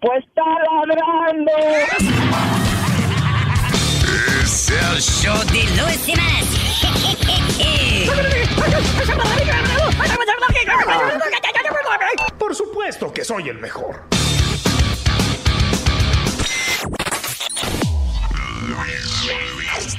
Pues está ladrando. Es el show de Luis. Por supuesto que soy el mejor. Luis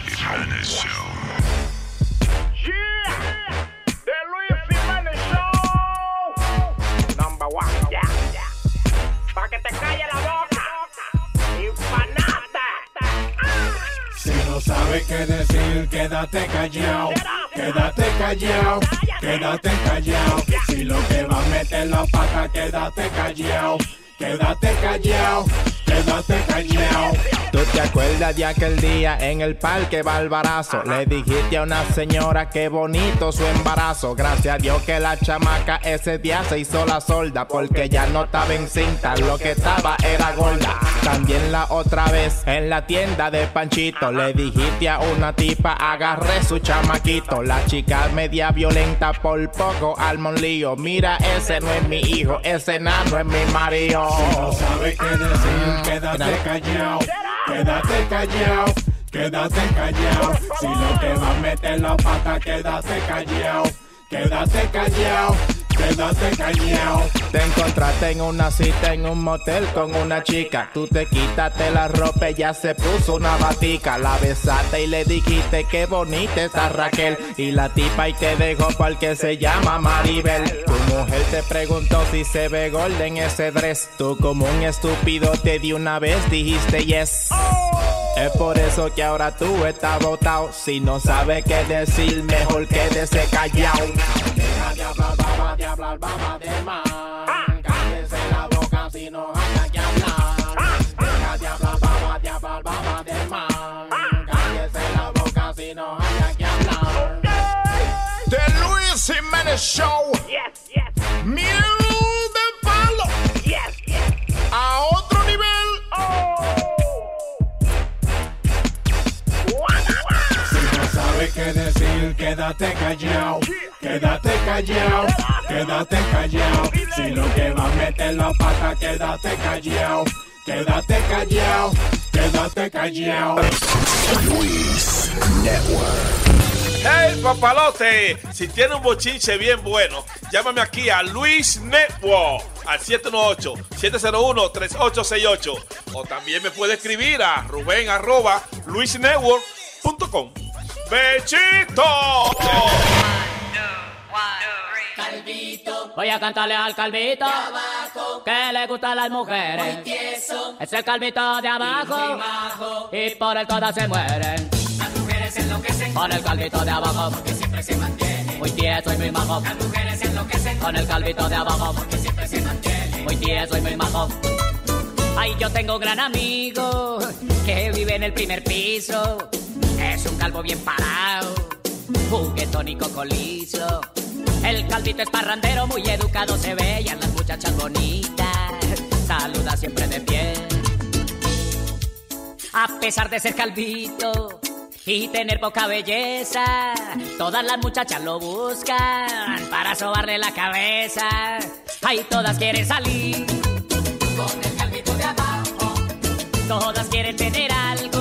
sabes qué decir, quédate callado. Quédate callado, quédate callado. Si lo que va a meter la pata, quédate callado. Quédate callado, ¿Tú te acuerdas de aquel día en el parque Balbarazo? Le dijiste a una señora que bonito su embarazo. Gracias a Dios que la chamaca ese día se hizo la solda. Porque ya no estaba en cinta, lo que estaba era gorda. También la otra vez en la tienda de Panchito. Le dijiste a una tipa, agarré su chamaquito. La chica media violenta por poco al lío. Mira, ese no es mi hijo, ese nano es mi marido. Si no sabes qué decir, quédate callado. Quédate callado, quédate callado. Si lo que va a meter la pata, quédate callado. Quédate callado, callado. Te encontraste en una cita en un motel con una chica. Tú te quitaste la ropa, ella se puso una batica. La besaste y le dijiste que bonita está Raquel. Y la tipa y te dejó porque se llama Maribel. Tu mujer te preguntó si se ve golden ese dress. Tú como un estúpido te di una vez, dijiste yes. Es por eso que ahora tú estás botado. Si no sabes qué decir, mejor quédese callado. Deja de hablar, hablar, baba de ah. man. Cállese la boca si no haya que hablar. Ah. Deja de hablar, baba, de hablar, baba de man. Ah. Cállese la boca si no haya que hablar. The Luis Jiménez Show. Yes, yes, Miel qué decir, quédate callado. Quédate callado, quédate callado. Si lo que va a meter la pata, quédate callado. Quédate callado, quédate callado. Luis Network. Hey papalote, si tiene un bochinche bien bueno, llámame aquí a Luis Network al 718-701-3868 o también me puede escribir a ruben arroba luisnetwork.com. ¡Bechito! Voy a cantarle al calvito que le gustan las mujeres. Es el calvito de abajo y por el todas se mueren. Las mujeres enloquecen Con el calvito de abajo porque siempre se mantiene. muy tieso y muy majo. Las mujeres enloquecen Con el calvito de abajo porque siempre se mantiene. muy tieso y muy majo. Ay, yo tengo un gran amigo que vive en el primer piso. Es un calvo bien parado, juguetón y cocolizo. El calvito es parrandero, muy educado se ve a las muchachas bonitas saluda siempre de pie. A pesar de ser calvito y tener poca belleza, todas las muchachas lo buscan para sobarle la cabeza. Ay, todas quieren salir Con el calvito de abajo, Todas quieren tener algo,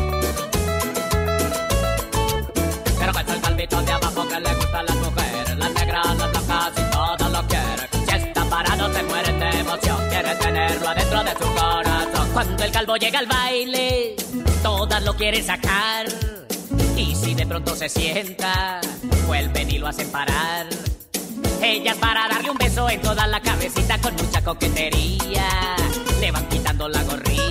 Calvito de abajo que le gustan las mujeres, las negras, las blancas y todas lo quieren. Si está parado se mueren de emoción. quiere tenerlo adentro de su corazón. Cuando el calvo llega al baile, todas lo quieren sacar. Y si de pronto se sienta, vuelven y lo hacen parar. Ellas para darle un beso en toda la cabecita con mucha coquetería. Le van quitando la gorrita.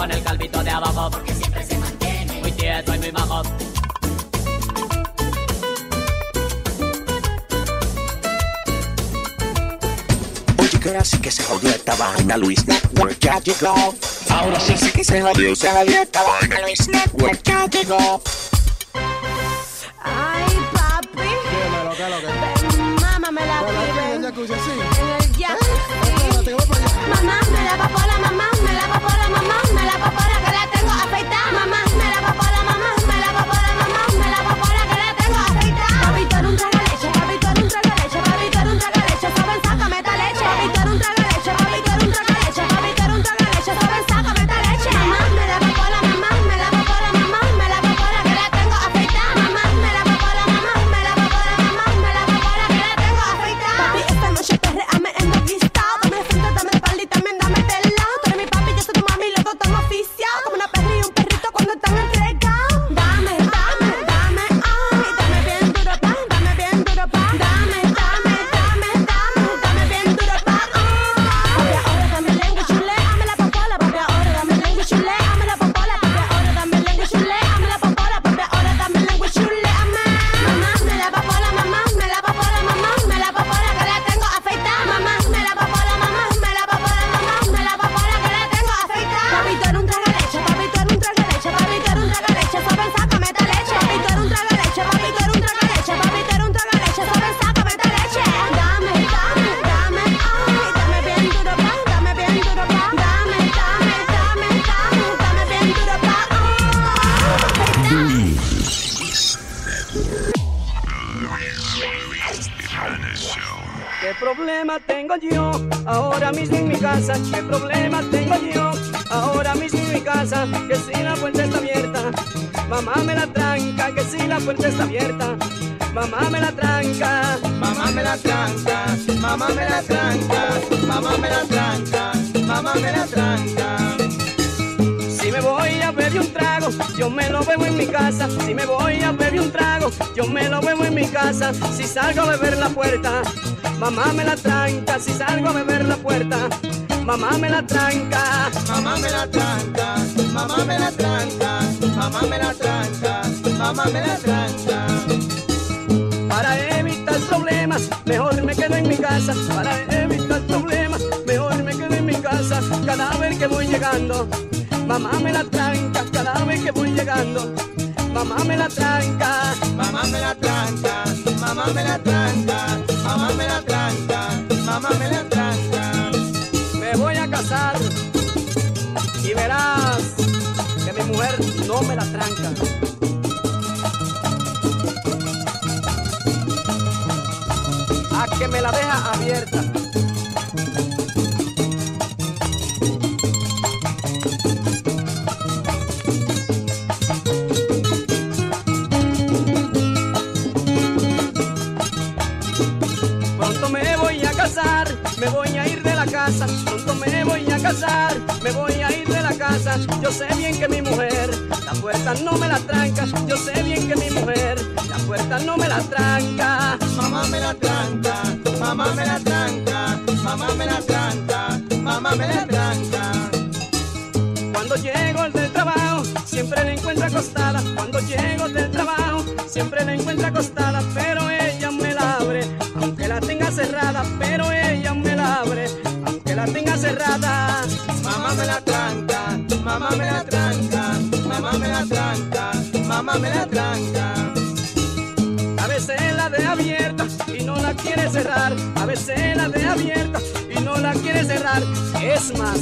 Con el calvito de abajo. porque siempre se mantienen. Muy tieso y muy majo. Oye, que ahora sí que se jodió esta vaina, Luis Network ya llegó. Ahora sí, sí que se jodió, se jodió esta vaina, Luis Network ya llegó. Mamá me la tranca, mamá me la tranca, mamá me la tranca. Si me voy a beber un trago, yo me lo bebo en mi casa. Si me voy a beber un trago, yo me lo bebo en mi casa. Si salgo a beber la puerta, mamá me la tranca. Si salgo a beber la puerta, mamá me la tranca. Mamá me la tranca, mamá me la tranca, mamá me la tranca, mamá me la tranca. Problemas, mejor me quedo en mi casa. Para evitar problemas, mejor me quedo en mi casa. Cada vez que voy llegando, mamá me la tranca. Cada vez que voy llegando, mamá me la tranca. Mamá me la tranca, mamá me la tranca, mamá me la tranca, mamá me la tranca. Me voy a casar y verás que mi mujer no me la tranca. Que me la deja abierta. Quiere cerrar. A veces la de abierta y no la quiere cerrar. Es más,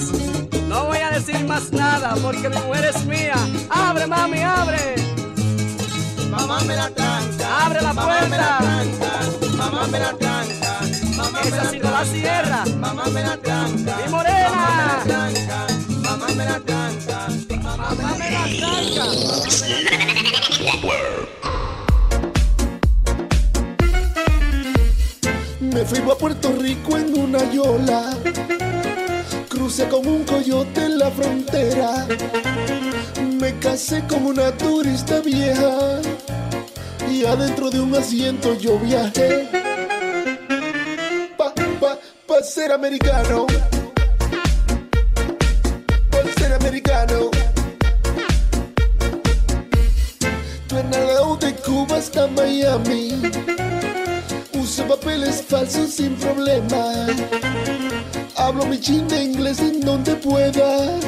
no voy a decir más nada porque mi mujer es mía. Abre, mami, abre. Mamá me la tranca. Abre la puerta. Mamá me la tranca. Mamá Esa si no la cierra. Mamá me la tranca. Mi morena. Mamá me la tranca. Mamá me la tranca. Mamá me la Me una turista vieja. Y adentro de un asiento yo viajé. Pa, pa, pa ser americano. Pa ser americano. Tornado de Cuba hasta Miami. Uso papeles falsos sin problema. Hablo mi chin de inglés en donde pueda.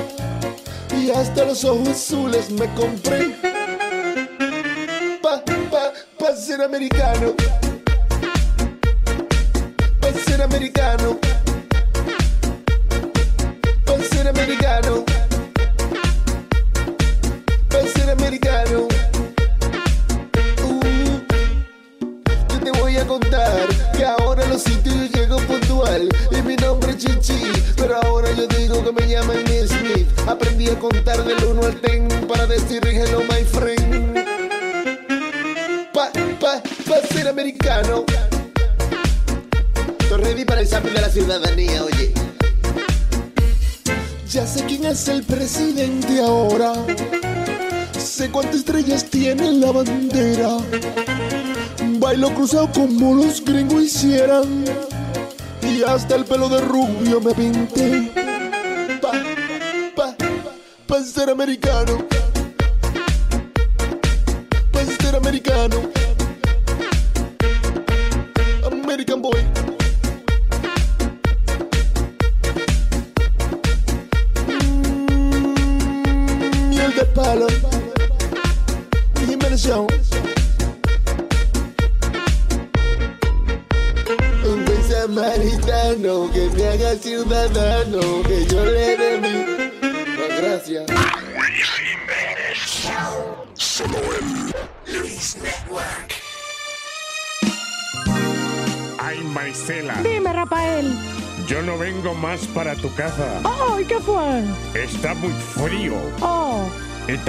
Y hasta los ojos azules me compré. Pa, pa, pa ser americano. Cruzado como los gringos hicieran. Y hasta el pelo de rubio me pinté. Pa, pa, pa ser americano.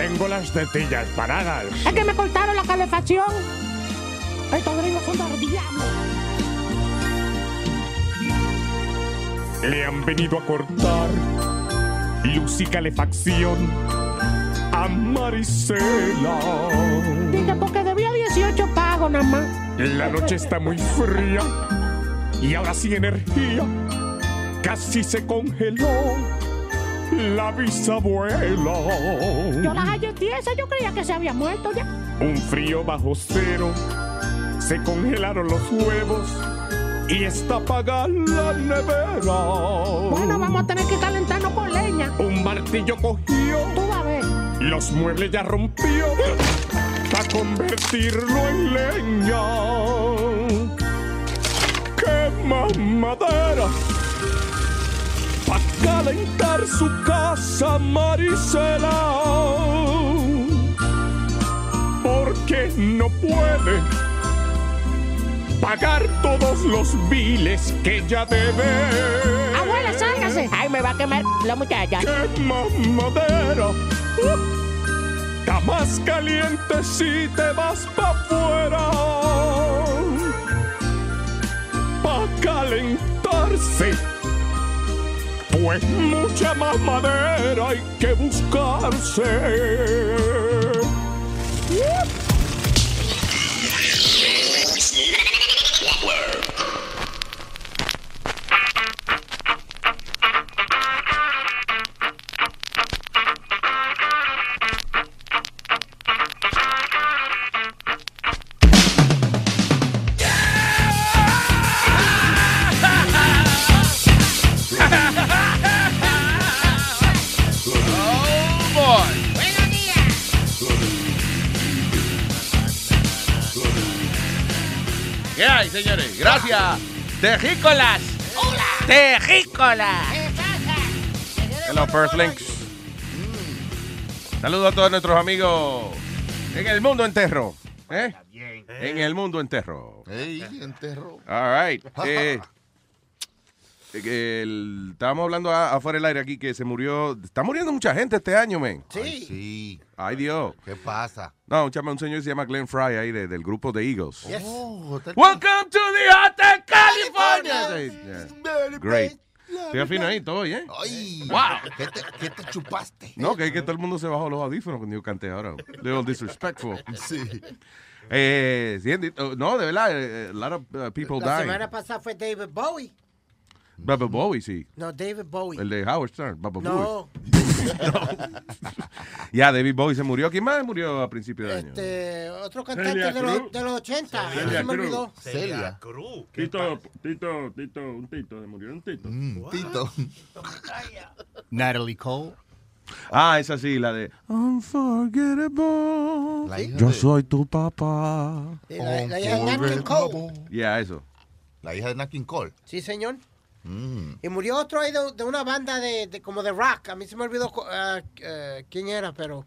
Tengo las tetillas paradas. es que me cortaron la calefacción. Estos gringos son del diablo. Le han venido a cortar luz y calefacción a Marisela. Dije, porque debía 18 pagos nada más. La noche está muy fría y ahora sin energía. Casi se congeló la bisabuela. Yo la hallé tiesa, yo creía que se había muerto ya. Un frío bajo cero, se congelaron los huevos y está apagada la nevera. Bueno, vamos a tener que calentarnos con leña. Un martillo cogió, Tú vas a ver. los muebles ya rompió para convertirlo en leña. Quema madera para calentar su casa, Marisela. Porque no puede pagar todos los biles que ella debe. Abuela, sálgase. Ay, me va a quemar la muchacha. Quema madera. Está más caliente si te vas pa' afuera. Pa' calentarse. Pues mucha más madera hay que buscarse. Señores? Gracias. Terrícolas. Terrícolas. Hello, First Links. Saludos a todos nuestros amigos en el mundo entero. ¿eh? En el mundo entero. Ey, enterro. All right. Eh, el- estábamos hablando a- afuera del aire aquí que se murió. Está muriendo mucha gente este año, men. Sí. sí. Ay, Dios. ¿Qué pasa? No, un, chama- un señor que se llama Glenn Fry ahí de- del grupo de Eagles. Oh, hotel- Welcome to the Hotel California. Yeah. Great. Estoy afinadito hoy, ¿eh? Ay, Wow. ¿Qué te, qué te chupaste? No, que es que todo el mundo se bajó los audífonos cuando yo canté ahora. Little disrespectful. Sí. Eh, oh, no, de verdad, eh, a lot of uh, people La dying. semana pasada fue David Bowie. Baba Bowie, sí. No, David Bowie. El de Howard Stern, Baba No, Bowie. Ya, David Bowie se murió. ¿Quién más murió a principio de año? este, otro cantante de los, de los 80. Celia se me Cruz. olvidó. Celia. Tito, Tito, Tito, un Tito, se murió un Tito. Mm, Tito. Natalie Cole. Ah, esa sí, la de Unforgettable. La hija Yo de- soy tu papá. Sí, la, la hija de Nat King Cole. Ya, eso. La hija de Nat King Cole. Sí, señor. Mm. Y murió otro ahí de, de una banda de, de- como de rock. A mí se me olvidó ah, eh, quién era, pero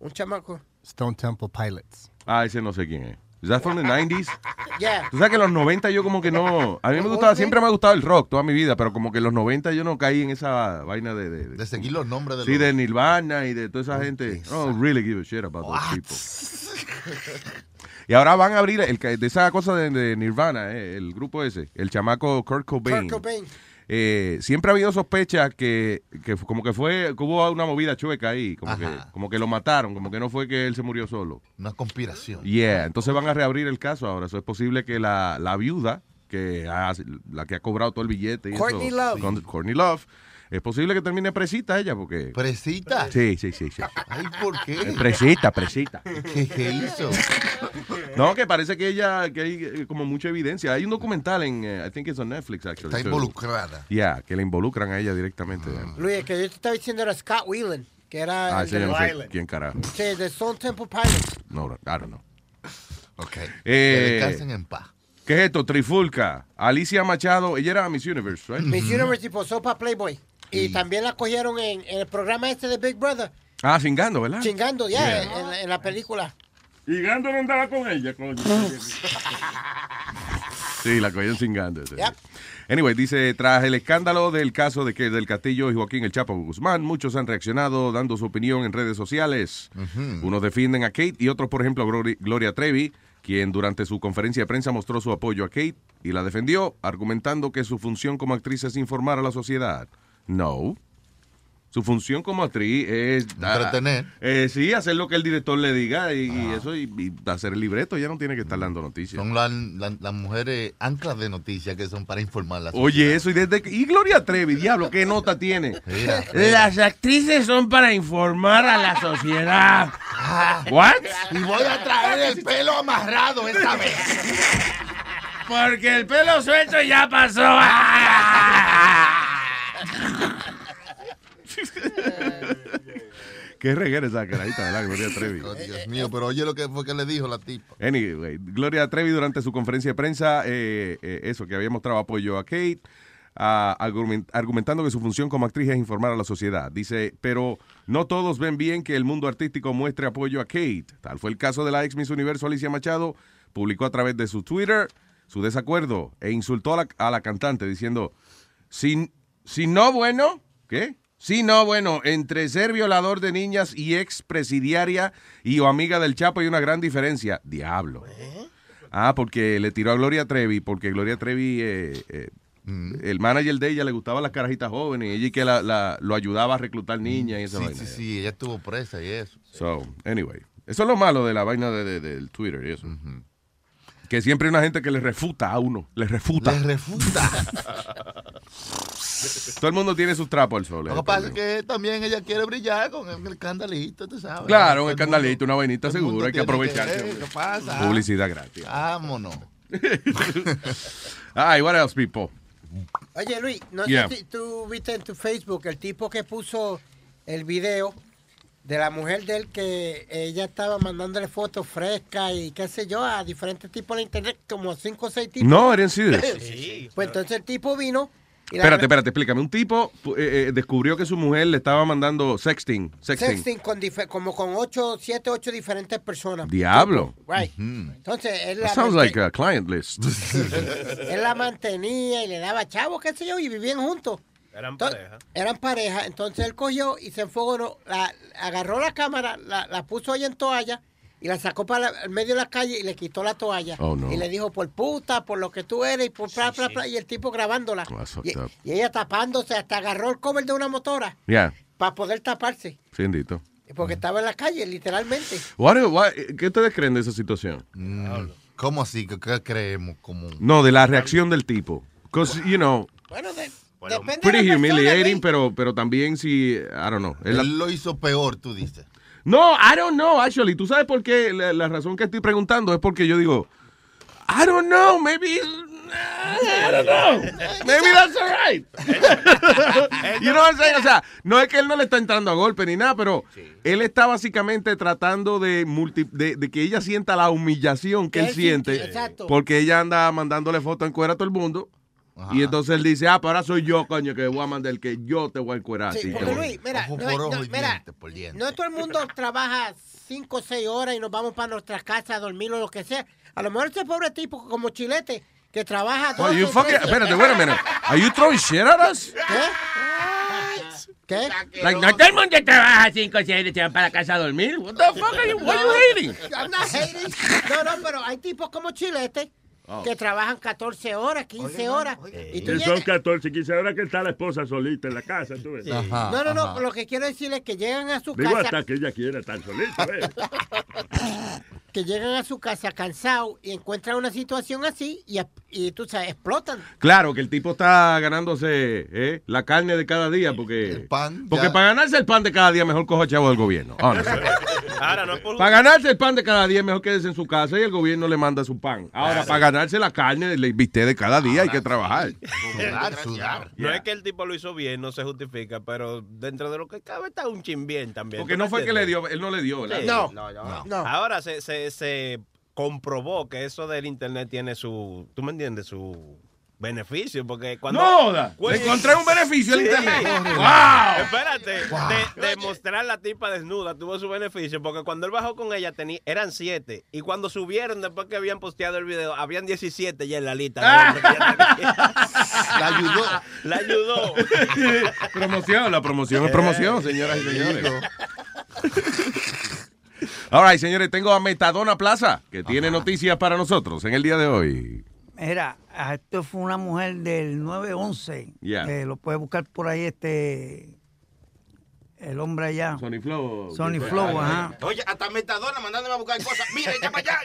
un chamaco. Stone Temple Pilots. Ah, ese no sé quién es. ¿Es that from the 90s? Yeah. Tú sabes que en los 90 yo como que no... A mí me gustaba, siempre me ha gustado el rock toda mi vida, pero como que en los 90 yo no caí en esa vaina de... De, De seguir los nombres de sí, los... de Nirvana y de toda esa gente. I don't really give a shit about those people. Y ahora van a abrir el, que- de esa cosa de, de Nirvana, eh, el grupo ese, el chamaco Kurt Cobain. Kurt Cobain. Eh, siempre ha habido sospechas que, que como que fue, que hubo una movida chueca ahí, como que, como que lo mataron, como que no fue que él se murió solo. Una conspiración. Yeah, entonces van a reabrir el caso ahora. Eso es posible que la, la viuda, que ha- la que ha cobrado todo el billete, y Courtney eso, Love. con- Courtney Love, es posible que termine presita ella, porque... ¿Presita? Sí, sí, sí, sí. Ay, ¿por qué? Presita, presita. ¿Qué, qué hizo? No, que parece que ella, que hay eh, como mucha evidencia. Hay un documental en, eh, I think it's on Netflix, actually. Está So- involucrada. Yeah, que la involucran a ella directamente. Luis, el que yo te estaba diciendo era Scott Whelan, que era Ah, el ese de no sé quién carajo. Sí, de Stone Temple Pilots. No, I don't know. Ok. Eh, que descansen en paz. ¿Qué es esto? Trifulca. Alicia Machado, ella era Miss Universe, right? Miss Universe posó para Playboy. Y también la cogieron en, en el programa este de Big Brother, Ah, chingando, ¿verdad? chingando ya Yeah. en, la- en la película. Y Gando no andaba con ella, coño. Sí, la cogieron chingando. ese. Yep. Anyway, dice, tras el escándalo del caso de que del Castillo y Joaquín El Chapo Guzmán, muchos han reaccionado dando su opinión en redes sociales. Unos defienden a Kate y otros, por ejemplo, a Glori- Gloria Trevi, quien durante su conferencia de prensa mostró su apoyo a Kate y la defendió, argumentando que su función como actriz es informar a la sociedad. No. Su función como actriz es... ah, Entretener. eh, sí, hacer lo que el director le diga y, y eso, y, y hacer el libreto. Ya no tiene que estar dando noticias. Son la- la- las mujeres anclas de noticias que son para informar a la Oye, eso y desde y Gloria Trevi, diablo, qué nota tiene. Mira, Las actrices son para informar a la sociedad. What? Y voy a traer el pelo amarrado esta vez. Porque el pelo suelto ya pasó. Qué reguera esa carajita, ¿verdad? Gloria Trevi. Oh, Dios mío, pero oye lo que fue que le dijo la tipa. Anyway, Gloria Trevi durante su conferencia de prensa, eh, eh, eso, que había mostrado apoyo a Kate, argument- argumentando que su función como actriz es informar a la sociedad. Dice, pero no todos ven bien que el mundo artístico muestre apoyo a Kate. Tal fue el caso de la ex Miss Universo Alicia Machado, publicó a través de su Twitter su desacuerdo e insultó a la, a la cantante diciendo, si, si no bueno, ¿qué? Si no, bueno, entre ser violador de niñas y ex presidiaria y o amiga del Chapo hay una gran diferencia. Diablo. Ah, porque le tiró a Gloria Trevi, porque Gloria Trevi, eh, eh, el manager de ella le gustaba las carajitas jóvenes y ella y que la, la- lo ayudaba a reclutar niñas y esa Sí, vaina. sí, sí, ella estuvo presa y eso. So, anyway, eso es lo malo de la vaina de, de- del Twitter y eso. Que siempre hay una gente que le refuta a uno, le refuta. Le refuta. Todo el mundo tiene sus trapos al sol. Lo que pasa es que también ella quiere brillar con el, escandalito, tú sabes. Claro, un escandalito, una vainita segura, hay que aprovecharse. hombre. ¿Qué pasa? Publicidad gratis. Vámonos. Ay, what else, people? Oye, Luis, no Yeah. sé si tú viste en tu Facebook el tipo que puso el video de la mujer de él que ella estaba mandándole fotos frescas y qué sé yo a diferentes tipos de internet, como cinco o seis tipos. No, this. Sí. Pues entonces el tipo vino Espérate, espérate, explícame. Un tipo eh, eh, descubrió que su mujer le estaba mandando sexting. Sexting. sexting con como con ocho, siete, ocho diferentes personas. Diablo. Right. Entonces él la, sounds like a client list. él la mantenía y le daba chavo, qué sé yo, y vivían juntos. Eran Entonces, pareja. Eran pareja, entonces él cogió y se enfogó, la, agarró la cámara, la, la puso ahí en toalla y la sacó para el medio de la calle y le quitó la toalla. Oh, no. Y le dijo, por puta, por lo que tú eres, y por bla, bla, bla, y el tipo grabándola. Y, y ella tapándose, hasta agarró el cover de una motora Yeah, para poder taparse, sí, bendito. porque estaba en la calle, literalmente. What- what- ¿Qué ustedes creen de esa situación? Mm, ¿Cómo así? ¿Qué, qué creemos? Como... No, de la reacción del tipo. Because, you know, Bueno, de- depende pretty de la persona, humiliating, pero, pero también si, I don't know. Él la- Él lo hizo peor, tú dices. No, I don't know, actually. ¿Tú sabes por qué? La, la razón que estoy preguntando es porque yo digo, I don't know, maybe... I don't know. Maybe that's all right. you know what I'm saying? O sea, no es que él no le está entrando a golpe ni nada, pero él está básicamente tratando de, multi- de, de que ella sienta la humillación que él siente. exacto. Porque ella anda mandándole fotos en cuera a todo el mundo. Y entonces él dice, ah, pero ahora soy yo, coño, que voy a mandar que yo te voy a encuerar. Sí, porque Luis, mira, Ojo no, por no, mira, diente por diente. no todo el mundo trabaja cinco o seis horas y nos vamos para nuestras casas a dormir o lo que sea. A lo mejor ese pobre tipo como Chilete que trabaja dos Oh, you fucking, espérate, wait a minute. Are you throwing shit at us? ¿Qué? Like, no todo el mundo trabaja 5 o 6 y se van para la casa a dormir. What the fuck are you, what are you hating? I'm not hating. No, no, pero hay tipos como Chilete Oh. que trabajan 14 horas, 15 horas. Y tú son 14, 15 horas que está la esposa solita en la casa, tú ves. No, no, no, lo que quiero decir es que llegan a su Digo casa, hasta que ella quiera estar solita, ¿ves? que llegan a su casa cansados y encuentran una situación así y, y tú sabes, explotan. Claro, que el tipo está ganándose eh, la carne de cada día porque... porque ya. para ganarse el pan de cada día mejor cojo chavo del gobierno. Honestly. Ahora no es por Para ganarse el pan de cada día mejor quédese en su casa y el gobierno le manda su pan. Ahora, para ganarse la carne, el bistec de cada día hay que trabajar. Sudar, sudar. No es que el tipo lo hizo bien, no se justifica, pero dentro de lo que cabe está un chin bien también. Porque ¿tú no fue que le dio, él no le dio, ¿verdad? Sí. No, no, no. Ahora se, se, se comprobó que eso del internet tiene su, ¿tú me entiendes? Su beneficio, porque cuando... No le encontré un beneficio Sí. internet. ¡Wow! Espérate, de, de mostrar la tipa desnuda tuvo su beneficio, porque cuando él bajó con ella tenía, eran siete, y cuando subieron después que habían posteado el video, habían 17 ya en la lista. La ayudó. La ayudó. promoción, la promoción es promoción, señoras y señores. All right, señores, tengo a Metadona Plaza, que tiene noticias para nosotros en el día de hoy. Mira, esto fue una mujer del 911. Yeah. Eh, lo puede buscar por ahí este el hombre allá. Sony Flow. Sony Flow, ajá. Oye, hasta Metadona mandándome a buscar cosas. Mira, para allá.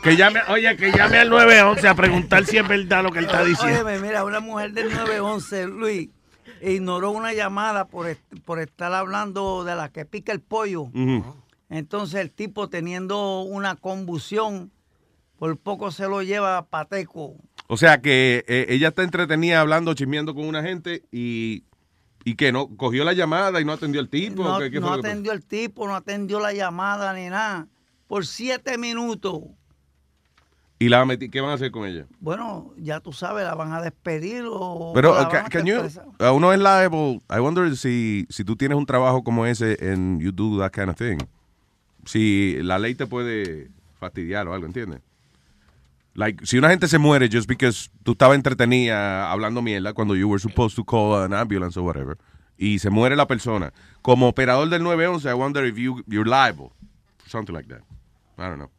Que llame, oye, que llame al 911 a preguntar si es verdad lo que él está diciendo. Óyeme, mira, una mujer del 911, Luis, ignoró una llamada por, est- por estar hablando de la que pica el pollo. Entonces el tipo teniendo una convulsión, por poco se lo lleva a Pateco. O sea que eh, ella está entretenida hablando, chismeando con una gente y, y que no cogió la llamada y no atendió al tipo. No, ¿Qué- qué no que atendió el tipo, no atendió la llamada ni nada. Por siete minutos. ¿Y la metí- qué van a hacer con ella? Bueno, ya tú sabes, la van a despedir o... Pero, la uh, van ca- a can you- uh, uno es liable. I wonder si, si tú tienes un trabajo como ese and you do that kind of thing. Si la ley te puede fastidiar o algo, ¿entiendes? Like, si una gente se muere just because tú estabas entretenida hablando mierda cuando you were supposed to call an ambulance or whatever, y se muere la persona, como operador del 911, I wonder if you, you're liable. Something like that. I don't know.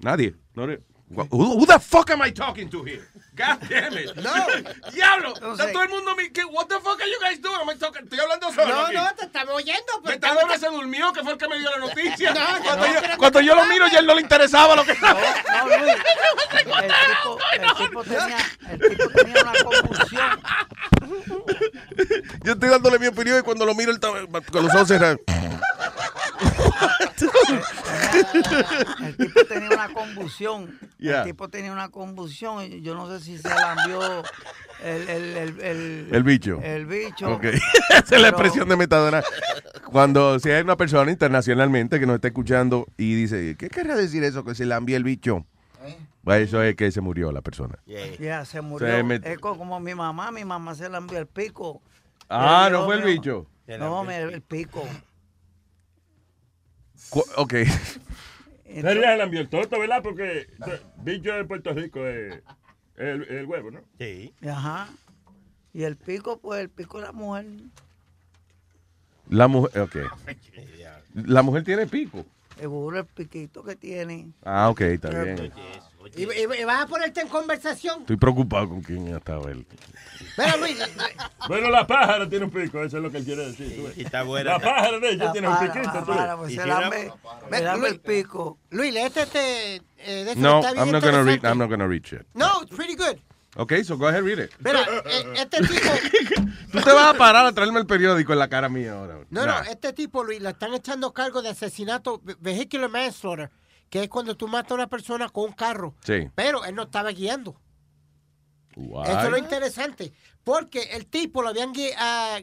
Nadie. No, re- Who, who the fuck am I talking to here? God damn it. No. Diablo. Está todo el mundo. mi- ¿qué- What the fuck are you guys doing? Am I talking- Estoy hablando solo. No, aquí. no, te estamos oyendo. Pero Metadona se durmió, que fue el que me dio la noticia. No, cuando no, yo, pero cuando no yo lo miro, ya él no le interesaba lo que estaba. No, Luis, el tipo, el tipo tenía, el tipo tenía una convulsión. Yo estoy dándole mi opinión y cuando lo miro, él estaba con los ojos cerrados. El tipo tenía una convulsión. Yeah. El tipo tenía una convulsión. y Yo no sé si se la envió el, el, el, el, El bicho. El bicho. Ok. Esa es la expresión de metadona. Cuando si hay una persona internacionalmente que nos está escuchando y dice, ¿qué querrá decir eso que se envía el bicho? Pues eso es que se murió la persona. Ya, se murió. Se met- Es co- como mi mamá. Mi mamá se la envió el pico. Ah, ¿no fue el bicho? No, me- el pico. Ok. Sería el ambientoto, ¿verdad? Porque bicho en Puerto Rico es el, el huevo, ¿no? Sí. Ajá. Y el pico, pues el pico de la mujer. La mujer, ok. La mujer tiene pico. Seguro el piquito que tiene. Ah, ok, está bien. ¿Y, y- y vas a ponerte en conversación? Estoy preocupado con quién estaba él. Mira, Luis, Bueno, la pájara tiene un pico, eso es lo que él quiere decir. tú ves. Y está buena. La pájara de ella La tiene un pájara, piquito. la pájara, pues se si la era- me- me Luis. el pico. Luis, léete este. eh, de No, I'm not gonna read. I'm not gonna read shit. No, it's pretty good. Okay, so go ahead, read it. Mira, eh, este tipo. Tú te vas a parar a traerme el periódico en la cara mía ahora. No, Nah. no, este tipo, Luis, le están echando cargo de asesinato, ve- vehicular manslaughter, que es cuando tú matas a una persona con un carro. Sí. Pero él no estaba guiando. Why? Eso es lo interesante. Porque el tipo lo habían gui- ah,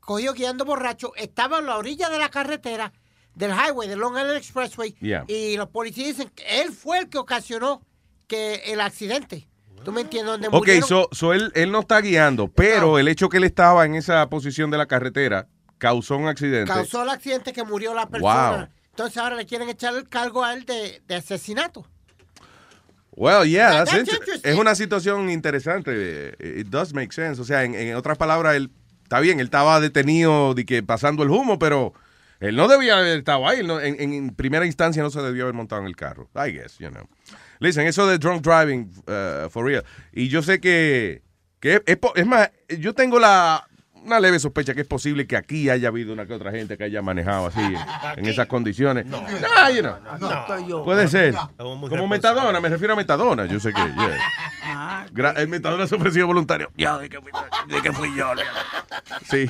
cogido guiando borracho, estaba en la orilla de la carretera del highway, del Long Island Expressway, Yeah. y los policías dicen que él fue el que ocasionó que el accidente. ¿Tú me entiendes? Donde Ok, so él, él no está guiando, pero el hecho que él estaba en esa posición de la carretera causó un accidente. causó el accidente que murió la persona. Wow. Entonces ahora le quieren echar el cargo a él de, de asesinato. Well, yeah, That- that's that's inter- es una situación interesante. eh, It does make sense. O sea, en, en otras palabras, él está bien, él estaba detenido de que pasando el humo, pero él no debía haber estado ahí. no- en, en primera instancia no se debió haber montado en el carro. I guess, you know. Listen, eso de drunk driving, uh, for real. Y yo sé que, que es más, yo tengo la una leve sospecha que es posible que aquí haya habido una que otra gente que haya manejado así, en, en esas condiciones. No, you know. No estoy yo. Puede ser. Como metadona, me refiero a metadona. Yo sé que. yeah. Ah, Gra- El metadona se ofreció voluntario. Ya, de que fui, de que fui yo. Sí.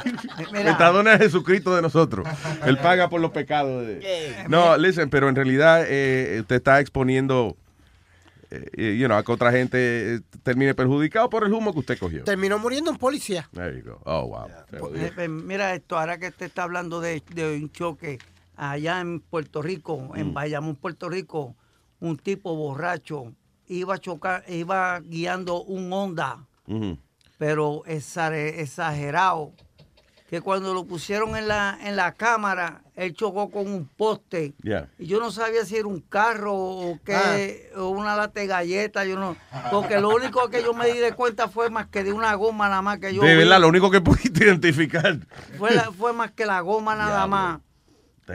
Mira. Metadona es Jesucristo de nosotros. Él paga por los pecados. De... No, listen, pero en realidad eh, usted está exponiendo. Eh, you know, a que otra gente eh, termine perjudicado por el humo que usted cogió. Terminó muriendo un policía. There you go. Oh, wow. Digo. Eh, Mira esto, ahora que te está hablando de, de un choque allá en Puerto Rico, en Mm. Bayamón, Puerto Rico, un tipo borracho iba a chocar, iba guiando un Honda, Ujú. pero exagerado, que cuando lo pusieron en la, en la cámara, él chocó con un poste. Yeah. Y yo no sabía si era un carro o qué, o una lata de galletas, yo no, porque lo único que yo me di de cuenta fue más que de una goma nada más que yo De vi. verdad, lo único que pudiste identificar. Fue, la- fue más que la goma nada más.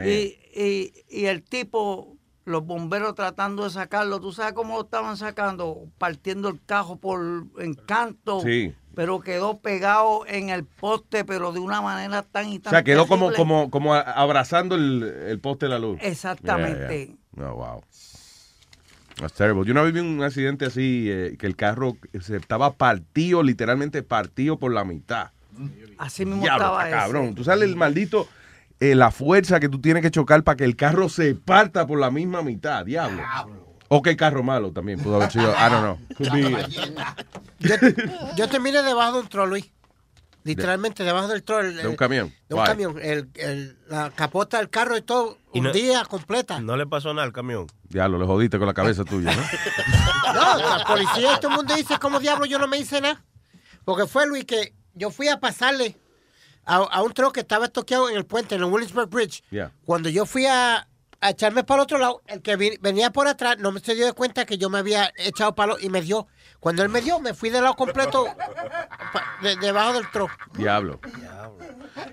Y, y, y el tipo, los bomberos tratando de sacarlo, ¿tú sabes cómo lo estaban sacando? Partiendo el cajo por encanto. Sí. Pero quedó pegado en el poste, pero de una manera tan y O tan sea, quedó como, terrible. como, como a- abrazando el, el poste de la luz. Exactamente. Yeah, yeah. Oh, wow. That's terrible. Yo una vez vi un accidente así, eh, que el carro se estaba partido, literalmente partido por la mitad. Así mismo Diablo, estaba ese. cabrón. Tú sales el maldito, eh, la fuerza que tú tienes que chocar para que el carro se parta por la misma mitad, diablo. O que el carro malo también pudo haber sido, I don't know. Could be- Yo, yo terminé debajo de un troll, Luis. Literalmente debajo del troll. De un camión. De un Why? camión. El, el- la capota del carro y todo, Y un no- día completa. No le pasó nada al camión. Diablo, le jodiste con la cabeza tuya, ¿no? No, la policía y todo el mundo dice, ¿cómo diablo yo no me hice nada? Porque fue, Luis, que yo fui a pasarle a, a un tro que estaba estoqueado en el puente, en el Williamsburg Bridge. Yeah. Cuando yo fui a, a echarme para el otro lado, el que venía por atrás no me se dio de cuenta que yo me había echado palo y me dio. Cuando él me dio, me fui del lado completo de- debajo del tro. Diablo.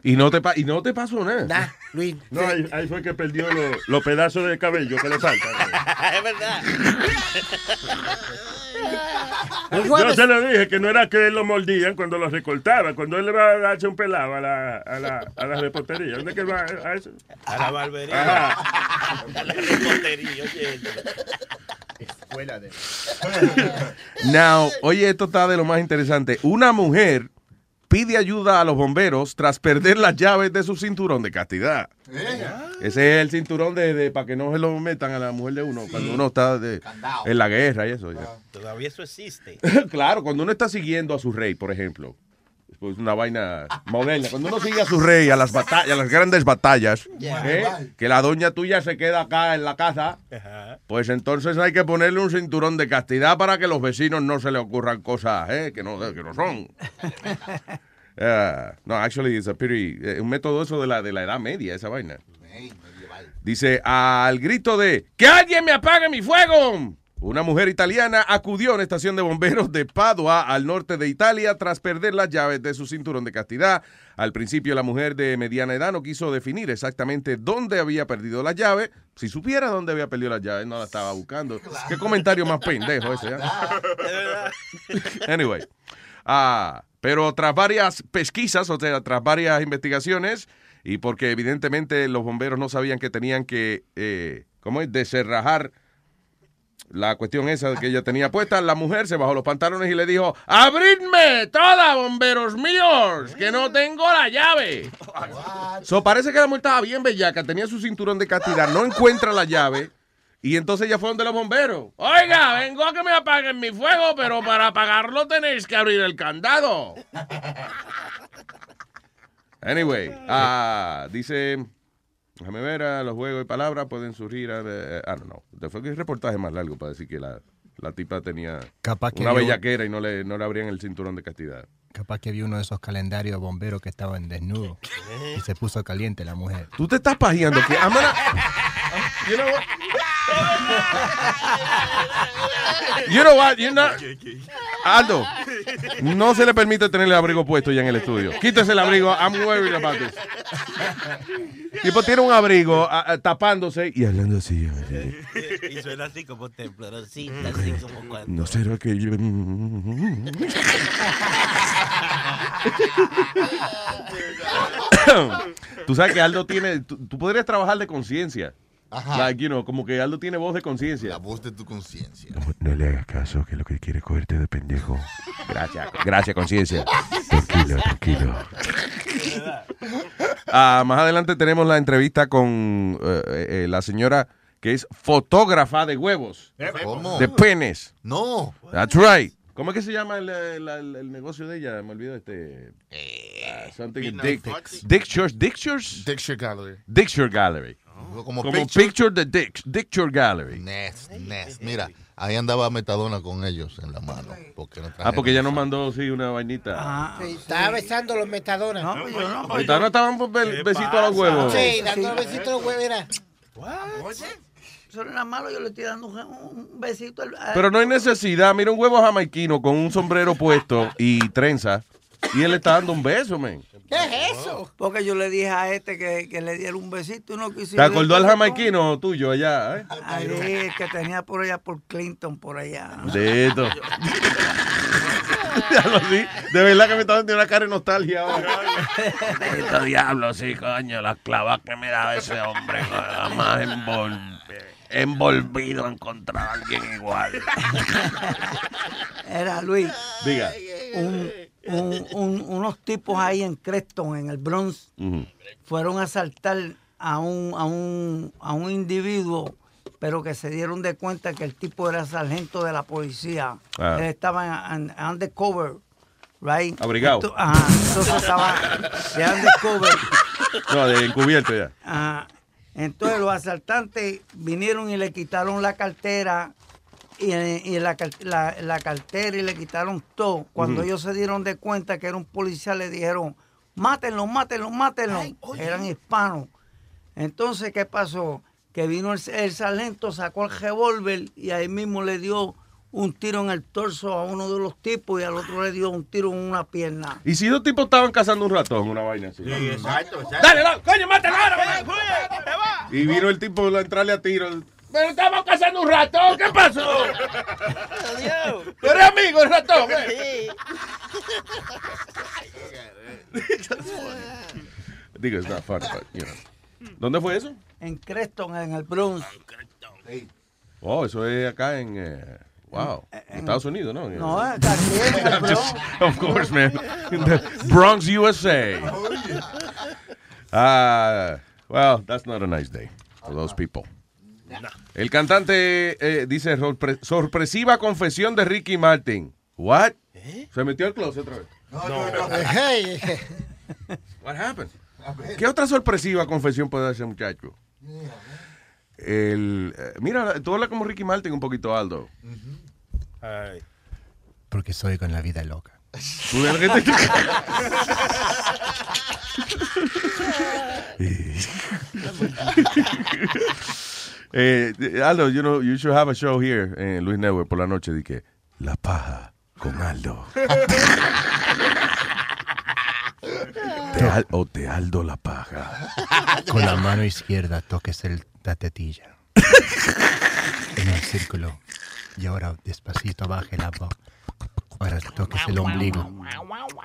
Y no te, pa- y no te pasó nada. Nah, Luis. No, ahí, ahí fue que perdió lo- los pedazos de cabello que le faltan. es verdad. Yo se lo dije que no era que él lo mordían cuando lo recortaba, cuando él le va a darse un pelado a la, a la, a la repostería. ¿Dónde es que él va a eso? A la barbería. Ajá. A la repostería, oye. Escuela de. Now, oye, esto está de lo más interesante. Una mujer pide ayuda a los bomberos tras perder las llaves de su cinturón de castidad. Ese es el cinturón de, de- para que no se lo metan a la mujer de uno cuando uno está de- en la guerra y eso. ya. Todavía eso existe. claro, cuando uno está siguiendo a su rey, por ejemplo. Pues una vaina moderna. Cuando uno sigue a su rey a las batallas, a las grandes batallas, ¿eh? que la doña tuya se queda acá en la casa, pues entonces hay que ponerle un cinturón de castidad para que los vecinos no se le ocurran cosas ¿eh? que, no, que no son. Ah, no, actually, it's a pretty, eh, un método eso de la, de la edad media, esa vaina. Dice, al grito de ¡Que alguien me apague mi fuego! Una mujer italiana acudió a una estación de bomberos de Padua, al norte de Italia, tras perder las llaves de su cinturón de castidad. Al principio, la mujer de mediana edad no quiso definir exactamente dónde había perdido las llaves. Si supiera dónde había perdido las llaves, no la estaba buscando. Qué comentario más pendejo ese. ¿eh? Anyway. Ah, pero tras varias pesquisas, o sea, tras varias investigaciones, y porque evidentemente los bomberos no sabían que tenían que, eh, ¿cómo es?, deserrajar la cuestión esa que ella tenía puesta, la mujer se bajó los pantalones y le dijo, ¡Abridme toda, bomberos míos, que no tengo la llave! So, parece que la mujer estaba bien bellaca, tenía su cinturón de castidad, no encuentra la llave, y entonces ya fueron de los bomberos. Oiga, vengo a que me apaguen mi fuego, pero para apagarlo tenéis que abrir el candado. Anyway, ah, dice, déjame ver, ah, los juegos y palabras pueden surgir, ah, de- I don't know. Fue que el reportaje más largo para decir que la, la tipa tenía Capaz que una bellaquera y no le, no le abrían el cinturón de castidad. Capaz que vio uno de esos calendarios bomberos que estaban desnudos y se puso caliente la mujer. Tú te estás pajeando que I'm gonna- You know what? You know what? You know- Aldo, no se le permite tener el abrigo puesto ya en el estudio. Quítese el abrigo. I'm worried about this. Tipo tiene un abrigo tapándose y hablando así. Y suena así como temblorosita, así como cuando... No será que yo. tú sabes que Aldo tiene. Tú, tú podrías trabajar de conciencia. Ajá. Like, you know, como que Aldo tiene voz de conciencia. La voz de tu conciencia. No, le hagas caso, que lo que quiere es cogerte de pendejo. Gracias, gracias, conciencia. Tranquilo, tranquilo. Ah, más adelante tenemos la entrevista con eh, eh, la señora que es fotógrafa de huevos. ¿Cómo? De penes. No. That's right. ¿Cómo es que se llama el, el- el- el negocio de ella? Me olvido este. ah, something Dick, Dictures, Dictures? Dicture Gallery. Dicture Gallery. Como Como picture- Picture the Dick, Dicture Gallery. Nest, Nest. Mira, ahí andaba Metadona con ellos en la mano. Porque no Ah, porque ella nos mandó, sí, una vainita. Sí, estaba besando los metadonas. No, yo no. No estaban pues, be- besito a los huevos. Sí, dando besitos a los huevos, era. Eso no era malo, yo le estoy dando un, un besito al... al- Pero no hay necesidad. Mira un huevo jamaiquino con un sombrero puesto y trenza. Y él le está dando un beso, men. ¿Qué es eso? Porque yo le dije a este que, que le diera un besito y no quiso. ¿Te acordó al jamaiquino tuyo allá? ¿eh? Ahí, el que tenía por allá, por Clinton, por allá. Diablo, sí. De verdad que me está dando una cara de nostalgia ahora. Dito, diablo, sí, coño. Las clavas que me daba ese hombre. Nada más envol- envolvido a encontrar a alguien igual. Era Luis. Diga. Un- un- un- unos tipos ahí en Creston, en el Bronx, fueron a asaltar a un, a un, a un individuo, pero que se dieron de cuenta que el tipo era sargento de la policía. Ah. Él estaba en, en undercover, right? Abrigado. Ajá, entonces estaba de undercover. No, de encubierto ya. Ajá. Entonces los asaltantes vinieron y le quitaron la cartera y, y la, car- la- la cartera y le quitaron todo. Cuando ellos se dieron de cuenta que era un policía, le dijeron, mátenlo, mátenlo, mátenlo. Eran hispanos. Entonces, ¿qué pasó? Que vino el, el sargento, sacó el revólver y ahí mismo le dio un tiro en el torso a uno de los tipos y al otro le dio un tiro en una pierna. ¿Y si dos tipos estaban cazando un ratón, una vaina así? exacto, exacto. Dale, dale, coño, mátalo ahora. Y vino el tipo a entrarle a tiro. Pero estamos cazando un ratón, ¿qué pasó? ¿Tú eres amigo del ratón? eh? Digo, it's not funny, but, you know. ¿Dónde fue eso? En Creston, en el Bronx. Oh, eso es acá en... eh, Wow. Estados Unidos, ¿no? No, aquí en el Just- of course, man. In the Bronx, USA. Ah, well, that's not a nice day for those people. El cantante eh, dice sorpre- sorpresiva confesión de Ricky Martin. What? Se metió al closet otra vez. Hey. What happened? ¿Qué otra sorpresiva confesión puede ese muchacho? El, eh, mira, tú hablas como Ricky Martin un poquito, Aldo. Porque soy con la vida loca. Te- Eh, Aldo, you know, you should have a show here en Luis Network por la noche de que La Paja con Aldo. Te al- o te Aldo La Paja. Con la mano izquierda toques el, la tetilla. En el círculo. Y ahora despacito baje la boca. Ahora toques el ombligo.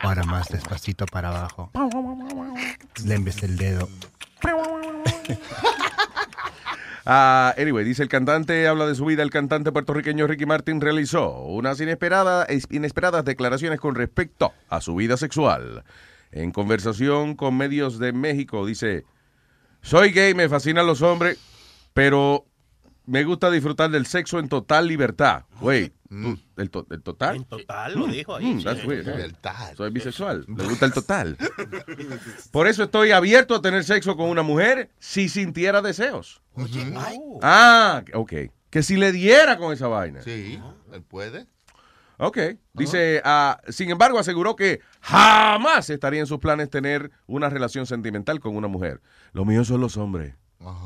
Ahora más despacito para abajo. Lembes el dedo. Ah, anyway, dice el cantante, habla de su vida. El cantante puertorriqueño Ricky Martin realizó unas inesperadas, declaraciones con respecto a su vida sexual. En conversación con medios de México, dice: Soy gay, me fascinan los hombres, pero me gusta disfrutar del sexo en total libertad. Wait, tú, ¿el, to- el total? En total, lo dijo ahí, sí. that's weird, eh. Libertad. Soy bisexual, me gusta el total. Por eso estoy abierto a tener sexo con una mujer si sintiera deseos. Ah, ok. Que si le diera con esa vaina. Sí, él puede. Ok. Dice, ah, sin embargo, aseguró que jamás estaría en sus planes tener una relación sentimental con una mujer. Lo mío son los hombres.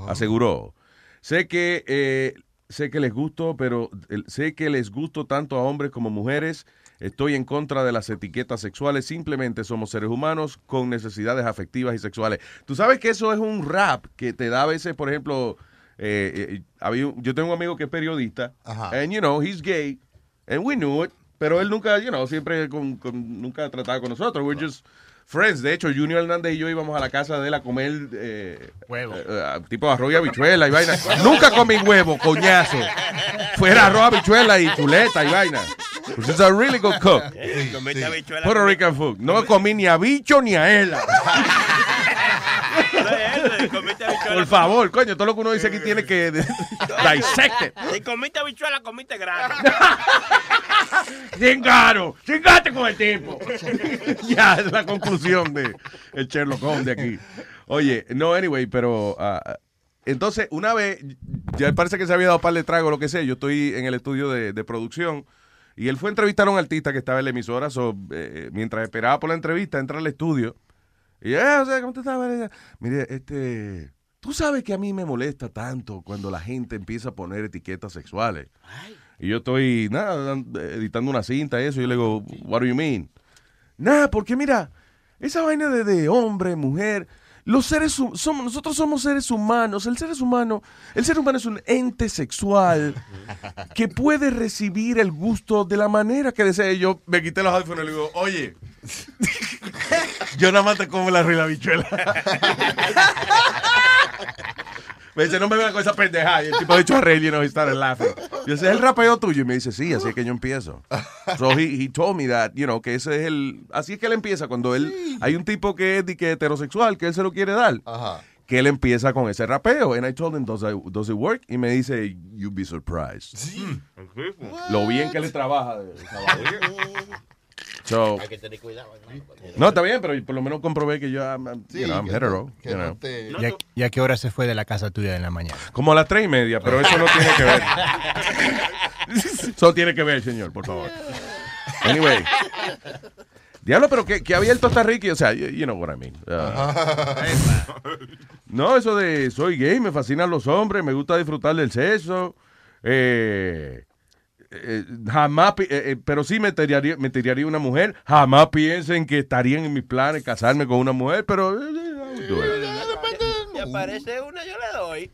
Aseguró. Sé que eh, sé que les gusto, pero sé que les gusto tanto a hombres como mujeres. Estoy en contra de las etiquetas sexuales. Simplemente somos seres humanos con necesidades afectivas y sexuales. Tú sabes que eso es un rap que te da a veces, por ejemplo, eh, eh, yo tengo un amigo que es periodista, and you know, he's gay, and we knew it, pero él nunca, you know, siempre con, con- nunca trataba con nosotros. We're just friends. De hecho, Junior Hernández y yo íbamos a la casa de él a comer eh, Huevo. eh, eh, tipo arroz y habichuela y vaina. nunca comí huevo, coñazo. Fuera arroz, habichuela y chuleta y vaina. Pues es a really good cook. Puerto Rican food. No comí ni a bicho ni a él. Por favor, coño, todo lo que uno dice aquí tiene que dissect it. Si comiste habichuela, comiste grano. Cingaro, chingate con el tipo. ya, es la conclusión de el Sherlock Holmes de aquí. Oye, no, anyway, pero ah, entonces, una vez, ya parece que se había dado par de trago, lo que sea, yo estoy en el estudio de, de producción y él fue a entrevistar a un artista que estaba en la emisora, so, eh, mientras esperaba por la entrevista, entra al estudio y, eh, o sea, ¿cómo te estás? Mire, este, tú sabes que a mí me molesta tanto cuando la gente empieza a poner etiquetas sexuales. Y yo estoy, nada, editando una cinta eso. Y yo le digo, what do you mean? Nada, porque mira, esa vaina de, de hombre, mujer, los seres somos, nosotros somos seres humanos. El ser humano, el ser humano es un ente sexual que puede recibir el gusto de la manera que desee. Yo me quité los audífonos y le digo, oye, yo nada más te como la la bichuela. Me dice, no me vengas con esa pendejada. Y el tipo de hecho a reír, you know, he started laughing. Yo ¿es el rapeo tuyo? Y me dice, sí, así es que yo empiezo. So he, he told me that, you know, que ese es el... Así es que él empieza cuando él... Hay un tipo que es que heterosexual, que él se lo quiere dar. Que él empieza con ese rapeo. And I told him, does, I- does it work? Y me dice, you'd be surprised. Lo bien que le trabaja. de. So, Hay que tener cuidado, no, está bien, pero por lo menos comprobé que yo I'm, you Sí, know, I'm que hetero. no- que you know. te- ¿Y a, y a qué hora se fue de la casa tuya en la mañana? Como a las tres y media, pero eso no tiene que ver. Eso tiene que ver, señor, por favor. Anyway. Diablo, pero que, que había el Costa Rica, o sea, you, you know what I mean. Uh, no, eso de soy gay, me fascinan los hombres, me gusta disfrutar del sexo. Eh, eh, jamás, eh, eh, pero sí me tiraría, me tiraría una mujer. Jamás piensen que estarían en mis planes casarme con una mujer, pero. eh, eh. Si aparece una, yo le doy.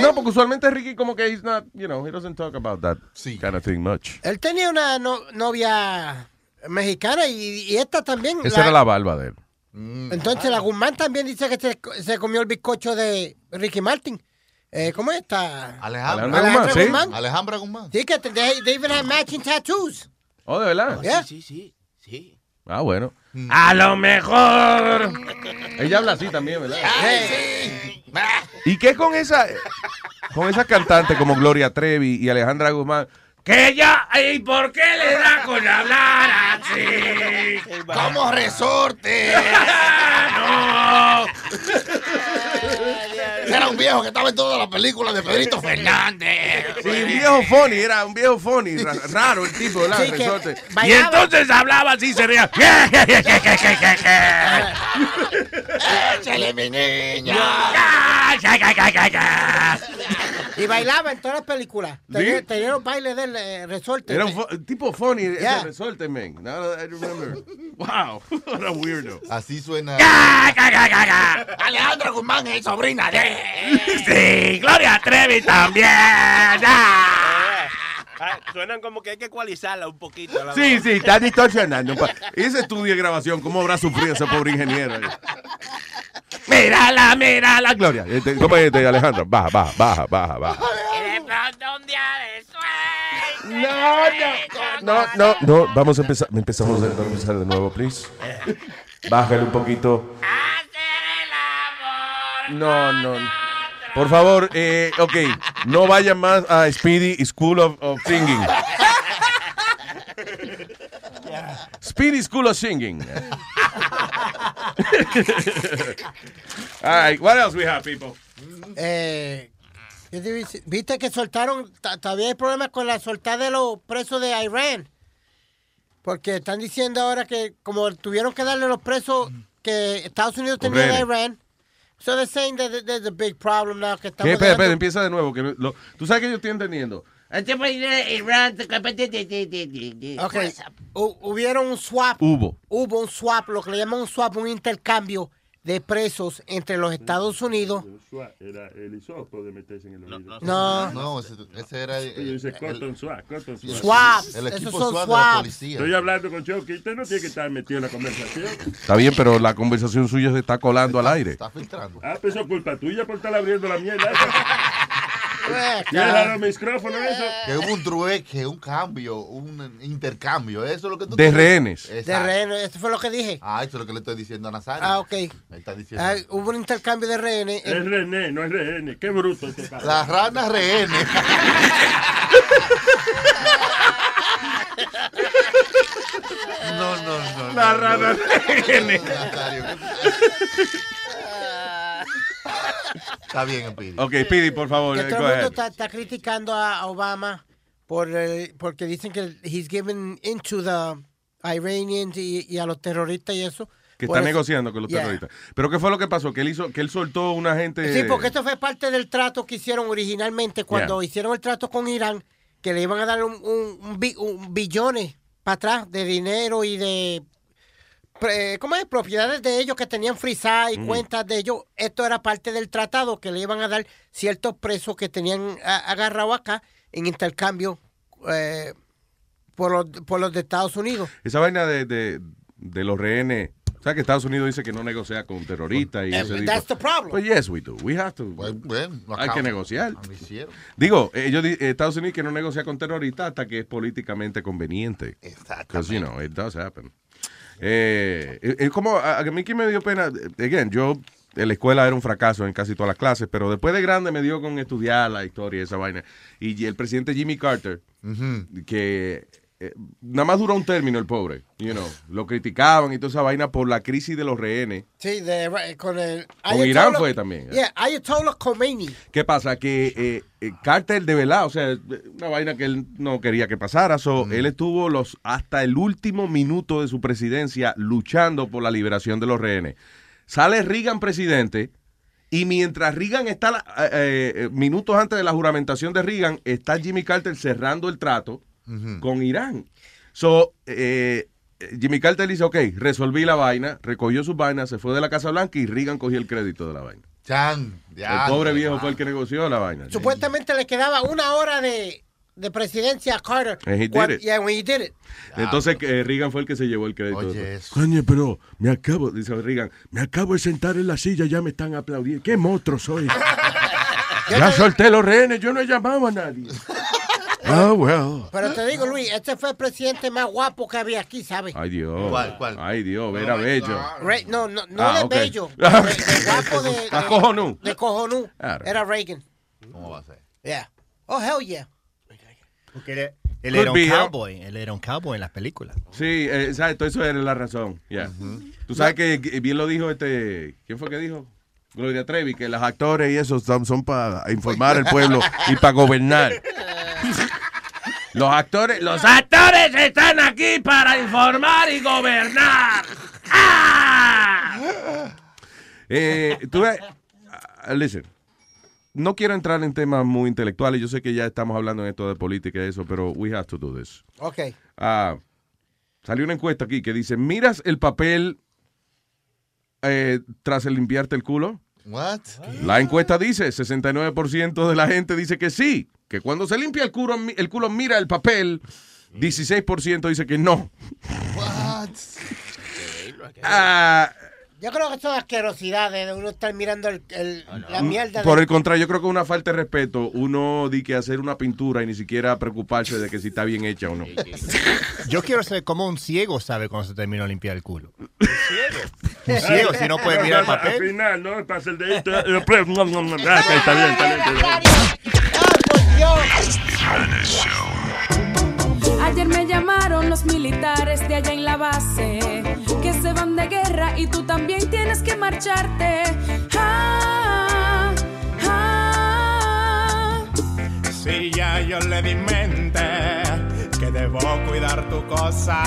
No, porque usualmente Ricky como que he's not, you know, he doesn't talk about that kind of thing much. Él tenía una no- novia mexicana y, y esta también. Esa era la barba de él. Entonces la Guzmán también dice que se, se comió el bizcocho de Ricky Martin. Eh, ¿Cómo está? Alejandra, Alejandra ¿sí? Guzmán. Alejandra Guzmán. Sí, que they, they even have matching tattoos. Oh, de verdad. Yeah. Sí, sí, sí. Ah, bueno. Mm. A lo mejor. Ella habla así también, ¿verdad? ¿Y qué con esa con esa cantante como Gloria Trevi y Alejandra Guzmán? Que ya, ¿y por qué le da con hablar así? ¡Como resorte! ¡No! Era un viejo que estaba en todas las películas de Pedrito Fernández. Sí, un viejo funny, era un viejo funny, ra- raro el tipo, ¿verdad? Sí, que Resorte. Y entonces hablaba así, se reía. ¡Échale, mi niña! Y bailaba en todas las películas. Tenía, tenía los bailes del eh, resorte. Era un tipo funny, ese Yeah. resorte, man. Now that I remember. Wow, what a weirdo. Así suena. Alejandra Guzmán es sobrina de. Sí, Gloria Trevi también. Ah, suenan como que hay que ecualizarla un poquito. la Sí, voz. sí, está distorsionando. un Ese estudio de grabación, ¿cómo habrá sufrido ese pobre ingeniero? Mírala, mírala, Gloria. Este, ¿Cómo es este, Alejandro? Baja, baja, baja, baja, baja. No, no, no, no, vamos a empezar, empezamos a, vamos a empezar de nuevo, please. Bájale un poquito. No, no. Por favor, eh, ok, no vayan más a Speedy School of, of Singing. Speedy School of Singing. All right, what else we have, people? Eh, ¿qué? Viste que soltaron, ta- todavía hay problemas con la soltada de los presos de Irán. Porque están diciendo ahora que como tuvieron que darle los presos que Estados Unidos tenía de. Irán. So they're saying that there's a big problem now que ¿Qué? estamos Espera, espera, dejando- empieza de nuevo. Que lo- tú sabes que yo estoy entendiendo. Ok, hu- hubieron un swap. Hubo. Hubo un swap, lo que le llaman un swap, un intercambio de presos entre los Estados Unidos. Era el hisopo de meterse en el oído. No. No, ese, ese era el, dice el- cotton swap, cotton swap. El equipo esos son de la policía. Estoy hablando con Chucky. Usted no tiene que estar metido en la conversación. Está bien, pero la conversación suya se está colando al aire. Está filtrando. Ah, pues eso es culpa tuya por estar abriendo la mierda. Cierra los micrófonos, eso. Que hubo un trueque, un cambio, un intercambio. Eso es lo que tú De rehenes. De rehenes, eso fue lo que dije. Ah, eso es lo que le estoy diciendo a Nazario. Ah, ok. Está diciendo. Ah, hubo un intercambio de rehenes. Es René, no es René. Qué bruto este cabrón. Las ranas rehenes. no, no, no. La no, rana no. rehenes. Está bien, Speedy. Ok, Speedy, por favor. Que eh, todo el mundo está, está criticando a Obama por eh, porque dicen que he's given into the Iranians y, y a los terroristas y eso. Que Por está eso- negociando con los Yeah. terroristas. Pero ¿qué fue lo que pasó? Que él hizo, que él soltó una gente. Sí, porque esto fue parte del trato que hicieron originalmente cuando Yeah. hicieron el trato con Irán, que le iban a dar un, un, un un billones para atrás de dinero y de pre- ¿cómo es? propiedades de ellos que tenían frisadas y Mm. cuentas de ellos. Esto era parte del tratado que le iban a dar ciertos presos que tenían a- agarrado acá en intercambio eh, por, los, por los de Estados Unidos. Esa vaina de, de, de los rehenes. O sea, que Estados Unidos dice que no negocia con terroristas y Eh, ese that's tipo. the problem. Pues yes, we do. We have to. Hay que negociar. hicieron. Digo, ellos, di- Estados Unidos que no negocia con terroristas hasta que es políticamente conveniente. Exactamente. Because, you know, it does happen. Eh, es como, a, a mí que me dio pena, again, yo en la escuela era un fracaso en casi todas las clases, pero después de grande me dio con estudiar la historia y esa vaina. Y el presidente Jimmy Carter, que eh, nada más duró un término el pobre, you know, lo criticaban y toda esa vaina por la crisis de los rehenes. Sí, de, con el... Con Irán fue también. Yeah, Ayatollah Khomeini. ¿Qué pasa? Que eh, eh, Carter de verdad, o sea, una vaina que él no quería que pasara. So, Él estuvo los hasta el último minuto de su presidencia luchando por la liberación de los rehenes. Sale Reagan presidente y mientras Reagan está, la- eh, eh, minutos antes de la juramentación de Reagan, está Jimmy Carter cerrando el trato con Irán. So, eh, Jimmy Carter dice, ok, resolví la vaina, recogió sus vainas, se fue de la Casa Blanca y Reagan cogió el crédito de la vaina. Chan, ya, el pobre ya. viejo fue el que negoció la vaina. Supuestamente le quedaba una hora de, de presidencia a Carter. And he did Cuan- it. Yeah, when he did it. Entonces eh, Reagan fue el que se llevó el crédito. Oye, después. eso. Coño, pero me acabo, dice Reagan, me acabo de sentar en la silla, ya me están aplaudiendo. ¡Qué monstruo soy! Ya solté los rehenes, yo no he llamado a nadie. Ah, well. Pero te digo, Luis, este fue el presidente más guapo que había aquí, ¿sabes? Ay, Dios. ¿Cuál, cuál? Ay, Dios, era bello. Re- no, no, no Ah, de ok. bello. De, de guapo de. Ah, de- cojonú. De cojonú. Claro. Era Reagan. ¿Cómo va a ser? Yeah. Oh, hell yeah. Porque él, él Could era un ¿eh? cowboy. Él era un cowboy en las películas. Sí, eh, exacto, eso era la razón. ya. Tú sabes que que bien lo dijo este. ¿Quién fue que dijo? Gloria Trevi, que los actores y eso son, son para informar al pueblo y para gobernar. Los actores, los actores están aquí para informar y gobernar. ¡Ah! Eh, tú ves, ah, listen, no quiero entrar en temas muy intelectuales. Yo sé que ya estamos hablando en esto de política y eso, pero we have to do this. Ok. Ah, salió una encuesta aquí que dice, ¿miras el papel eh, tras el limpiarte el culo? What? La encuesta dice, 69% de la gente dice que sí, que cuando se limpia el culo, el culo mira el papel, 16% dice que no. Ah, Yo creo que son asquerosidades de uno estar mirando el, el- la mierda. Mm, por de- el contrario, yo creo que es una falta de respeto uno di que hacer una pintura y ni siquiera preocuparse de que si está bien hecha o no. Yo quiero saber cómo un ciego sabe cuando se terminó de limpiar el culo. Un ciego, si no puede mirar el Al papel. final, ¿no? Pasa el no, no, no, ah, está bien, está bien. está bien. Ayer me llamaron los militares de allá en la base, que se van de guerra y tú también tienes que marcharte. Ah, ah. Si ya yo le di mente que debo cuidar tu cosa.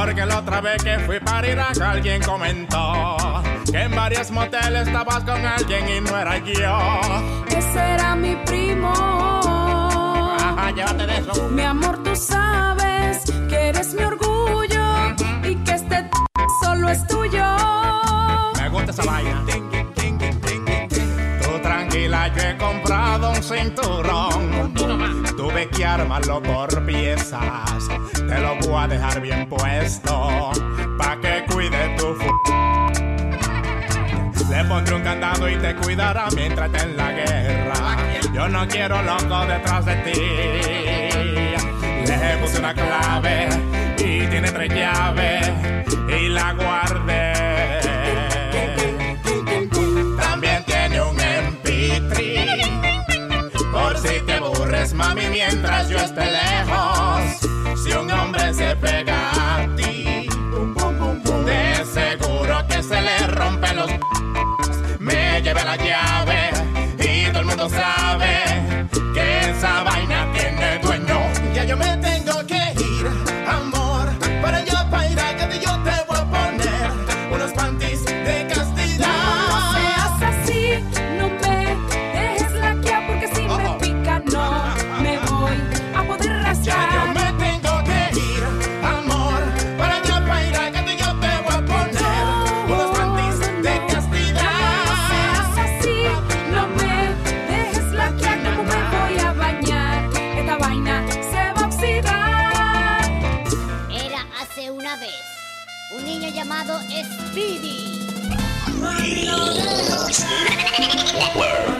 Porque la otra vez que fui para Irak alguien comentó que en varios moteles estabas con alguien y no era yo. Ese era mi primo. Ajá, llévate de eso. Mi amor, tú sabes que eres mi orgullo y que este solo es tuyo. Me gusta esa vaina. Tú tranquila, yo he comprado un cinturón. Tuve que armarlo por piezas. Te lo voy a dejar bien puesto. Pa' que cuide tu Le pondré un candado y te cuidará mientras esté en la guerra. Yo no quiero loco detrás de ti. Le puse una clave y tiene tres llaves y la guardé. También tiene un MP3 por aburres, mami, mientras yo esté lejos. Si un hombre se pega a ti, de seguro que se le rompen los. Me llevé la llave y todo el mundo sabe Speedy. Cuando Speedy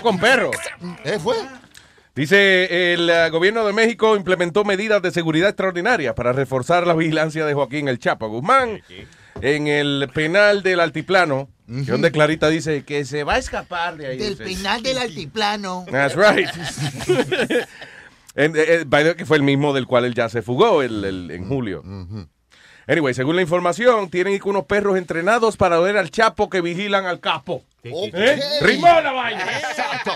con perro. ¿Eh, fue? Dice, el eh, gobierno de México implementó medidas de seguridad extraordinarias para reforzar la vigilancia de Joaquín El Chapo Guzmán en el penal del Altiplano. Uh. Donde Clarita dice que se va a escapar de ahí. Del penal del Altiplano. That's right. Eh, eh, que fue el mismo del cual él ya se fugó el, en julio. Uh Anyway, según la información, tienen unos perros entrenados para oler al chapo que vigilan al capo. Okay. ¿Eh? La vaina. Exacto.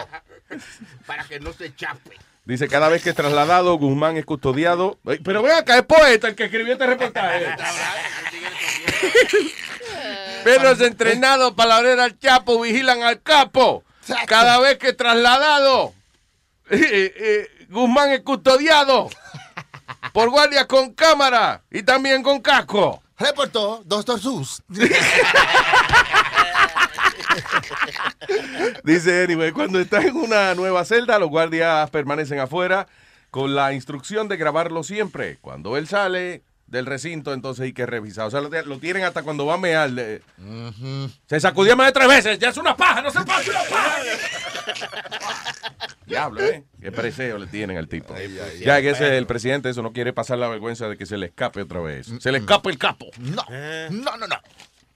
Para que no se chape. Dice, cada vez que es trasladado, Guzmán es custodiado. Pero vean acá, es poeta el que escribió este reportaje. Perros entrenados para oler al chapo vigilan al capo. Cada vez que trasladado, eh, eh, Guzmán es custodiado por guardia con cámara y también con casco. Reportó Doctor Sus. Dice Anyway, cuando estás en una nueva celda, los guardias permanecen afuera con la instrucción de grabarlo siempre. Cuando él sale del recinto, entonces hay que revisar. O sea, lo, lo tienen hasta cuando va a mear. Se sacudía más de tres veces. Ya es una paja, no se pasa una paja. Diablo, ¿eh? Qué preseo le tienen al tipo. Ya que ese es el presidente, eso no quiere pasar la vergüenza de que se le escape otra vez. Se le escape el capo. No, no, no, no.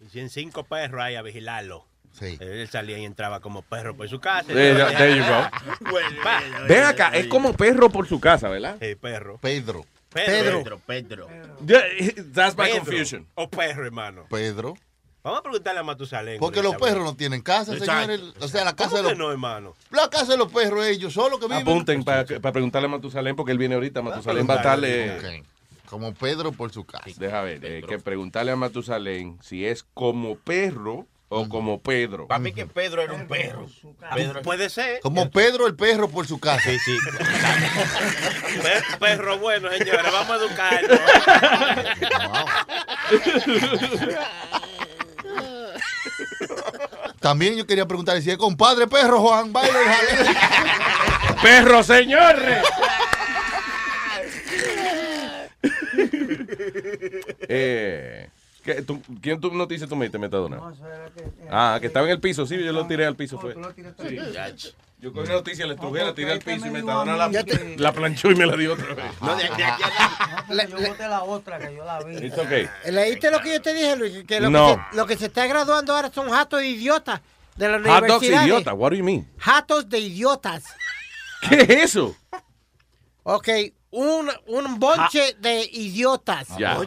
Y 105 perros ahí a vigilarlo. Él salía y entraba como perro por su casa. There- there you go. Bueno, Ven acá, es como perro por su casa, ¿verdad? Sí, perro. Pedro. Pedro. Pedro. That's my Pedro. confusion. O perro, hermano. Pedro. Vamos a preguntarle a Matusalén. Porque los perros no tienen casa, señores. O sea, la casa ¿Cómo de los, no, hermano? la casa de los perros ellos solo que viven. Apunten para preguntarle a Matusalén porque él viene ahorita. Matusalén va a estarle. Como Pedro por su casa. Deja ver, eh, que preguntarle a Matusalén si es como perro o como Pedro. Para mí que Pedro era un perro. Pedro Puede ser. Como Pedro el perro por su casa. Sí, sí. Per- perro bueno, señores. Vamos a educarlo. También yo quería preguntarle si es compadre perro Juan Baile. ¡Perro, señor! eh, ¿qué, tú- ¿Quién tu noticia tú me diste, Metadona? Ah, que estaba en el piso, sí, yo lo tiré al piso. Fue. Sí. Yo cogí la noticia, la estrujé, la tiré al piso y Metadona la, la planchó y me la dio otra vez. Ah, de- de aquí a Le- yo boté la otra que yo la vi. Okay. ¿Leíste lo que yo te dije, Luis? Que lo, No. que, se, lo que se está graduando ahora son jatos de idiotas de la Hot dogs universidad. idiota, what do you mean? Jatos de idiotas. ¿Qué es eso? Ok, un, un bonche de idiotas. Ya.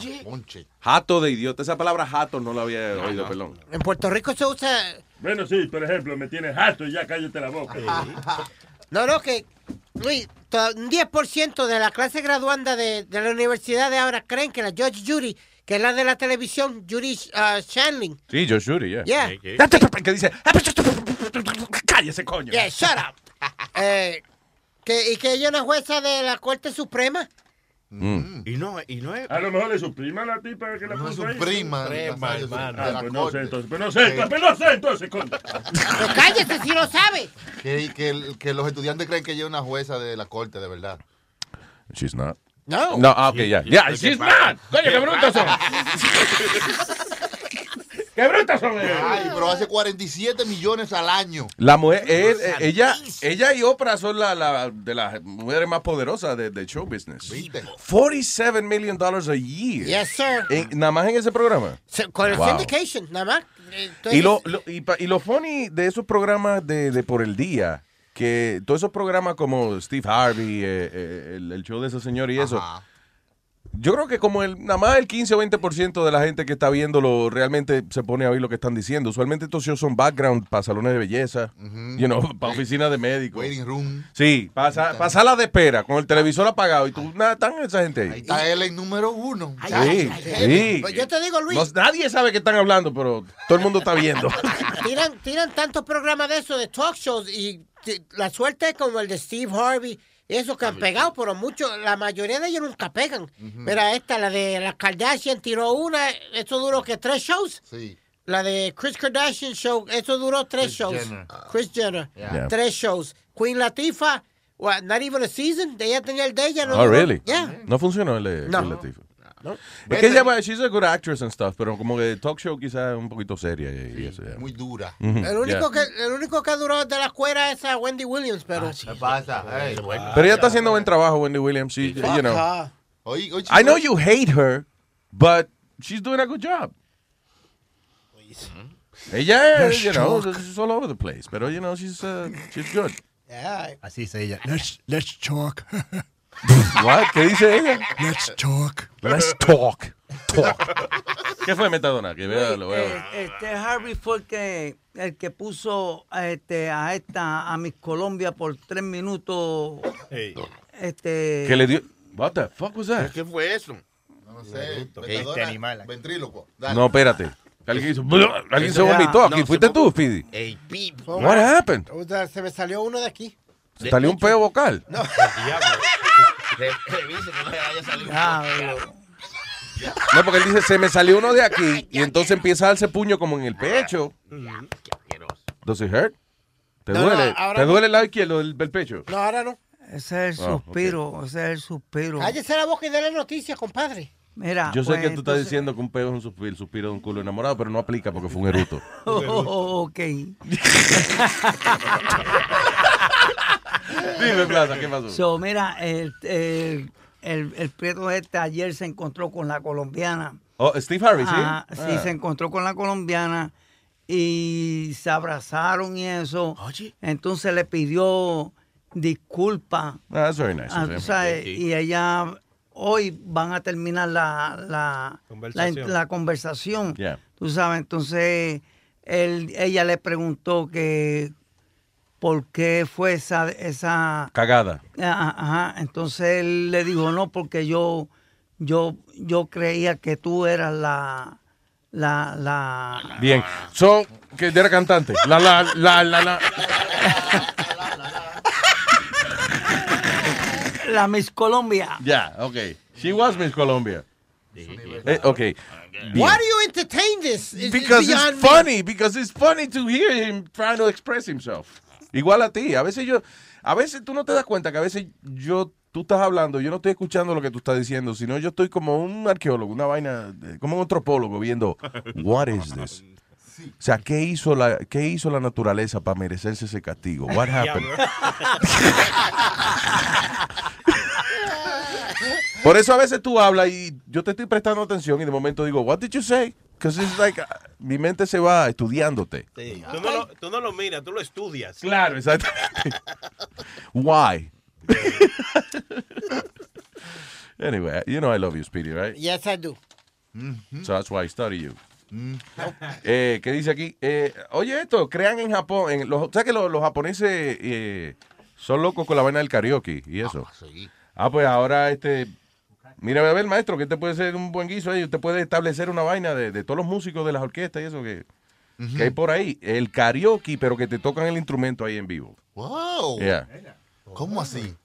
Jato de idiota. Esa palabra jato no la había oído, perdón. En Puerto Rico se usa... Bueno, sí, por ejemplo, me tienes harto y ya cállate la boca. No, no, que, Luis, un 10% de la clase graduanda de, de la universidad de ahora creen que la Judge Judy, que es la de la televisión, Judy uh, Shanling. Sí, Josh Shuri, ya. Yeah. Que dice, cállese, coño. Yeah, shut up. Eh, que, y que ella es una jueza de la Corte Suprema. Mm. Y no, y no es. A lo mejor es su prima la tipa que la No es su prima, Prima, hermano. Ah, pues no sé entonces, pues no sé, entonces, pues no sé entonces, coño. Pues cállese si lo sabe. Que, que, que los estudiantes creen que ella es una jueza de la corte, de verdad. She's not. No. No, ah, ok, ya. Ya, ¿Qué she's not. Coño, qué brutos son. Qué brutos son ellos. Ay, pero hace 47 millones al año. La mujer, él, eh, ella, ella y Oprah son la, la- de las mujeres más poderosas de, de show business. 47 million dollars a year. Yes, sir. En- nada más en ese programa. Con el Wow. syndication, nada más. Entonces, Y lo, lo- y, pa- y lo funny de esos programas de, de por el día, que todos esos programas como Steve Harvey, eh, eh, el, el show de ese señor y eso, yo creo que como el, nada más el 15 o 20% de la gente que está viéndolo realmente se pone a oír lo que están diciendo. Usualmente estos shows son background para salones de belleza, you know, para oficinas de médicos. Waiting room. Sí, para sala de espera, con el televisor apagado y tú, nada, están esa gente ahí. Está él en número uno. Sí, sí. Pues yo te digo, Luis. No- nadie sabe que están hablando, pero todo el mundo está viendo. tiran, tiran tantos programas de eso, de talk shows, y la suerte es como el de Steve Harvey, esos que han pegado, pero muchos, la mayoría de ellos nunca pegan. Mira, esta, la de las Kardashian, tiró una, eso duró que tres shows. Sí. La de Chris Kardashian Show, eso duró tres shows. Jenner. Chris Jenner, Yeah. tres shows. Queen Latifah, what, not even a season, ella tenía el de ella. No Oh, duró- really? Yeah. No funcionó el de No. Queen Latifah. Es que ella, she's a good actress and stuff, pero como que talk show quizás un poquito seria y, y eso, yeah. Muy dura. Ujú, El único, yeah. que, el único que duró de la escuela es a Wendy Williams, pero... ¿Qué pasa? Ey. Pero ella está haciendo buen trabajo, Wendy Williams. She, you know. Ah. Oye, oye, I know you hate her, but she's doing a good job. Ella es, you know, she's all over the place, pero you know, she's, uh, she's good. Así dice ella. Let's, let's talk. What? ¿Qué dice ella? Let's talk. Let's talk. Talk. ¿Qué fue Metadona? Que vea, lo veo. Eh, este Harvey fue el que el que puso a este a esta a Miss Colombia por tres minutos. Este. Que le dio. What the fuck was that? ¿Qué fue eso? No sé. Este Metadona, animal. Ventríloco. Dale. No, espérate. Alguien hizo. Alguien se vomitó aquí. No, ¿Fuiste tú, Speedy? Ey, pipo. Fue What happened? O sea, Se me salió uno de aquí. ¿Se salió un peo vocal? No. Re- Revise que no le haya salido. Ah, No, porque él dice, se me salió uno de aquí y entonces empieza a darse puño como en el pecho. Does it hurt? ¿Te No, no, duele? ahora ¿Te no. duele el lado izquierdo del, del pecho? No, ahora no. Ese es el Ah, ok. suspiro, ese es el suspiro. Cállese la boca y déle noticias, compadre. Mira, Yo sé pues, que tú estás entonces- diciendo que un peo es un suspiro, el suspiro de un culo enamorado, pero no aplica porque fue un eruto. Oh, ok. Dime, Plaza, ¿qué pasó? So, mira, el, el, el, el prieto este ayer se encontró con la colombiana. Oh, Steve Harvey, ¿sí? Sí, Ah. se encontró con la colombiana y se abrazaron y eso. Entonces le pidió disculpas. Ah, that's very nice. Ah, sabes, y ella hoy van a terminar la, la, Conversación. la, la conversación. Yeah. Tú sabes, entonces él, ella le preguntó que por qué fue esa, esa Cagada. Ajá, ajá. Entonces él le dijo, no, porque yo, yo, yo creía que tú eras la, la, la. Bien. So, que era cantante. La, la, la, la, la. La Miss Colombia. Ya, okay. She was Miss Colombia. Eh, okay. Bien. Why do you entertain this? It's- Because it's me. funny, because it's funny to hear him trying to express himself. Igual a ti, a veces yo, a veces tú no te das cuenta que a veces yo, tú estás hablando, yo no estoy escuchando lo que tú estás diciendo, sino yo estoy como un arqueólogo, una vaina, de- como un antropólogo viendo, what is this? O sea, ¿qué hizo la, qué hizo la naturaleza para merecerse ese castigo? What happened? Por eso a veces tú hablas y yo te estoy prestando atención y de momento digo, what did you say? Because it's like, uh, mi mente se va estudiándote. Sí, Tú, no lo, tú no lo miras, tú lo estudias. Claro, exacto. Why? anyway, you know I love you, Speedy, right? Yes, I do. So that's why I study you. Eh, ¿Qué dice aquí? Eh, oye, esto, crean en Japón. En los, ¿Sabes que los, los japoneses eh, son locos con la vaina del karaoke y eso? Ah, pues ahora, este. Mira, a ver, maestro, que te puede ser un buen guiso ahí. Usted puede establecer una vaina de, de todos los músicos de las orquestas y eso que, que hay por ahí. El karaoke, pero que te tocan el instrumento ahí en vivo. Wow. Yeah. ¿Cómo así?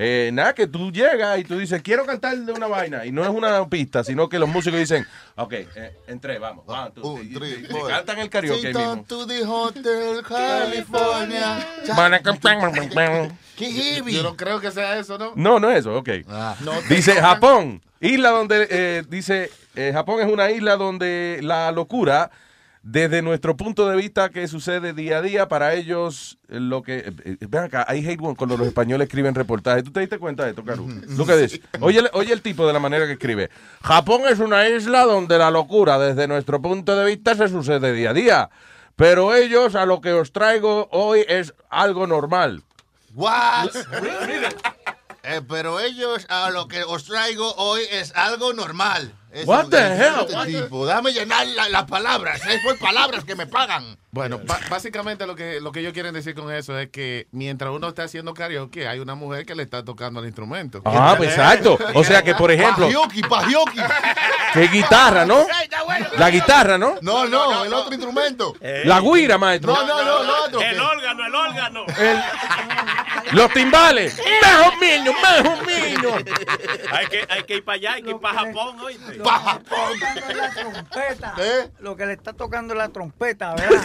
Eh, nada, que tú llegas y tú dices, quiero cantar de una vaina. Y no es una pista, sino que los músicos dicen, ok, eh, entré, vamos. two, three, y- y- y cantan el karaoke mismo. to the Hotel California. Qué heavy. Yo no creo que sea eso, ¿no? No, no es eso, ok. No dice Japón, isla donde, eh, dice, eh, Japón es una isla donde la locura, desde nuestro punto de vista que sucede día a día, para ellos, eh, lo que, eh, ven acá, hay hate one cuando los españoles escriben reportajes. ¿Tú te diste cuenta de esto, Caru? Lo que dice. Oye, oye el tipo de la manera que escribe. Japón es una isla donde la locura, desde nuestro punto de vista, se sucede día a día. Pero ellos, a lo que os traigo hoy, es algo normal. What? Eh, pero ellos, a lo que os traigo hoy es algo normal. Es What the hell? este What the- llenar la- las palabras. Es por palabras que me pagan. Bueno, básicamente lo que, lo que ellos quieren decir con eso es que mientras uno está haciendo karaoke, hay una mujer que le está tocando el instrumento. Ah, pues exacto. O sea que, por ejemplo, Pajioki, pajioki. que guitarra, ¿no? La guitarra, ¿no? No, no, el otro instrumento. La guira, maestro. No, no, no, el otro. El órgano, el órgano. Los timbales. Mejor niño, mejor niño. Hay que, hay que ir para allá, hay que ir para Japón, oíste. Pa' Japón. La trompeta. ¿Eh? Lo que le está tocando es la trompeta, ¿verdad?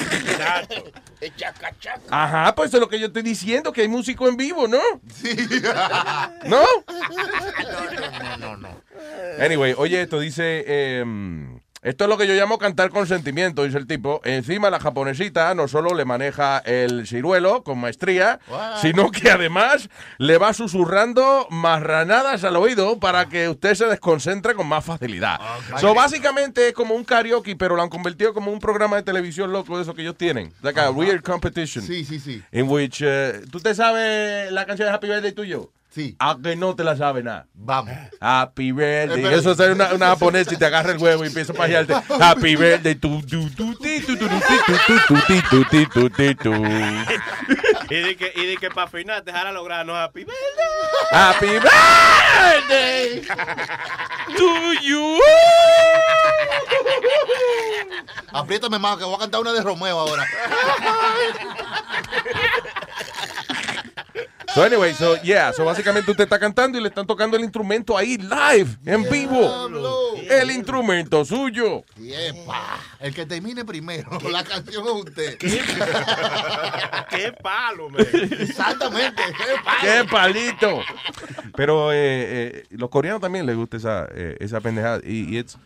Exacto. Ajá, pues eso es lo que yo estoy diciendo, que hay músico en vivo, ¿no? Sí. ¿No? No, no, no. Anyway, oye, esto dice, em, esto es lo que yo llamo cantar con sentimiento, dice el tipo. Encima la japonesita no solo le maneja el ciruelo con maestría, sino que además le va susurrando marranadas al oído para que usted se desconcentre con más facilidad. So, básicamente es como un karaoke, pero lo han convertido como un programa de televisión loco de eso que ellos tienen. Like a weird competition. Sí, sí, sí. In which, eh, ¿tú te sabes la canción de Happy Birthday tuyo? Sí. A que no te la sabe nada. Vamos. Happy birthday. Eso es una, una japonesa y te agarra el huevo y empieza a pajearte. Happy birthday. Tu, tu, tu, ti, tu, tu, tu, ti, tu, tu, tu, ti, tu, ti, tu, ti, tu. Y di que, y di que para afinar, dejar a lograr, no happy birthday. Happy birthday to you. Apriétame más, que voy a cantar una de Romeo ahora. So anyway, so yeah, so básicamente usted está cantando y le están tocando el instrumento ahí live, en vivo. El instrumento suyo. Yepa. El que termine primero la canción es usted. ¡Qué palo, man! Exactamente, qué palo. ¡Qué palito! Pero eh, eh, los coreanos también les gusta esa, eh, esa pendejada. Y, y it's-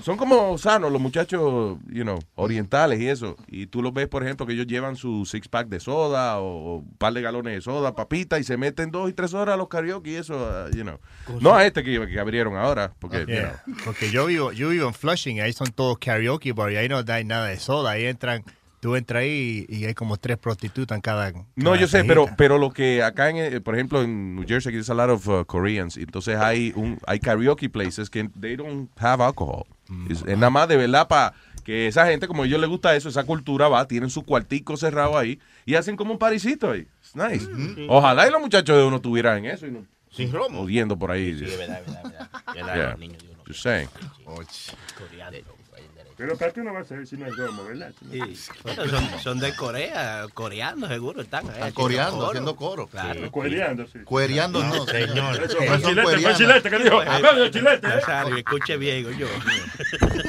son como sanos los muchachos, you know, orientales y eso. Y tú los ves, por ejemplo, que ellos llevan su six pack de soda o un par de galones de soda, papita, y se meten dos y tres horas a los karaoke y eso, uh, you know. No a este que, que abrieron ahora, porque, you Yeah, know. Porque yo vivo, yo vivo en Flushing, ahí son todos karaoke bar y ahí no hay nada de soda. Ahí entran, tú entras ahí y hay como tres prostitutas en cada. No, cada yo sé, pero, pero lo que acá, en, eh, por ejemplo, en New Jersey, there's a lot of uh, Koreans. Entonces hay un hay karaoke places que they don't have alcohol. Es, es nada más de verdad para que esa gente, como a ellos les gusta eso, esa cultura va, tienen su cuartico cerrado ahí y hacen como un parisito ahí. It's nice. Ojalá y los muchachos de uno tuvieran eso y no Sin romo. odiando por ahí. Sí, es verdad, es verdad, es verdad. Yeah. niños de uno. Just saying. Pero ¿para qué no va a ser si no es romo, verdad? Bueno, son, son de Corea, coreanos seguro están. ahí haciendo coreando, coro. haciendo coro. Claro. Cuereando, sí. Cuereando no, señor. Eso Son fue chilete, fue chilete que dijo. "Hablando de chilete". Nazario, escuche bien, yo.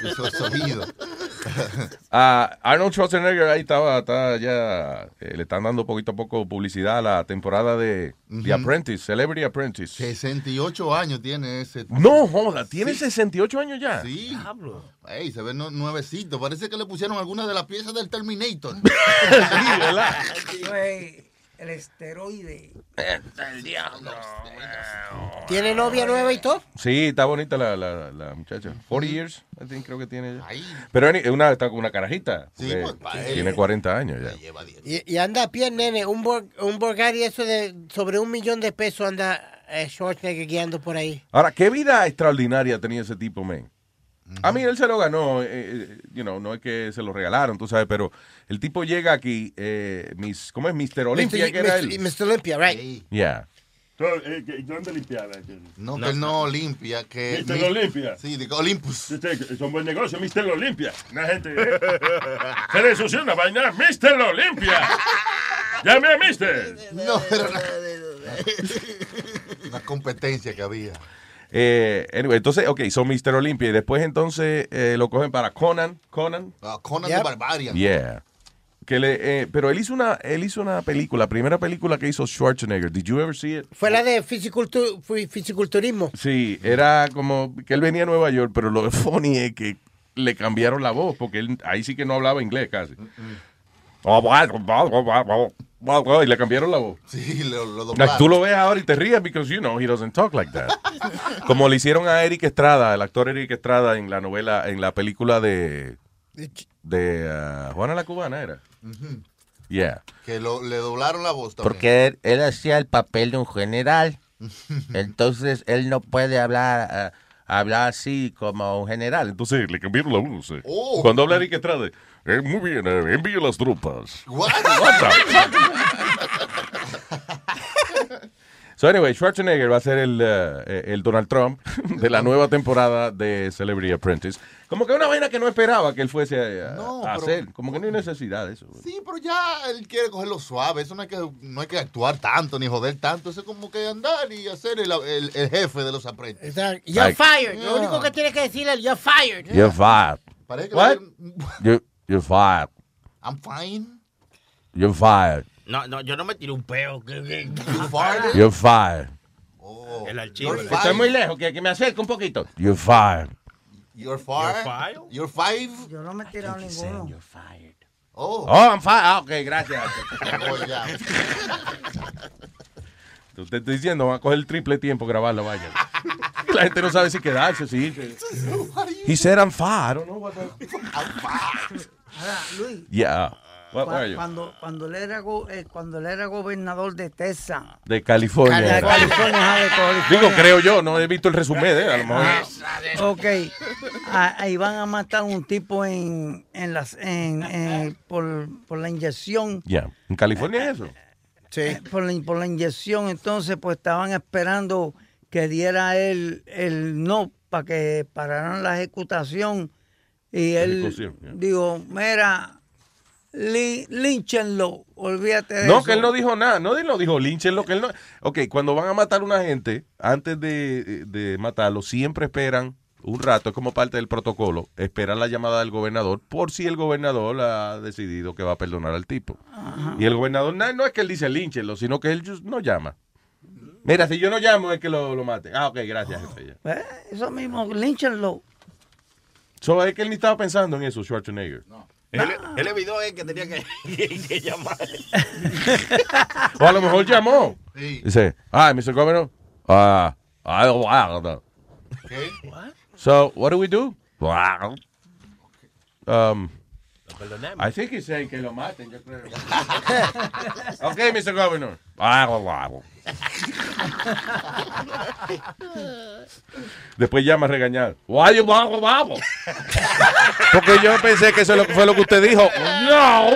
Esos oídos. Ah, Arnold Schwarzenegger ahí estaba, está ya, eh, le están dando poquito a poco publicidad a la temporada de The. Apprentice, Celebrity Apprentice. 68 años tiene ese. No, joda, tiene Sí. 68 años ya. Sí. Ey, se ve nu- nuevecito. Parece que le pusieron algunas de las piezas del Terminator. sí, ¿verdad? El esteroide. El diablo. ¿Tiene novia nueva y todo? Sí, está bonita la, la, la muchacha. 40 years, I think, creo que tiene ya. Pero una, está con una carajita. Sí, Eh, pues, tiene 40 años ya. Y, y anda a pie, nene. Un, Bor- un Borgari eso de sobre un millón de pesos anda eh, Schwarzenegger guiando por ahí. Ahora, ¿qué vida extraordinaria tenía ese tipo, man? A mí él se lo ganó, eh, eh, you know, no es que se lo regalaron, tú sabes, pero el tipo llega aquí, eh, mis, ¿cómo es? Mr. Olympia, Mr. que era Mr. él. Mr. Olympia, right? Yeah. Eh, ¿Dónde limpiaba? No, que no limpia, que... Mr. Olympia. Sí, de Olympus. Es un buen negocio, Mr. Olympia. Una gente. ¿eh? Se le ensució una vaina, Mr. Olympia. Llame a Mr. No, una, una competencia que había. Eh, anyway, entonces, ok, son Mr. Olympia y después entonces eh, lo cogen para Conan, Conan. Ah, Conan the Barbarian. Yeah. Que le, eh, pero él hizo una, él hizo una película, la primera película que hizo Schwarzenegger. Did you ever see it? Fue la de fisicultu- fi- fisiculturismo. Sí, era como que él venía a Nueva York, pero lo funny es que le cambiaron la voz, porque él ahí sí que no hablaba inglés casi. Y le cambiaron la voz. Sí, lo, lo Like, doblaron. tú lo ves ahora y te ríes because you know he doesn't talk like that. Como le hicieron a Eric Estrada, el actor Eric Estrada en la novela, en la película de de uh, Juana la Cubana era. Ujú. Yeah. Que lo, le doblaron la voz también. Porque él, él hacía el papel de un general. Entonces él no puede hablar ah, hablar así como un general. Entonces le cambiaron la voz. eh. Oh. Cuando habla Eric Estrada, eh, muy bien, eh, envíe las tropas. What? So anyway, Schwarzenegger va a ser el, uh, el Donald Trump de la nueva temporada de Celebrity Apprentice. Como que una vaina que no esperaba que él fuese a, No, a pero- hacer. Como que no hay necesidad de eso. Sí, pero ya él quiere cogerlo suave. Eso no hay que, no hay que actuar tanto ni joder tanto. Eso es como que andar y hacer el, el- el jefe de los aprendices. Exacto. You're Like- fired. Lo único que tiene que decirle es you're fired. You're fired. Parece que What? You, you're fired. I'm fine. You're fired. No, no, yo no me tiré un peo. ¿Qué- qué? You're fired. El archivo. You're Estoy muy lejos, que, que me acerque un poquito. You're fired. You're fired. You're five. Yo no me he tirado ninguno. Oh. Oh, I'm fine. Ah, ok, gracias. Oh, ya. Te estoy diciendo, va a coger el triple tiempo grabarla, vaya. La gente no sabe si quedarse, sí. He said I'm fired. I don't know what the- Ahora, Luis, Yeah. What cua- were you? cuando, cuando, él era go- eh, cuando él era gobernador de Texas, De California. de. California, de California. Digo, creo yo, no he visto el resumen de él, a lo mejor. Ok, Ah, ahí van a matar a un tipo en, en las, en, en- por, por la inyección. Ya. ¿En California es eso? Eh, Por la, por la inyección, entonces pues estaban esperando que diera él el no para que pararan la ejecutación y él ya. digo, mira, li- línchenlo. Olvídate de No, eso. que él no dijo nada. No, él no dijo linchen lo que él no. Ok, cuando van a matar a una gente, antes de, de matarlo, siempre esperan un rato, es como parte del protocolo, esperan la llamada del gobernador por si el gobernador ha decidido que va a perdonar al tipo. Ajá. Y el gobernador, no, no es que él dice línchenlo, sino que él no llama. Mira, si yo no llamo es que lo, lo mate. Ah, ok, gracias, jefe. ya. Eh, Eso mismo, línchenlo. So, es que él ni estaba pensando en eso, Schwarzenegger. Él, él evitó que tenía que, que llamar. O a lo mejor llamó. Dice, ah, Mr. Governor, ah, I don't want So, what do we do? Um, I think he's saying que lo maten, yo creo. okay, Mr. Governor. Después llama a regañar. Why you blah, blah? Porque yo pensé que eso fue lo que usted dijo. No.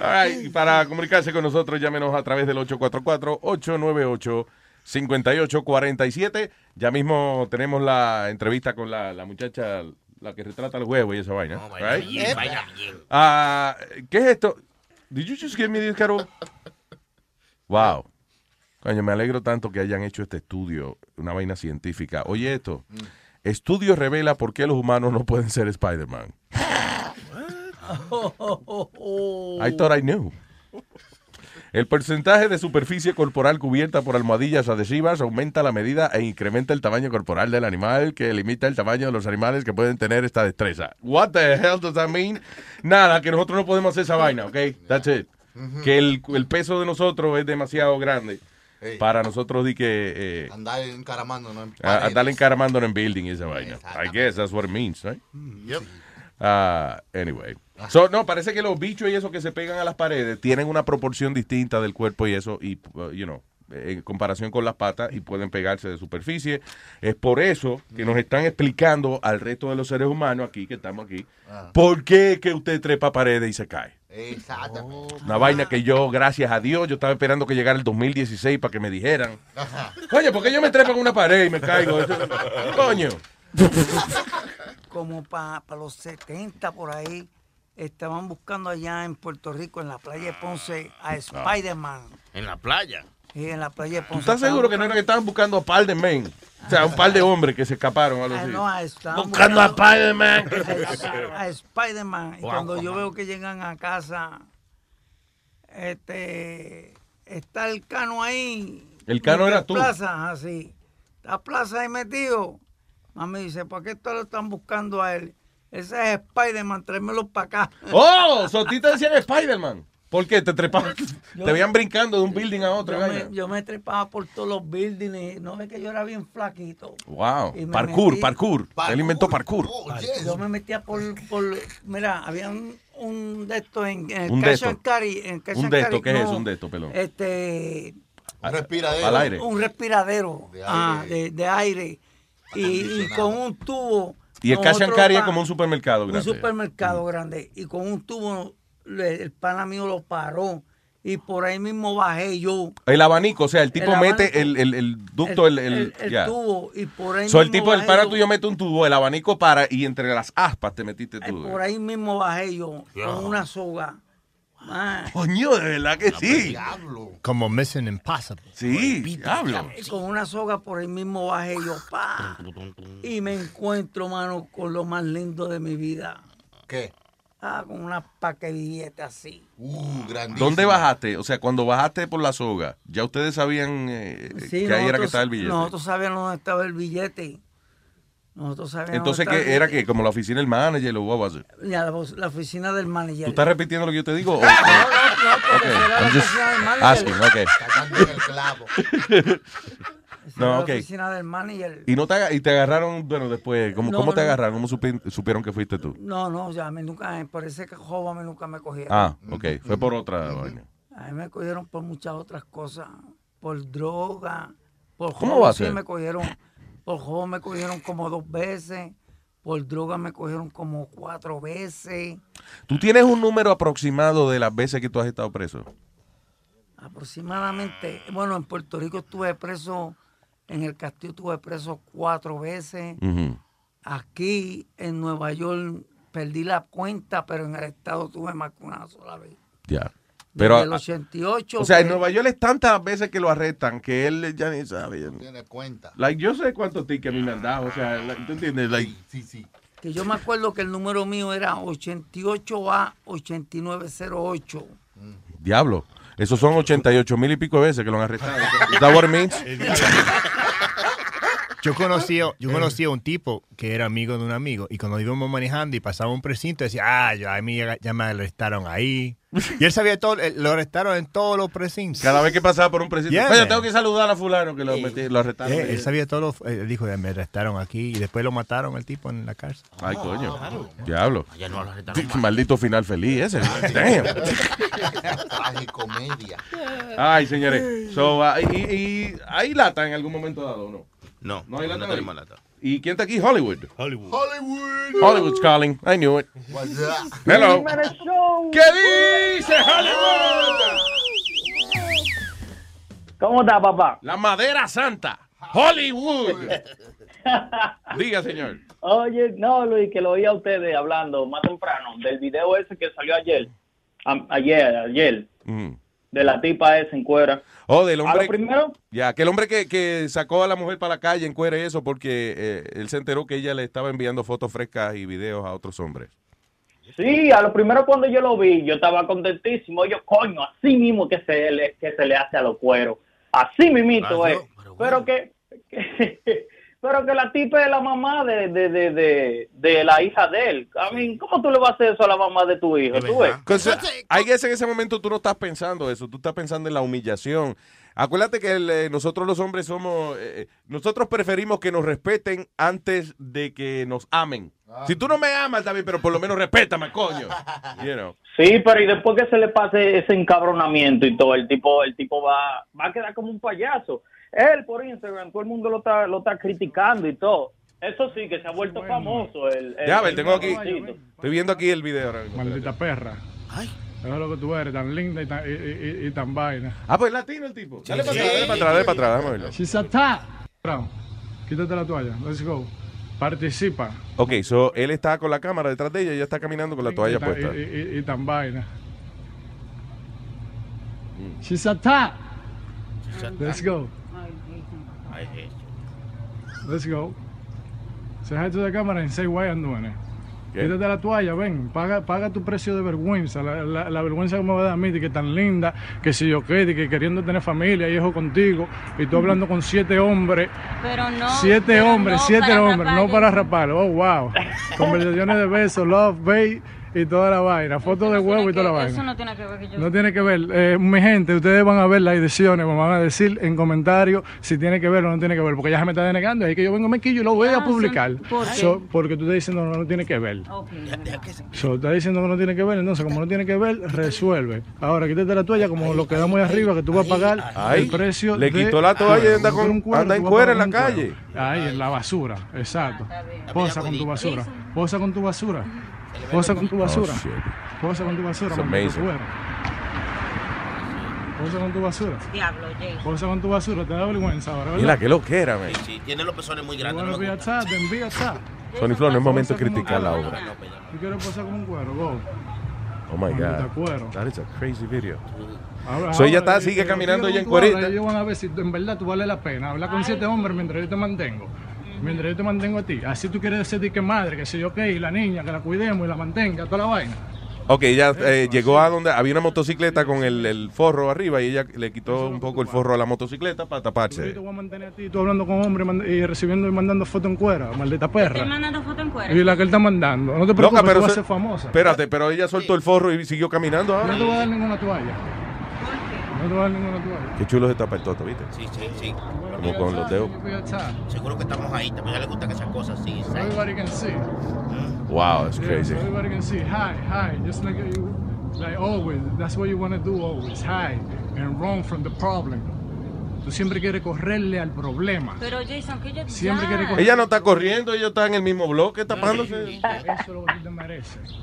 All right, y para comunicarse con nosotros, llámenos a través del 844-898-5847. Ya mismo tenemos la entrevista con la, la muchacha, la que retrata el huevo y esa vaina. right? bien, vaina bien. Ah, ¿Qué es esto? Did you just give me this, Carol? Wow. Coño, me alegro tanto que hayan hecho este estudio, una vaina científica. Oye esto, estudio revela por qué los humanos no pueden ser Spider-Man. I thought I knew. El porcentaje de superficie corporal cubierta por almohadillas adhesivas aumenta la medida e incrementa el tamaño corporal del animal, que limita el tamaño de los animales que pueden tener esta destreza. What the hell does that mean? Nada, que nosotros no podemos hacer esa vaina, ¿ok? That's it. Que el, el peso de nosotros es demasiado grande para nosotros di que eh, Andar encaramando, ¿no? En paredes. building esa vaina. I guess that's what it means, right? Yep. Ah, anyway. So, no, parece que los bichos y eso que se pegan a las paredes tienen una proporción distinta del cuerpo y eso, y, uh, you know, en comparación con las patas y pueden pegarse de superficie. Es por eso que nos están explicando al resto de los seres humanos aquí, que estamos aquí, Ah. por qué que usted trepa paredes y se cae. Exactamente. Una vaina que yo, gracias a Dios, yo estaba esperando que llegara el 2016 para que me dijeran. Ajá. Coño, ¿por qué yo me trepo en una pared y me caigo? Coño. Como para los 70 por ahí, estaban buscando allá en Puerto Rico, en la playa de Ponce, a Spider-Man. En la playa. Sí, en la playa de ¿Tú Ponce. estás seguro que no era que estaban buscando a par de men? O sea, un par de hombres que se escaparon. Algo Ah, así. no, Buscando a Spider-Man. A, a Spider-Man. Y Wow, cuando yo veo que llegan a casa, este, está el cano ahí. El Cano era tú. Plaza, así. Está Plaza ahí metido. Mami dice, ¿por qué todos lo están buscando a él? Ese es Spider-Man, tráemelo para acá. ¡Oh! So, a ti te decían Spider-Man. ¿Por qué? Te trepaban. Yo- te veían brincando de un building a otro. Yo me, yo me trepaba por todos los buildings. No ve que yo era bien flaquito. Wow. Parkour, metí- parkour, Él inventó parkour. Yo me metía por, por mira, había un, un de estos en, en el Un de Cash estos. and Carry, en Cash Un de estos, ¿qué es no, eso, un de estos, pelón? Este Un respiradero. Al aire. Un respiradero De ah, aire. de, de aire. Y, y con un tubo. Y el Cash Carry es como un supermercado Un grande. Mm. supermercado grande. Y con un tubo, el pana mío lo paró. Y por ahí mismo bajé yo. El abanico, o sea, el tipo El mete abanico. el, el, el ducto, el, el, el ya. tubo. Y por ahí So, el mismo tipo, el bajé para yo. tuyo mete un tubo, el abanico para y entre las aspas te metiste tú. Por ahí mismo bajé yo con una soga. Coño, de verdad que sí. Como Mission Impossible. Sí, diablo. y con una soga por ahí mismo bajé yo. Pa, y me encuentro, mano, con lo más lindo de mi vida. ¿Qué? Ah, con una paque de billetes así. Uh, grandísimo. ¿Dónde bajaste? O sea, cuando bajaste por la soga, ya ustedes sabían eh, Sí, que ahí era que estaba el billete. Nosotros sabíamos dónde estaba el billete. Nosotros sabíamos Entonces, dónde ¿qué estaba era que Como la oficina del manager o what was it? Ya, la, la oficina del manager. ¿Tú estás repitiendo lo que yo te digo? o- No, no, no, porque Ok, será la oficina del manager. asking, ok. Cagando en el clavo. Será No, la ok. oficina del manager. Y, no te, y te agarraron, bueno, después, ¿cómo, No, cómo te no. agarraron? ¿Cómo supi- supieron que fuiste tú? No, no, ya, a mí nunca, por ese joven a mí nunca me cogieron. Ah, ok, fue por otra vaina. A mí me cogieron por muchas otras cosas, por droga, por ¿Cómo joven va a sí ser? me cogieron, por joven me cogieron como dos veces, por droga me cogieron como cuatro veces, ¿Tú tienes un número aproximado de las veces que tú has estado preso? aproximadamente, bueno, en Puerto Rico estuve preso, en el castillo estuve preso cuatro veces, aquí en Nueva York perdí la cuenta, pero en el estado tuve más que una sola vez. Ya. Desde Pero, el 88. o sea, en que- Nueva York es tantas veces que lo arrestan que él ya ni sabe. Tiene cuenta. Like, yo sé cuántos tickets a mí me han dado. O sea, like, ¿tú entiendes? Like, Sí, sí. que yo me acuerdo que el número mío era 88A 8908. diablo. Esos son 88 mil y pico veces que lo han arrestado. ¿Is that what it means? Yo conocí, yo conocí a un tipo que era amigo de un amigo y cuando íbamos manejando y pasaba un precinto decía, ah, yo, a mí ya, ya me arrestaron ahí. Y él sabía todo, eh, lo arrestaron en todos los precintos. Cada vez que pasaba por un presidente. Yeah, Oye, tengo que saludar a fulano que lo, metí- lo arrestaron. Eh, él sabía todo, lo- él dijo, me arrestaron aquí y después lo mataron el tipo en la cárcel. Ay, coño. Diablo. Allá no lo arrestaron Qué Maldito final feliz ese. Damn. Tragicomedia. Ay, señores. So, ah, y, y hay lata en algún momento dado, ¿o no? No, no hay lata. no hoy? tenemos lata. ¿Y quién está aquí? Hollywood. Hollywood. Hollywood. Hollywood's calling. I knew it. Hello. ¿Qué dice Hollywood? ¿Cómo está, papá? La madera santa. Hollywood. Diga, señor. Oye, no, Luis, que lo oí a ustedes hablando más temprano del video ese que salió ayer. Am- ayer, ayer. Mm. De la tipa esa en cuera. Oh, del A lo primero, Ya, que el hombre que, que sacó a la mujer para la calle en cuera y eso porque eh, él se enteró que ella le estaba enviando fotos frescas y videos a otros hombres. sí, a lo primero cuando yo lo vi, yo estaba contentísimo. Yo, coño, así mismo que se le, que se le hace a los cueros. Así mismito es. Pero que, que- pero que la tipa es la mamá de, de, de, de, de la hija de él. I mean, ¿cómo tú le vas a hacer eso a la mamá de tu hijo? ¿Tú ves? Entonces, hay veces en ese momento tú no estás pensando eso, tú estás pensando en la humillación. Acuérdate que el, eh, nosotros los hombres somos, eh, nosotros preferimos que nos respeten antes de que nos amen. Si tú no me amas también, pero por lo menos respétame, coño. You know. Sí, pero y después que se le pase ese encabronamiento y todo, el tipo, el tipo va, va a quedar como un payaso. Él por Instagram, todo el mundo lo está, lo está criticando y todo. Eso sí, que se ha vuelto famoso. El, el- Ya, a ver, tengo aquí, estoy viendo aquí el video ahora. Maldita perra. Eso es lo que tú eres, tan linda y tan, y, y- y tan vaina. Ah, pues latino el tipo. Dale para atrás, dale para atrás, dale para atrás, déjame verlo. She's a top. Brown, Quítate la toalla. Let's go. Participa. Ok, so él está con la cámara detrás de ella y ella está caminando con la toalla puesta. y- y- y tan vaina. She's a top. Let's go. Let's go. Say hi to the camera and say why I'm doing it. ¿Qué? Quítate la toalla, ven, paga, paga tu precio de vergüenza, la, la- la vergüenza que me va a dar a mí, de que tan linda, que si yo qué, de que queriendo tener familia, hijo contigo, y tú hablando con siete hombres, Pero no. siete pero hombres, no siete hombres, rapar, no para rapar, oh wow, conversaciones de besos, love, babe, y toda la vaina, fotos de huevo y toda la Eso vaina. no tiene que ver que yo. No tiene que ver, eh, mi gente, ustedes van a ver las ediciones, me van a decir en comentarios si tiene que ver o no tiene que ver, porque ya se me está denegando, es que yo vengo me quillo y lo voy a publicar, ¿por qué? So, porque tú estás diciendo que no tiene que ver. So, está diciendo que no tiene que ver, entonces como no tiene que ver, resuelve. Ahora quítate la toalla como lo que damos ahí arriba, que tú vas a pagar el precio le de- quitó la toalla y anda con- Un cuero, anda en cuera en la calle. cuero. Ahí, en la basura, exacto. Posa con tu basura, posa con tu basura, posa con tu basura, Oh, posa con tu basura, maldito amazing. cuero. Posa con tu basura. Diablo, Jason. Posa con tu basura, te da vergüenza ahora, ¿verdad? Mira, qué lo que era, man. Sí, tiene los pezones muy grandes. Bueno, outside, then be outside. Sony Flow, no es momento de criticar la obra. ¿Tú quieres posar como un cuero? Go. Oh my God. cuero. That is a crazy video. Ahora- So ella está, eh, sigue eh, caminando ella en cuerita. Ellos van a ver si en verdad tú vale la pena. Habla con siete hombres mientras yo te mantengo. Mientras yo te mantengo a ti. Así tú quieres decir que madre, que si yo qué, y la niña, que la cuidemos y la mantenga, toda la vaina. Ok, ella eh, llegó a donde había una motocicleta con el, el forro arriba y ella le quitó un poco el forro a la motocicleta para Yo taparse. te voy a mantener a ti, tú hablando con hombres y recibiendo y mandando fotos en cuera, maldita Estoy perra. mandando foto en cuero. Y la que él está mandando. No te preocupes, Loca, pero tú vas a se- ser famosa. Espérate, pero ella soltó el forro y siguió caminando No ahora. te voy a dar ninguna toalla. No te voy a dar ninguna toalla. Qué chulo se tapa el toto, ¿viste? Sí, sí, sí. Como con los dedos. Seguro que estamos ahí. También a le gustan esas cosas así. So everybody can see. Wow, that's Yeah, crazy. so everybody can see. Hi, hi. Just like you, like always. That's what you want to do always. Hi, and run from the problem. Tú siempre quieres correrle al problema. Pero Jason, que yo. Siempre quiere coger- Ella no está corriendo, ella está en el mismo bloque tapándose. Eso es lo que tú te mereces.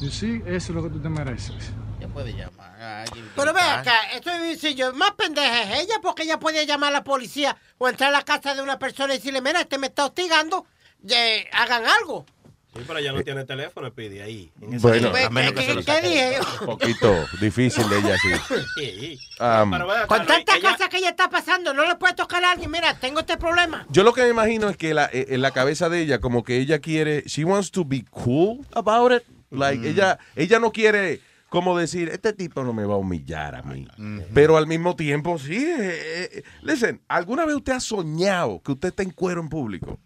You see, eso es lo que tú te mereces. Puede llamar a alguien. Pero ve acá, esto es sencillo. Más pendeja es ella porque ella puede llamar a la policía o entrar a la casa de una persona y decirle, mira, este me está hostigando. eh, hagan algo. Sí, pero ella no tiene teléfono, pide ahí. Bueno, a menos que ¿Qué, qué dije? Un poquito difícil de ella, sí. Sí. Um, Pero ven acá, Con tantas ella- cosas que ella está pasando, no le puede tocar a alguien. Mira, tengo este problema. Yo lo que me imagino es que la, eh, en la cabeza de ella, como que ella quiere, she wants to be cool about it. Like, ella, ella no quiere como decir, este tipo no me va a humillar a mí. Pero al mismo tiempo, sí. eh, eh, listen, ¿alguna vez usted ha soñado que usted está en cuero en público?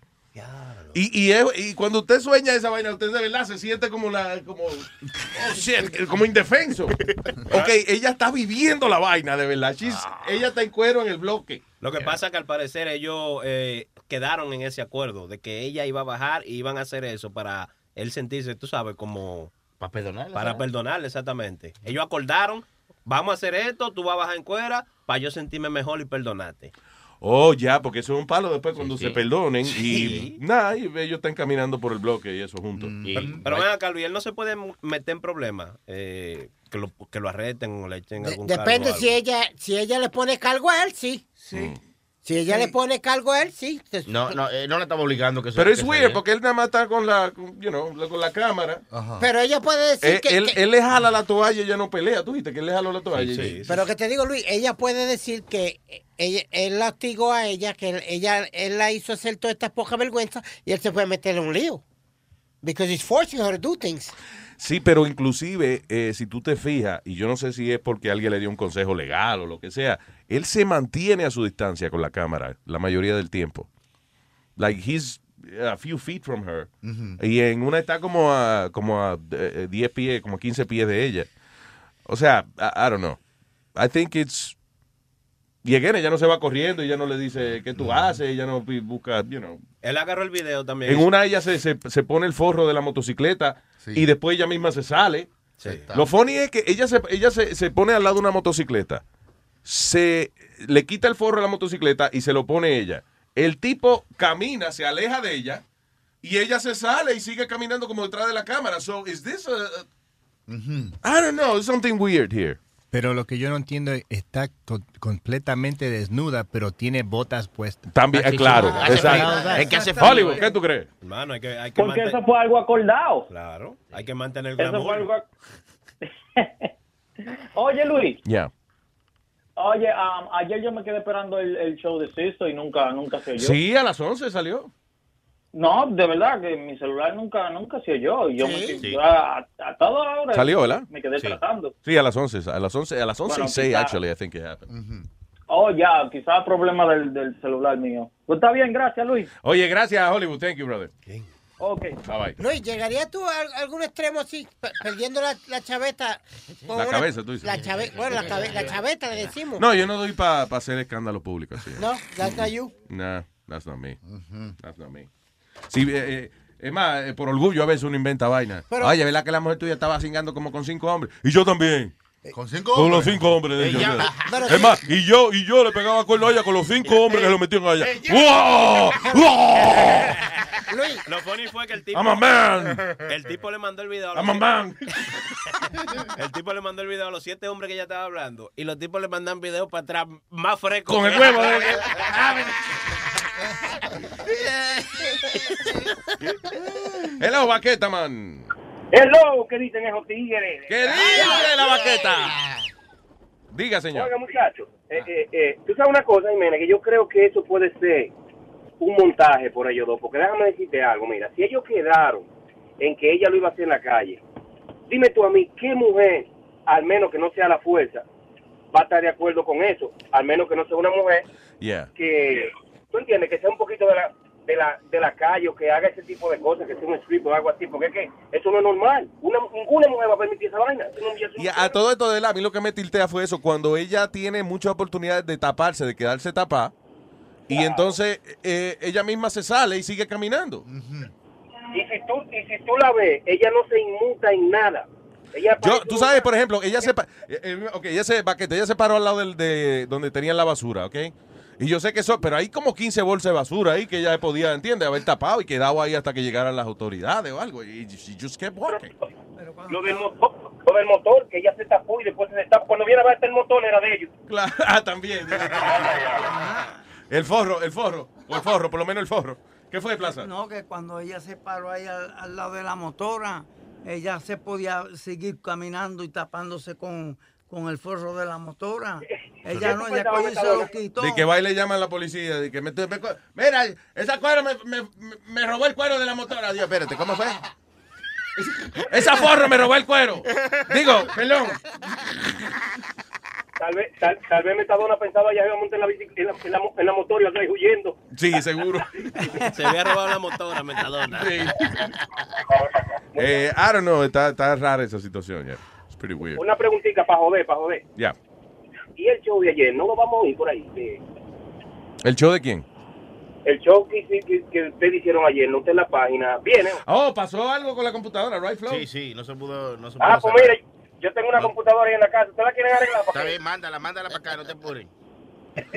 Y, y, es- y cuando usted sueña esa vaina, usted de verdad se siente como la, como, oh shit, como indefenso. Ok, ella está viviendo la vaina, de verdad. She's- ella está en cuero en el bloque. Lo que pasa es que al parecer ellos eh, quedaron en ese acuerdo de que ella iba a bajar y iban a hacer eso para él sentirse, tú sabes, como... Para perdonarle. Para ¿sabes? perdonarle, exactamente. Ellos acordaron, vamos a hacer esto, tú vas a bajar en cuera para yo sentirme mejor y perdonarte. Oh, ya, porque eso es un palo después cuando sí. se perdonen Sí. y nada, y ellos están caminando por el bloque y eso juntos. Pero, pero ven acá, Luis, él no se puede meter en problemas, eh, que, lo, que lo arresten o le echen algún depende cargo si algo. ella, si ella le pone cargo a él, sí. Si ella le pone cargo a él, sí. No, no, eh, no le estamos obligando que se Pero es weird porque él nada más está con la, con, you know, la- con la cámara. Pero ella puede decir Eh, que, él, que- él le jala la toalla y ella no pelea. ¿Tú viste que él le jaló la toalla? y- Pero que te digo, Luis, ella puede decir que ella, él la hostigó a ella, que él, ella, él la hizo hacer toda esta poca vergüenza y él se puede meter en un lío. Because he's forcing her to do things. Sí, pero inclusive, eh, si tú te fijas, y yo no sé si es porque alguien le dio un consejo legal o lo que sea, él se mantiene a su distancia con la cámara la mayoría del tiempo. Like, he's a few feet from her. Y en una está como a, como a eh, 10 pies, como 15 pies de ella. O sea, I, I don't know. I think it's... Y again, ella no se va corriendo, ella no le dice qué tú haces, ella no busca, you know, Él agarró el video también. en una ella se, se, se pone el forro de la motocicleta y después ella misma se sale. Lo funny es que ella se, ella se, se pone al lado de una motocicleta, se le quita el forro de la motocicleta y se lo pone ella. El tipo camina, se aleja de ella y ella se sale y sigue caminando como detrás de la cámara. So, is this a- I don't know, something weird here. Pero lo que yo no entiendo es, está co- completamente desnuda, pero tiene botas puestas. También, eh, claro, exacto. Es que hace Hollywood, ¿qué tú crees? Hermano, hay que, hay que Porque mantener- eso fue algo acordado. Claro, hay que mantener el Eso glamour. fue algo. Oye, Luis. Ya. Oye, um, ayer yo me quedé esperando el, el show de Sisto y nunca, nunca se oyó. Sí, a las 11 salió. No, de verdad que mi celular nunca, nunca se oyó. Y yo me Sí. a, a, toda hora Salió, ¿verdad? me quedé Sí. tratando. Sí, a las 11, a las 11, a las 11 Bueno, y 6, quizá- actually, I think it happened. Oh, ya, quizás problema del, del celular mío. Pues está bien, gracias, Luis. Oye, gracias, Hollywood. Thank you, brother. Ok. Bye bye. Luis, ¿llegaría tú a algún extremo así, pe- perdiendo la, la chaveta? con La cabeza, tú dices. La chave- bueno, la, cabe- la chaveta le decimos. No, yo no doy para hacer escándalo público así. No, that's not you. Nah, that's not me. That's not me. Sí, eh, eh, es más, eh, por orgullo a veces uno inventa vaina. Pero- Oye, ¿verdad que la mujer tuya estaba cingando como con cinco hombres? Y yo también. ¿Con cinco Con hombres? los cinco hombres de ellos. Ella- ¿verdad? Pero es más, y yo, y yo le pegaba cuerno a ella con los cinco hombres que lo metían allá. ¡Wow! ¡Wow! Lo funny fue que el tipo. I'm a man. El tipo le mandó el video a los I'm a siete- man. El tipo le mandó el video a los siete hombres que ella estaba hablando. Y los tipos le mandan videos para atrás más frescos. Con el huevo de- Hello, Baqueta, man. Hello, ¿qué dicen esos tigres? ¿Qué dice la baqueta? Diga, señor. Oiga, muchachos, eh, eh, eh, tú sabes una cosa, Jiménez, que yo creo que eso puede ser un montaje por ellos dos, porque déjame decirte algo, mira, si ellos quedaron en que ella lo iba a hacer en la calle, dime tú a mí, ¿qué mujer, al menos que no sea la fuerza, va a estar de acuerdo con eso? Al menos que no sea una mujer Yeah. que, ¿tú entiendes? Que sea un poquito de la, de la, de la calle o que haga ese tipo de cosas, que sea un strip o algo así, porque es que eso no es normal. Una, ninguna mujer va a permitir esa vaina. Y a, a todo esto de la, a mí lo que me tiltea fue eso, cuando ella tiene muchas oportunidades de taparse, de quedarse tapada, y entonces eh, ella misma se sale y sigue caminando. Y si tú, y si tú la ves, ella no se inmuta en nada. Ella Yo, tú sabes, por ejemplo, ella se, eh, eh, ok, ella se, Baqueta, ella se paró al lado del, de donde tenían la basura, ¿ok? Y yo sé que eso, pero hay como 15 bolsas de basura ahí que ella podía, ¿entiendes? Haber tapado y quedado ahí hasta que llegaran las autoridades o algo. Y she just kept walking. Lo del, motor, lo del motor, que ella se tapó y después se destapó. Cuando viene a ver el motor era de ellos. Claro, ah, también. El forro, el forro, o el forro, por lo menos el forro. ¿Qué fue, Plaza? No, que cuando ella se paró ahí al, al lado de la motora, ella se podía seguir caminando y tapándose con, con el forro de la motora. Ella no, ella cogió y se lo quitó. De que va y le llaman a la policía. De que me, me- mira, esa cuero me, me- me robó el cuero de la motora. Dios, espérate, ¿cómo fue? Esa forro me robó el cuero. Digo, perdón. Tal vez, tal, tal vez Metadona pensaba ya iba a montar en la, bici- en la, en la, en la motor y huyendo. Sí, seguro. Se había robado la motora, Metadona. Eh, I don't know, está, está rara esa situación. Yeah. It's pretty weird. Una preguntita para joder, para joder. Yeah. ¿Y el show de ayer? ¿No lo vamos a oír por ahí? De- ¿El show de quién? el show que, que, que- ustedes hicieron ayer, no está en la página. Viene. Oh, pasó algo con la computadora, right, Flow? Sí, sí, no se pudo. No se pudo Ah, pues mire, yo tengo una computadora ahí en la casa. ¿Ustedes la quieren arreglar? Está bien, mándala, mándala para acá, no te apures.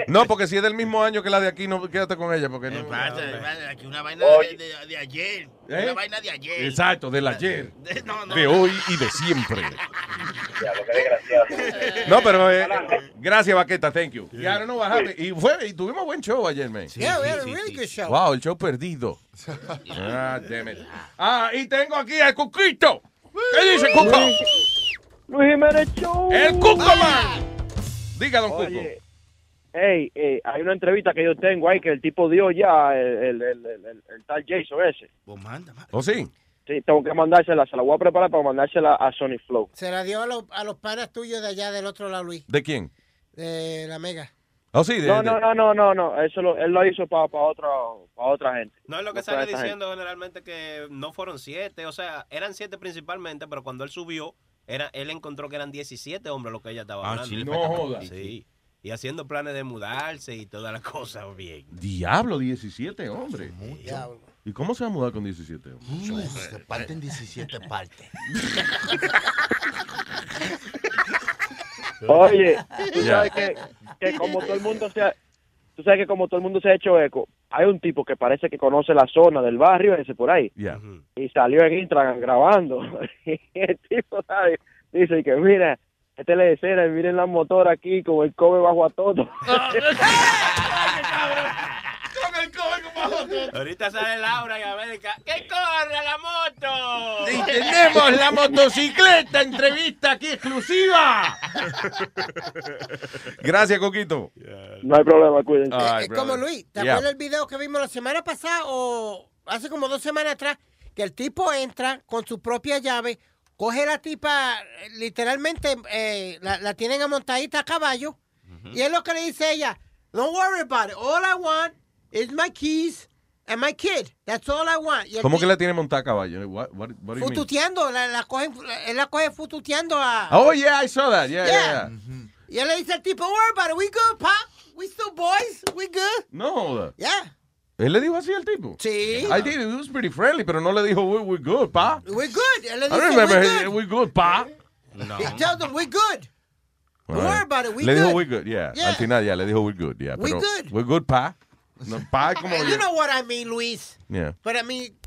No, porque si es del mismo año que la de aquí, no quédate con ella. Porque no, Pasa, pasa, aquí una vaina Oye. de, de- de ayer. ¿Eh? Una vaina de ayer. Exacto, del ayer. De- no, no. De hoy y de siempre. Ya, lo que desgraciado. No, pero eh, gracias, Vaqueta, thank you. Y ahora no bajaste. Y, fue, y tuvimos buen show ayer, man. Yeah, we had a really good show. Wow, el show perdido. Ah, damn it. Ah, y tengo aquí al Cuquito. ¿Qué dice Cuco? Luis Jiménez Show. El Cuco Man. Diga, don Cuco. Hey, eh, hay una entrevista que yo tengo ahí que el tipo dio ya, el, el, el, el- el- el tal Jason ese. ¿O sí? Sí, tengo que mandársela, se la voy a preparar para mandársela a Sony Flow. Se la dio a los, a los panas tuyos de allá del otro lado, Luis, ¿De quién? de la Mega. Oh, sí, de, No, de- no, no, no, no, no, eso lo, él lo hizo para otra, para otra gente. No es lo que sale diciendo generalmente que no fueron siete, o sea, eran siete principalmente, pero cuando él subió, era, él encontró que eran 17 hombres lo que ella estaba Ah, hablando. sí, No falta- joda. Sí. Y haciendo planes de mudarse y todas las cosas bien. Diablo, 17 hombres. ¿Y cómo se va a mudar con 17 hombres? Se parten 17 partes. Oye, tú sabes que, que como todo el mundo se ha, tú sabes que como todo el mundo se ha hecho eco, hay un tipo que parece que conoce la zona del barrio ese por ahí. Y salió en Instagram grabando. Y el tipo ¿sabes? dice que mira, esta es la escena, y miren la motora aquí con el cobre bajo a todo. Ahorita sale Laura y América. ¡Que corra la moto! Y tenemos la motocicleta, entrevista aquí exclusiva. Gracias, Coquito. No hay problema, cuídense. Ay, Es como. Luis, ¿te Yeah. acuerdas el video que vimos la semana pasada o hace como dos semanas atrás? Que el tipo entra con su propia llave, coge la tipa, literalmente eh, la, la tienen amontadita a caballo, y es lo que le dice ella, don't worry about it, all I want is my keys and my kid, that's all I want. Y ¿Cómo que la tiene montada a caballo? What? Fututeando, la, la cogen, él la coge fututeando a... Oh, yeah, I saw that. Yeah, yeah, Yeah. yeah. Y él le dice al tipo, don't worry about it, we good, pop, we still boys, we good. No joda. Yeah. ¿Él le dijo así al tipo? Sí. I did. It was pretty friendly, pero no le dijo, we, we're good, pa. We're good. Él le I remember, we're he- good. we're good, pa. He tells them, we're good. Don't worry about it, we le dijo, we're good, yeah. Yeah. Al final, ya, le dijo, we're good, yeah. We pero, good. We're good, pa. No, pa como... you know what I mean, Luis. Yeah. But I mean,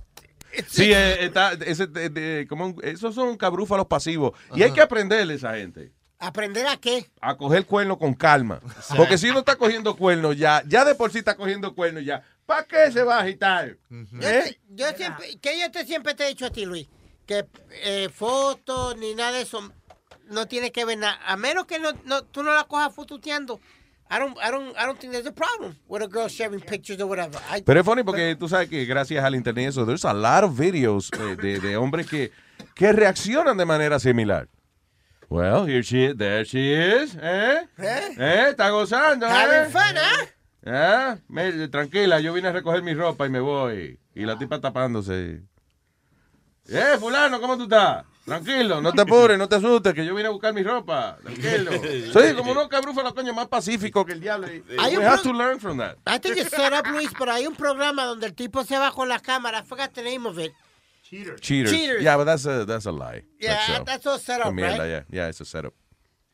it's Sí, eh, está, ese, de- de- como un- esos son cabrúfalos pasivos. Y hay que aprenderle a esa gente. ¿Aprender a qué? A coger cuerno con calma. Porque si uno está cogiendo cuerno ya, ya de por sí está cogiendo cuerno ya, ¿para qué se va a agitar? Yo, ¿Eh? te- yo siempre, que yo te siempre te he dicho a ti, Luis, que eh, fotos ni nada de eso no tiene que ver nada. A menos que no, no, tú no la cojas fututeando. I don't, I don't, I don't think there's a problem with a girl sharing pictures or whatever. I- Pero es funny porque tú sabes que gracias al internet eso, there's a lot of videos eh, de, de hombres que, que reaccionan de manera similar. Well, here she is, there she is, ¿eh? ¿Eh? ¿Eh? Está gozando, ¿eh? Having fun, ¿eh? ¿Eh? Me- tranquila, yo vine a recoger mi ropa y me voy. Y la tipa tapándose. Eh, fulano, ¿cómo tú estás? Tranquilo, no te apures, no te asustes, que yo vine a buscar mi ropa. Tranquilo. Soy como unos cabrúfalos, coño, más pacífico que el diablo. Hay We have to learn from that. I think it's set up, Luis, pero hay un programa donde el tipo se va con la cámara. I forgot the name of it. Cheaters. Cheaters. Yeah, but that's a, that's a lie. Yeah, That's, uh, that's all set up, right? yeah. Yeah, it's a setup.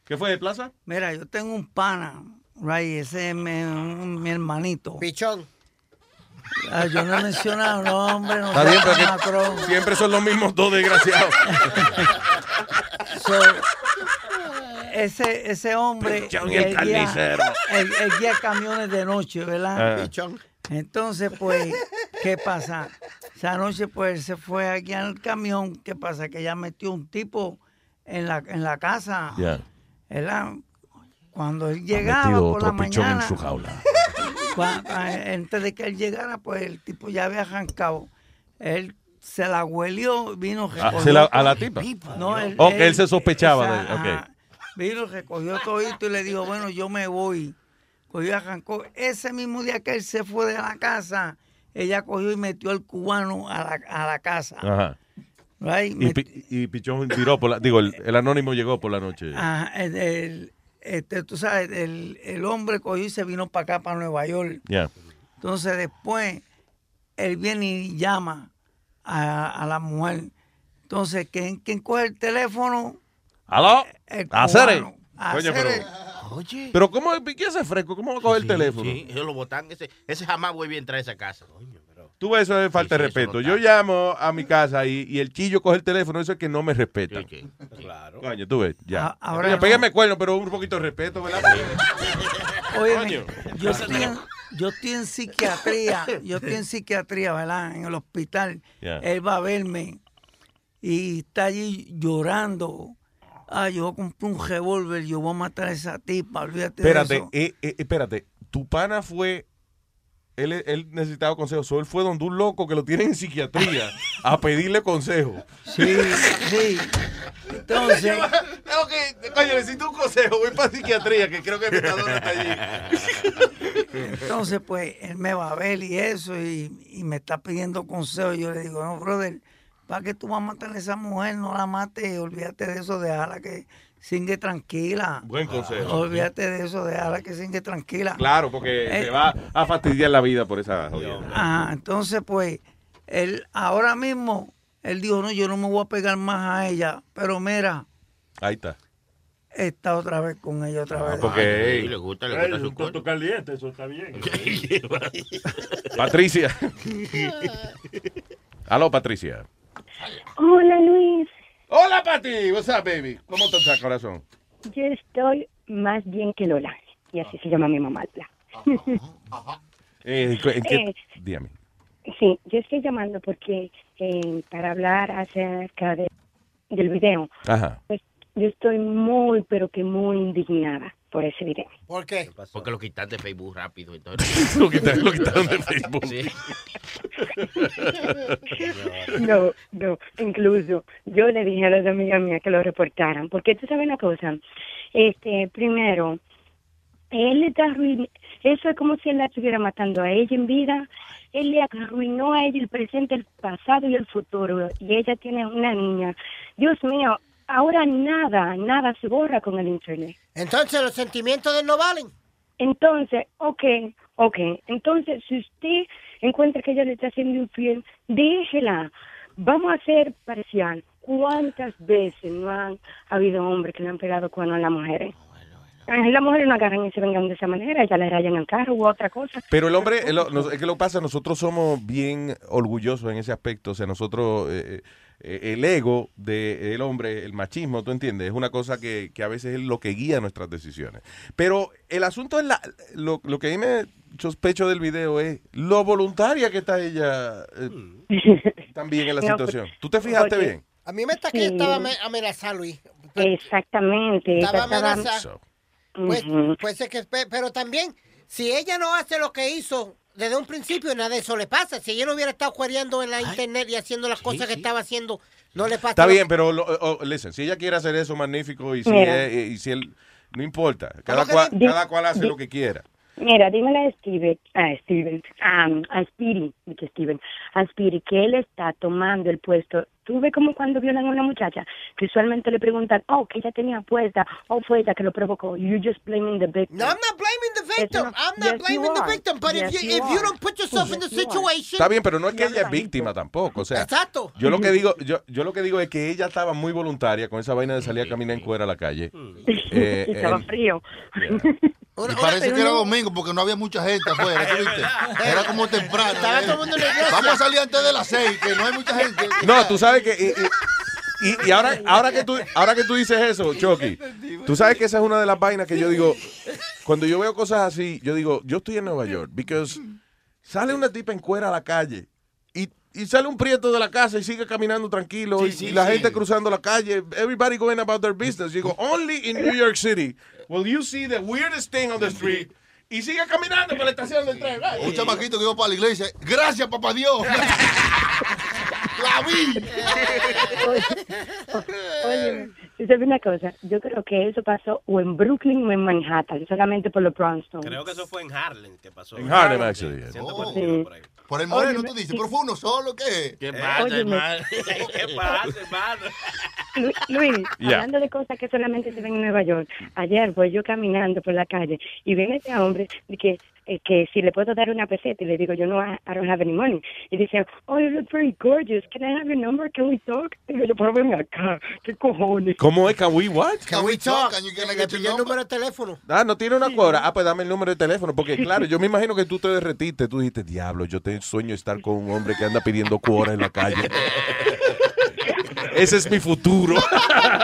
¿Qué fue de Plaza? Mira, yo tengo un pana, right, ese es mi, mi hermanito. Pichón. Ah, yo no he mencionado nombre, no Está bien, pero que siempre son los mismos dos desgraciados. So, ese, ese hombre. Pichón y el guía- carnicero. Él guía camiones de noche, ¿verdad? Ah. Pichón. Entonces, pues, ¿Qué pasa? Esa noche pues se fue aquí al camión. ¿Qué pasa? Que ella metió un tipo en la, en la casa. Ya. ¿verdad? Cuando él llegaba metido por la otro pichón mañana, en su jaula. antes de que él llegara, pues el tipo ya había arrancado. Él se la huelió, vino, Ah, recogió ¿se la- a la tipa? No, él, O que él se sospechaba de- esa- ok. ajá. Vino, recogió todo y le dijo, bueno, yo me voy. Cogió y arrancó. Ese mismo día que él se fue de la casa, ella cogió y metió al cubano a la, a la casa. Ajá. Right? Y, pi- y Pichón viró por la, digo, el, el anónimo llegó por la noche. Ajá, el, el- este, tú sabes, el, el hombre cogió y se vino para acá, para Nueva York. Ya. Entonces después, él viene y llama a, a la mujer. Entonces, ¿quién, quién coge el teléfono? ¿Aló? El Acere. Coño, pero. Oye. pero ¿cómo, ¿qué hace fresco? ¿Cómo va a coger el teléfono? Sí, ellos lo botan. Ese, ese jamás vuelve a entrar a esa casa. Coño, Tú ves, eso es falta de Sí, sí, respeto. Yo llamo a mi casa y, y el chillo coge el teléfono, eso es que no me respeta. Claro. Coño, tú ves, ya. A- ahora Coño, no. pégame cuerno, pero un poquito de respeto, ¿verdad? Oye, Coño. yo estoy, en, yo estoy en psiquiatría, yo estoy en psiquiatría, ¿verdad? En el hospital. Él va a verme y está allí llorando. Ah, yo compré un revólver, yo voy a matar a esa tipa, olvídate de Espérate, eso. eh, eh, espérate. Tu pana fue. Él, él necesitaba consejo. So, él fue donde un loco que lo tiene en psiquiatría a pedirle consejo. Sí, sí. Entonces. ok, coño, necesito un consejo. Voy para psiquiatría, que creo que mi padrón está allí. Entonces, pues, él me va a ver y eso, y, y me está pidiendo consejo. Yo le digo, no, brother, ¿para qué tú vas a matar a esa mujer? No la mates, olvídate de eso, déjala que singue tranquila. Buen consejo. Olvídate de eso, déjala que singue tranquila. Claro, porque Eh, se va a fastidiar la vida por esa jodida. Ajá, entonces, pues, él ahora mismo, él dijo, no, yo no me voy a pegar más a ella, pero mira, Ahí está. está otra vez con ella otra vez. porque, Ay, hey, le gusta, le gusta su un tonto caliente, eso está bien. Patricia. Aló, Patricia. Hola Luis, Hola, Pati. What's up, baby? ¿Cómo te está, corazón? yo estoy más bien que Lola. Y así se llama mi mamá. Eh, ¿En qué? Eh. Dígame. Sí, yo estoy llamando porque eh, para hablar acerca de, del video, Ajá. pues yo estoy muy, pero que muy indignada por ese video. ¿Por qué? Porque lo quitaste de Facebook rápido. Entonces. Lo quitaron, lo quitaron de Facebook. Sí. No, no, incluso yo le dije a las amigas mías que lo reportaran, porque tú sabes una cosa, este, primero, él le está eso es como si él la estuviera matando a ella en vida, él le arruinó a ella el presente, el pasado y el futuro, y ella tiene una niña. Dios mío, ahora nada, nada se borra con el internet. Entonces, ¿los sentimientos de él no valen? Entonces, ok, ok. Entonces, si usted encuentra que ella le está haciendo infiel, déjela. Vamos a ser parcial. ¿Cuántas veces no han habido hombres que le han pegado cuerno a las mujeres? Las mujeres no agarran y se vengan de esa manera, ya le rayan el carro u otra cosa. Pero el hombre, el- es que lo que pasa, nosotros somos bien orgullosos en ese aspecto. O sea, nosotros, eh, eh, el ego del hombre, el machismo, ¿tú entiendes? Es una cosa que, que a veces es lo que guía nuestras decisiones. Pero el asunto es la, lo, lo que a mí me sospecho del video es lo voluntaria que está ella eh, también en la situación. ¿Tú te fijaste bien? A mí me está que Sí. estaba ame- amenazada, Luis. Exactamente. Estaba amenazada. Pues, puede ser que, pe- pero también, si ella no hace lo que hizo desde un principio, nada de eso le pasa. Si ella no hubiera estado cuereando en la internet y haciendo las cosas que estaba haciendo, no le pasa. Está lo- bien, pero lo- oh, listen, si ella quiere hacer eso, magnífico. Y si, es- y si él, no importa. Cada cual, cada cual hace lo que quiera. Mira, dímele a Steven, a Steven, a, a Speedy, que Steven, a Speedy, que él está tomando el puesto. Tú ves como cuando violan a una muchacha, que usualmente le preguntan, oh, que ella tenía puesta, o fue ella que lo provocó. You just blaming the victim. No, I'm not blaming the victim. no- I'm not Yes, blaming the victim. But Yes, if you, you if you don't put yourself in the Yes, you are. situation, Está bien, pero no es que ella es víctima tampoco. O sea, Exacto. yo lo que digo, yo, yo lo que digo es que ella estaba muy voluntaria con esa vaina de salir a caminar en cuera a la calle. Eh, Y estaba en- frío. Y parece que era domingo porque no había mucha gente afuera, ¿tú viste? Era como temprano. Estaba ¿eh? todo el mundo. Vamos a salir antes de las seis, que no hay mucha gente. No, tú sabes que. Y, y- y ahora, ahora, que tú, ahora que tú dices eso, Chucky, tú sabes que esa es una de las vainas que yo digo. Cuando yo veo cosas así, yo digo, yo estoy en Nueva York. Because Sale una tipa en cuera a la calle y, y sale un prieto de la casa y sigue caminando tranquilo y, sí, y la sí. gente cruzando la calle. Everybody going about their business. You go, only in New York City will you see the weirdest thing on the street. Y sigue caminando por la estación del tren. Un chamaquito que iba para la iglesia. Gracias, papá Dios. la vi. Oye, ¿tú sabes una cosa? Yo creo que eso pasó o en Brooklyn o en Manhattan, solamente por los Brownstones. Creo que eso fue en Harlem que pasó. En Harlem, actually. yeah. Siento Oh. por tiro por el moreno, tú dices, sí. pero fue uno solo, ¿qué? ¿Qué pasa, Óyeme. hermano? ¿Qué pasa, hermano? Lu- Luis, hablando de cosas que solamente se ven en Nueva York, ayer voy yo caminando por la calle y viene este hombre de que, eh, que si le puedo dar una peseta y le digo yo no, I, I don't have any money. Y dice, oh, you look very gorgeous, can I have your number, can we talk? Y yo, pero ven acá, ¿qué cojones? ¿Cómo es? Can we what? Can we talk? Can you get Le pidió el número de teléfono. Ah, no tiene una cuadra. Ah, pues dame el número de teléfono. Porque, claro, yo me imagino que tú te derretiste. Tú dijiste, diablo, yo te sueño estar con un hombre que anda pidiendo cuora en la calle. Ese es mi futuro.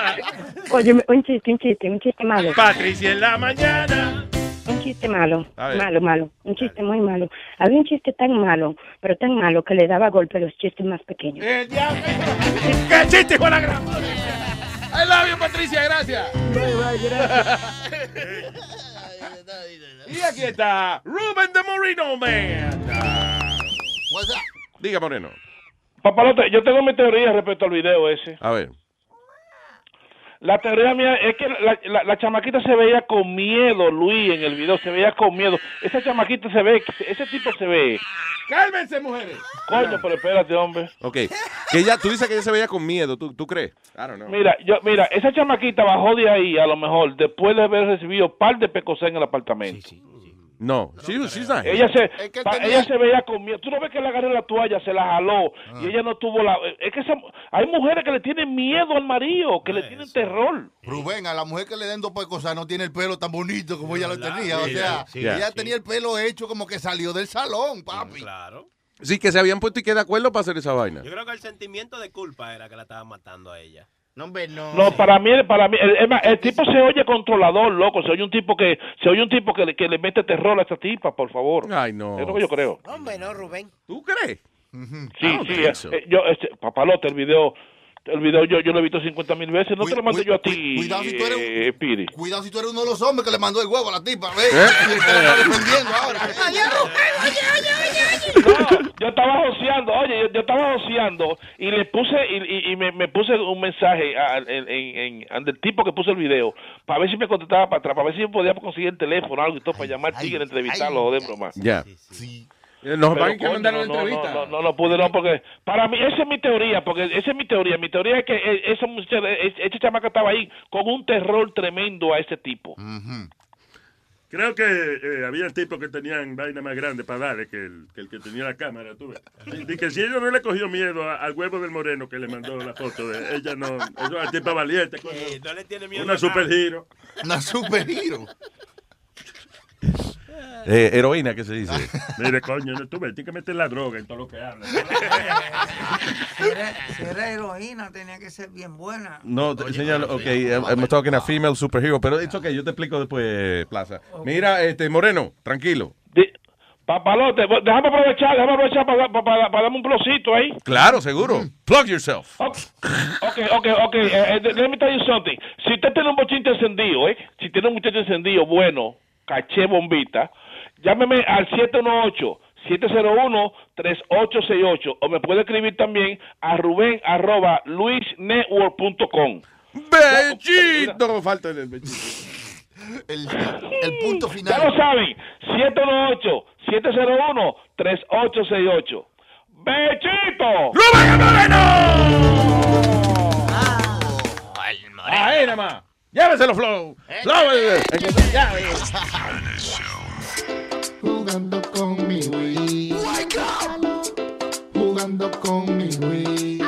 Oye, un chiste, un chiste, un chiste malo. Patricia en la mañana. Un chiste malo, malo, malo, un chiste muy malo. Había un chiste tan malo, pero tan malo que le daba golpe a los chistes más pequeños. El diablo. ¿Qué chiste, Juan la gran? I love you, Patricia, gracias. y aquí está Ruben de Moreno Man. What's up? Diga, Moreno. Papalote, yo tengo mi teoría respecto al video ese. A ver. La teoría mía es que la, la- la chamaquita se veía con miedo, Luis, en el video, se veía con miedo. Esa chamaquita se ve, ese tipo se ve. Cálmense, mujeres. Coño, pero espérate, hombre. Ok. Que ella, tú dices que ella se veía con miedo. ¿Tú, tú crees? I don't know. Mira, yo, mira, esa chamaquita bajó de ahí, a lo mejor, después de haber recibido un par de pecosas en el apartamento. No. She, she's not. Ella se, Es que pa- tenía- ella se veía con miedo. Tú no ves que le agarró la toalla, se la jaló y ella no tuvo la. Es que esa- hay mujeres que le tienen miedo al marido, que le tienen terror. Rubén, a la mujer que le den dos cosas no tiene el pelo tan bonito como ella lo tenía. O sea, sí, ella sí. tenía el pelo hecho como que salió del salón, papi. Claro. Sí, que se habían puesto y que de acuerdo para hacer esa vaina. Yo creo que el sentimiento de culpa era que la estaba matando a ella. No, hombre, no. No, para mí, para mí, el, es más, el tipo se oye controlador, loco. Se oye un tipo que, se oye un tipo que, le- que le mete terror a esa tipa, por favor. Ay, no. Es lo que yo creo. Hombre, no, Rubén. ¿Tú crees? Sí, don't sí. think eh, eh, yo, este, papalote, el video, el video yo, yo lo he visto 50 mil veces. No te lo mandé yo a ti, cuidado si tú eres- eh, Piri. Cuidado si tú eres uno de los hombres que le mandó el huevo a la tipa, ¿ves? ¿Eh? No, yo estaba joseando, oye, yo, yo estaba joseando y le puse y, y- y me, me puse un mensaje a- en, en, en- al del tipo que puso el video para ver si me contestaba para atrás, para ver si podía conseguir el teléfono o algo y todo para llamar al tigre, entrevistarlo o de broma. Ya. Sí. Nos Pero, van a coño, mandar una no, no, entrevista. No, no, no, no pude, no, porque para mí, esa es mi teoría, porque esa es mi teoría. Mi teoría es que eh, esa muchacha, eh, esa chamaca estaba ahí con un terror tremendo a ese tipo. Creo que eh, había tipos que tenían vaina más grande para darle que el, que el que tenía la cámara, tú ves. Y que si ella no le cogió miedo a- al huevo del moreno que le mandó la foto de ella, no. Eso es una tipa valiente. coño. Eh, no le tiene miedo Una supergiro. Una superhero. Eh, heroína, ¿qué se dice? Mire, coño, no, tú ves, tienes que meter la droga en todo lo que hablas. Si era, si era heroína, tenía que ser bien buena. No, te- señor, ok, I'm, I'm talking a female superhero, pero es ok, yo te explico después, Plaza. Mira, este, Moreno, tranquilo. Papalote, déjame aprovechar, déjame aprovechar para, para, para- para darme un plosito ahí. Claro, seguro. Plug yourself. Ok, ok, ok. eh, let me tell you something. Si usted tiene un bochín encendido, ¿eh? Si tiene un muchacho encendido, bueno, caché bombita, llámeme al 718-701-3868 o me puede escribir también a ruben arroba luisnetwork.com. Bechito, falta el bechito. El, el punto Ya final. lo saben, 718-701-3868. ¡Bechito! Ahí nada más. Lléveselo, Flow. Flow, eh, eh, ya, eh. Jugando con mi Wii. Jugando con mi Wii.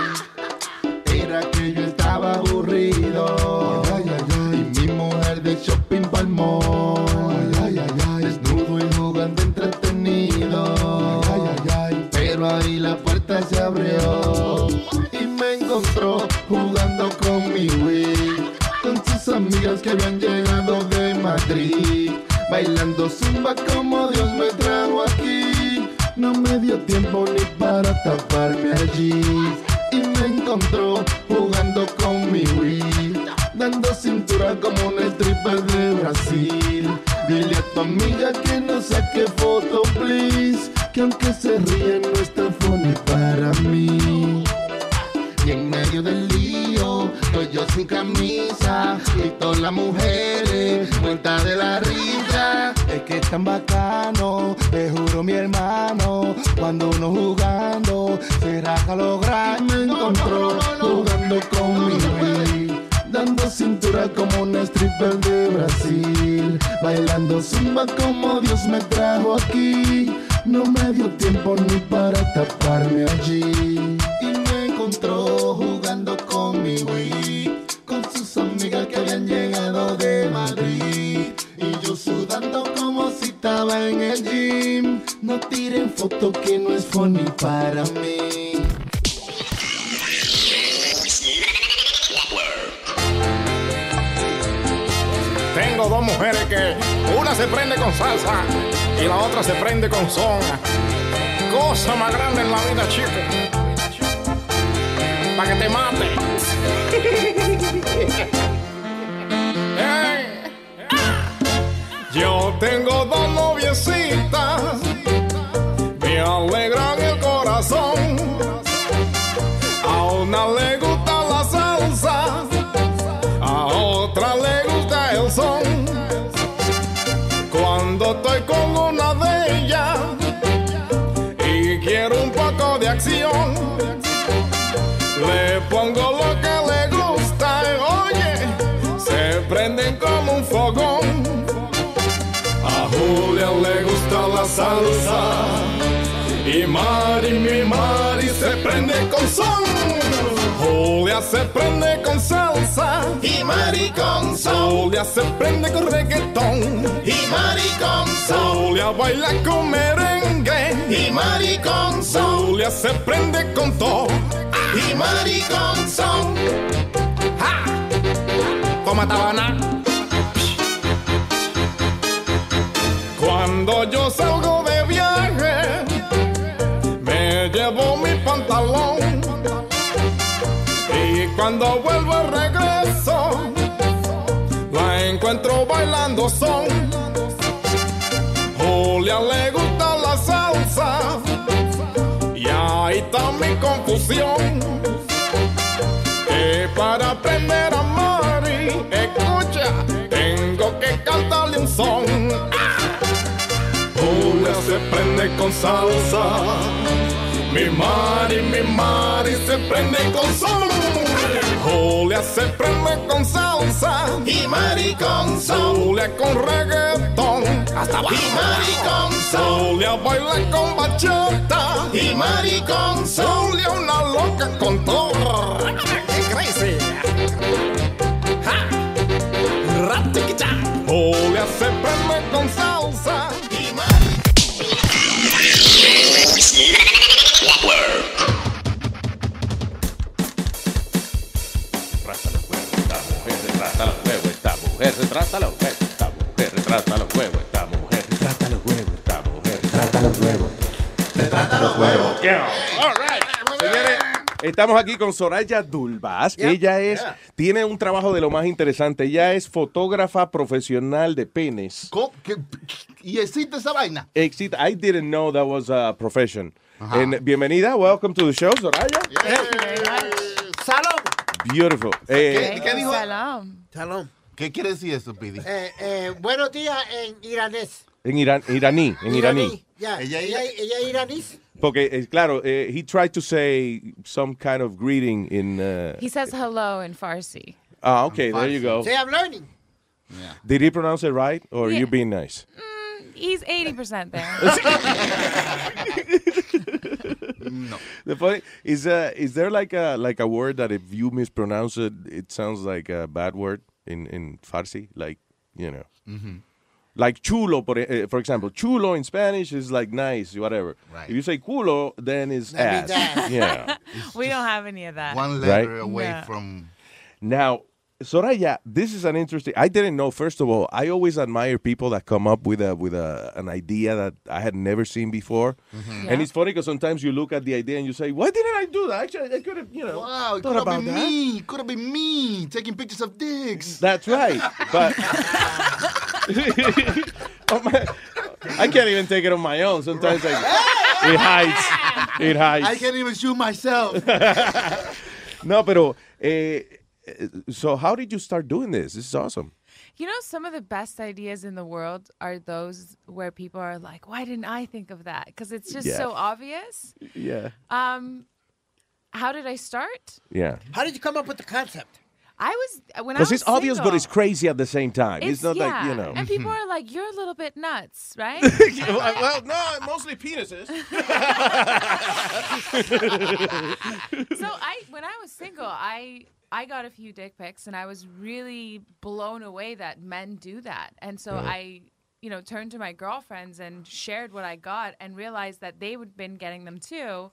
Era que yo estaba aburrido. Y mi mujer de shopping palmó. Desnudo y jugando entretenido. Pero ahí la puerta se abrió. Y me encontró jugando con mi Wii. Amigas que habían llegado de Madrid. Bailando zumba como Dios me trajo aquí. No me dio tiempo ni para taparme allí. Y me encontró jugando con mi Wii. Dando cintura como un stripper de Brasil. Dile a tu amiga que no saque foto, please. Que aunque se ríe no está funny para mí. Y en medio del lío, estoy yo sin camisa y todas las mujeres muertas de la risa. Es que es tan bacano, te juro mi hermano, cuando uno jugando se raja lo grande. Me encontró jugando con mi Wii, dando cintura como una stripper de Brasil, bailando zumba como Dios me trajo aquí. No me dio tiempo ni para taparme allí. Jugando con mi Wii, con sus amigas que habían llegado de Madrid. Y yo sudando como si estaba en el gym. No tiren foto que no es funny para mí. Tengo dos mujeres que una se prende con salsa y la otra se prende con son. Cosa más grande en la vida, chico. Para que te mate. Yo tengo dos noviecitas, me alegran el corazón. A una le gusta salsa y Mari, mi Mari se prende con son. Julia se prende con salsa y Mari con son. Julia se prende con reggaetón y Mari con son. Julia baila con merengue y Mari con son. Julia se prende con todo y Mari con son. ¡Ja! Toma tabana. Cuando yo salgo pantalón. Y cuando vuelvo regreso, la encuentro bailando son. Julia le gusta la salsa, y ahí está mi confusión. Que para aprender a Mari, escucha, tengo que cantarle un son. Julia se prende con salsa. Mi Mari, mi Mari se prende con son. Julia se prende con salsa. Y Mari con son. Julia con reggaetón. Hasta abajo. Y Mari con son. Julia baila con bachata. Y Mari con son. Julia una loca con todo. ¡Qué crazy! ¡Ja! Julia se prende con salsa. Mujer retrata los huevos, esta mujer retrata los huevos, esta mujer retrata los huevos, esta mujer retrata los huevos, retrata los huevos. Señores, estamos aquí con Soraya Dulbas. Yeah, Ella es, yeah. tiene un trabajo de lo más interesante. Ella es fotógrafa profesional de penes. ¿Qué? ¿Y existe esa vaina? Exit, I didn't know that was a profession. And bienvenida, welcome to the show, Soraya. Salón. Beautiful. Eh, ¿Qué, qué dijo? Salam. Salón. ¿Qué quiere decir eso, Pidi? Eh, eh, buenos días en iranés. en Irán, iraní, en iraní. Ya, ella, ella, ella es iraní. Porque, eh, claro, eh, he tried to say some kind of greeting in. Uh, He says hello in Farsi. ah, okay, there you go. Say I'm learning. Did he pronounce it right, or Yeah. you being nice? He's 80% there. no. The funny is, uh, is there like a like a word that if you mispronounce it, it sounds like a bad word in in Farsi, like you know. Mhm. Like chulo, for, uh, for example, chulo in Spanish is like nice, whatever. Right. If you say culo, then it's That ass. means ass. Yeah. we don't have any of that. One Right? letter away No. from. Now, Soraya, this is an interesting. I didn't know. First of all, I always admire people that come up with a with a an idea that I had never seen before. Mhm. And it's funny because sometimes you look at the idea and you say, "Why didn't I do that? Actually, I could have, you know, Wow, it thought could have about been that." me. Could have been me taking pictures of dicks. That's right. But Oh, my- I can't even take it on my own. Sometimes like, it hides. It hides. I can't even shoot myself. no, pero. Eh, so how did you start doing this? This is awesome. You know, some of the best ideas in the world are those where people are like, "Why didn't I think of that?" Because it's just Yeah. so obvious. Yeah. Um, how did I start? Yeah. How did you come up with the concept? I was when I Because was it's obvious, but it's crazy at the same time. It's, not yeah. like you know. And people are like, "You're a little bit nuts, right?" well, no, mostly penises. so I, when I was single, I I got a few dick pics, and I was really blown away that men do that. And so. I, you know, turned to my girlfriends and shared what I got, and realized that they would been getting them too.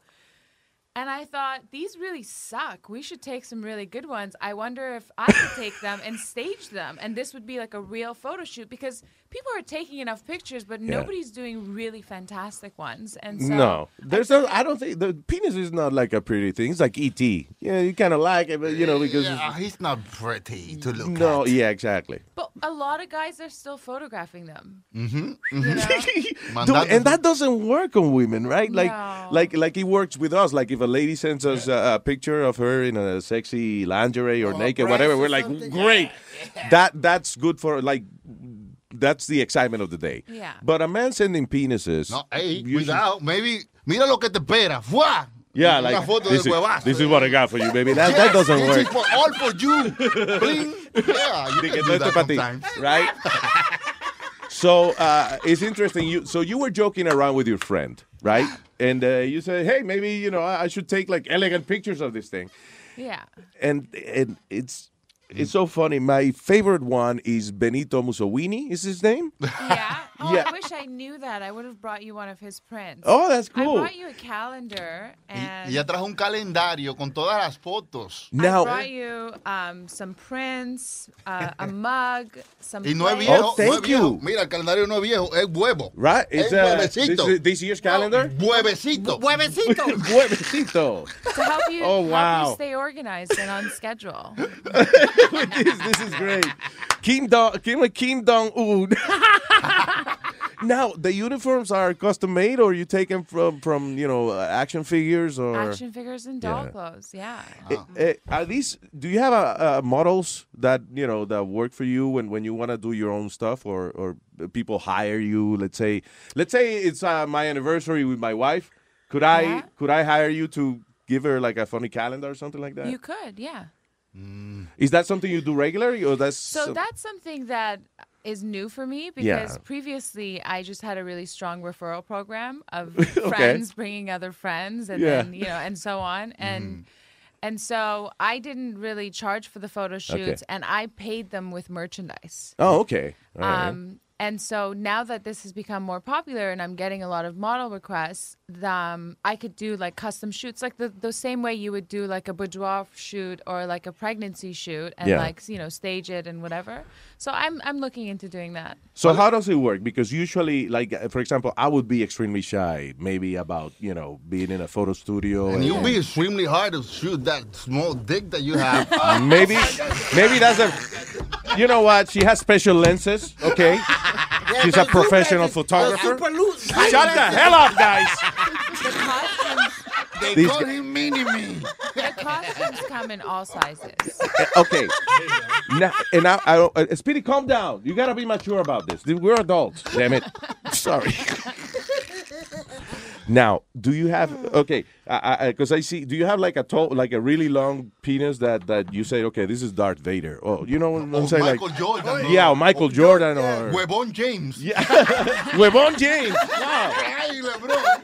And I thought these really suck. We should take some really good ones. I wonder if I could take them and stage them, and this would be like a real photo shoot because people are taking enough pictures, but Yeah. nobody's doing really fantastic ones. And so no, there's no. I don't think the penis is not like a pretty thing. It's like ET. Yeah, you kind of like it, but you know because Yeah, it's, he's not pretty to look no, at. yeah, exactly. But a lot of guys are still photographing them. Mm-hmm. Dude, and that doesn't work on women, right? Like, No. like, like it works with us. Like, if a lady sends us a, a picture of her in a sexy lingerie or naked, whatever, we're like, great. That that's good for like. That's the excitement of the day. Yeah. But a man sending penises. No, hey, usually- cuidado. Maybe, mira lo que te espera. ¡Fua! Yeah, Una like foto this, del is, huevazo. this is what I got for you, baby. That, that doesn't this work. is for, all for you. Bling. Yeah, you Dije, can "No, do that es pa' ti," sometimes. right? so uh, it's interesting. You so you were joking around with your friend, right? And uh, you said, "Hey, maybe you know I I should take like elegant pictures of this thing." Yeah. And and it's it's so funny. My favorite one is Benito Mussolini. Is his name? Yeah. Oh, Yeah. I wish I knew that. I would have brought you one of his prints. Oh, that's cool. I brought you a calendar and Y ella trajo un calendario con todas las fotos. I brought you um, some prints, uh, a mug, some. Y no es plates. viejo. Oh, thank no es viejo. you. Mira, el calendario no es viejo, es huevo. Right? Es It's uh, huevecito. this, this year's calendar. Huevecito. Huevecito. Huevecito. To help you, Oh, help wow. you stay organized and on schedule. this, this is great. Kim Dong, Kim, Kim Dong Un. now the uniforms are custom made, or you take them from from you know uh, action figures or Action figures and doll Yeah. clothes. Yeah. Eh, eh, are these? Do you have uh, uh, models that you know that work for you when, when you want to do your own stuff, or or people hire you? Let's say, let's say it's uh, my anniversary with my wife. Could I Yeah. could I hire you to give her like a funny calendar or something like that? You could, yeah. Is that something you do regularly, or that's So some- that's something that is new for me because Yeah. previously I just had a really strong referral program of Okay. friends bringing other friends and Yeah. then you know and so on and and so I didn't really charge for the photo shoots and I paid them with merchandise. Oh, okay. Right. Um, and so now that this has become more popular and I'm getting a lot of model requests, um, I could do like custom shoots, like the, the same way you would do like a boudoir shoot or like a pregnancy shoot and Yeah. like, you know, stage it and whatever. So I'm, I'm looking into doing that. So how does it work? Because usually, like uh, for example, I would be extremely shy, maybe about you know being in a photo studio. And you'll be extremely hard to shoot that small dick that you have. maybe, maybe that's a. You know what? She has special lenses. Okay, she's a professional photographer. Shut the hell up, guys. The costumes, They These call him Mini Me. the costumes come in all sizes. Uh, okay. Now, and I, I don't, uh, Speedy, calm down. You gotta be mature about this. We're adults. Damn it. Sorry. Now, do you have okay? Because I, see, do you have like a tall, like a really long penis that that you say, okay, this is Darth Vader? Oh, you know what I'm Or saying? Michael like, Jordan. Yeah, or Michael Jordan, or Huevón James. Yeah. Huevón James. Wow. Ay, LeBron.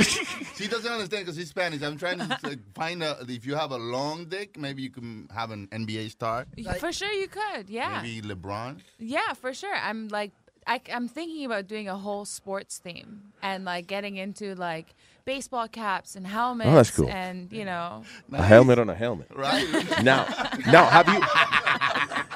she doesn't understand because she's Spanish. I'm trying to like, find a, if you have a long dick, maybe you can have an NBA star. for sure you could, yeah. Maybe LeBron. Yeah, for sure. I'm like, I, am thinking about doing a whole sports theme and like getting into like baseball caps and helmets. Oh, that's cool. And you know, A helmet on a helmet. Right. Now, now have you?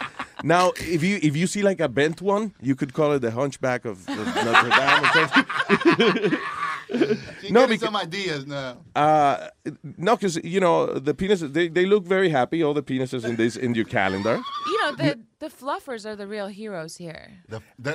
Now, if you if you see like a bent one, you could call it the Hunchback of, of Notre Dame or something. She No, because- some ideas now. Uh, no, because you know the penises they, they look very happy. All the penises in this in your calendar. you know the the fluffers are the real heroes here.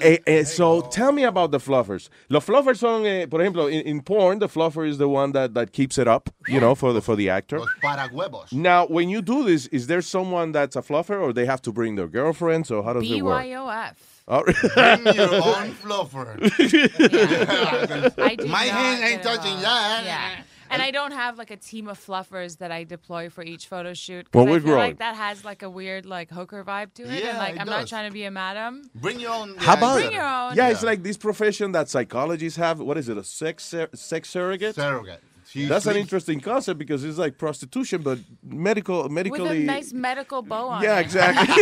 Eh, eh, so tell me about the fluffers. Los fluffers son, eh, por ejemplo, in, in porn, the fluffer is the one that, that keeps it up, you know, for the for the actor. Para huevos. Now, when you do this, is there someone that's a fluffer, or they have to bring their girlfriends, or how does it work? BYOF. Oh. Bring your own fluffer. I do My not hand get ain't touching that. Yeah. And I don't have like a team of fluffers that I deploy for each photo shoot. 'cause Well, we're feel growing. like that has like a weird like hooker vibe to it. and Yeah, like it I'm not does. trying to be a madam. Bring your own. How about Bring your own. Yeah, it's like this profession that psychologists have. What is it? A sex sur- sex surrogate. Surrogate. She That's an interesting concept because it's like prostitution, but medical, medically. With a nice medical bow on Yeah, it. exactly.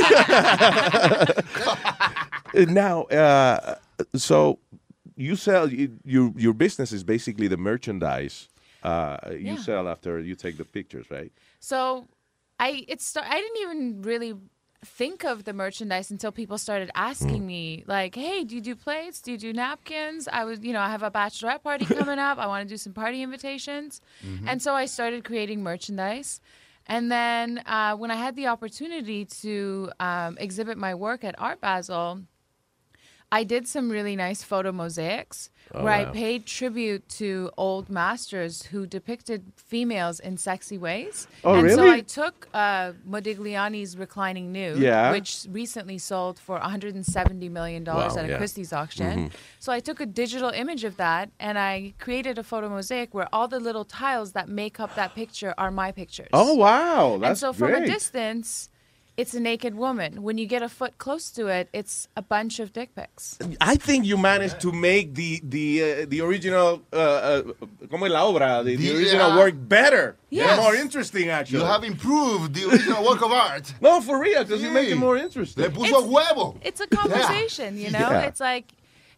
now, uh, so you sell you, your your business is basically the merchandise uh, you Yeah. sell after you take the pictures, right? So I it's sta- I didn't even really think of the merchandise until people started asking me like, "Hey, do you do plates? Do you do napkins?" I was, you know, I have a bachelorette party coming up. I want to do some party invitations. And so I started creating merchandise. And then uh, when I had the opportunity to um, exhibit my work at Art Basel, I did some really nice photo mosaics Oh, where I paid tribute to old masters who depicted females in sexy ways. Oh, and so? I took uh, Modigliani's Reclining Nude, Yeah. which recently sold for $170 million Wow, at a yeah. Christie's auction. Mhm. So I took a digital image of that and I created a photo mosaic where all the little tiles that make up that picture are my pictures. Oh wow, That's and so from great. a distance, it's a naked woman. When you get a foot close to it, it's a bunch of dick pics. I think you managed to make the the uh, the original uh, uh, como la obra the, the The- original yeah. work better Yes. and more interesting actually. You have improved the original work of art. no, for real, because you make it more interesting. Le puso huevo. It's a conversation, you know? Yeah. It's like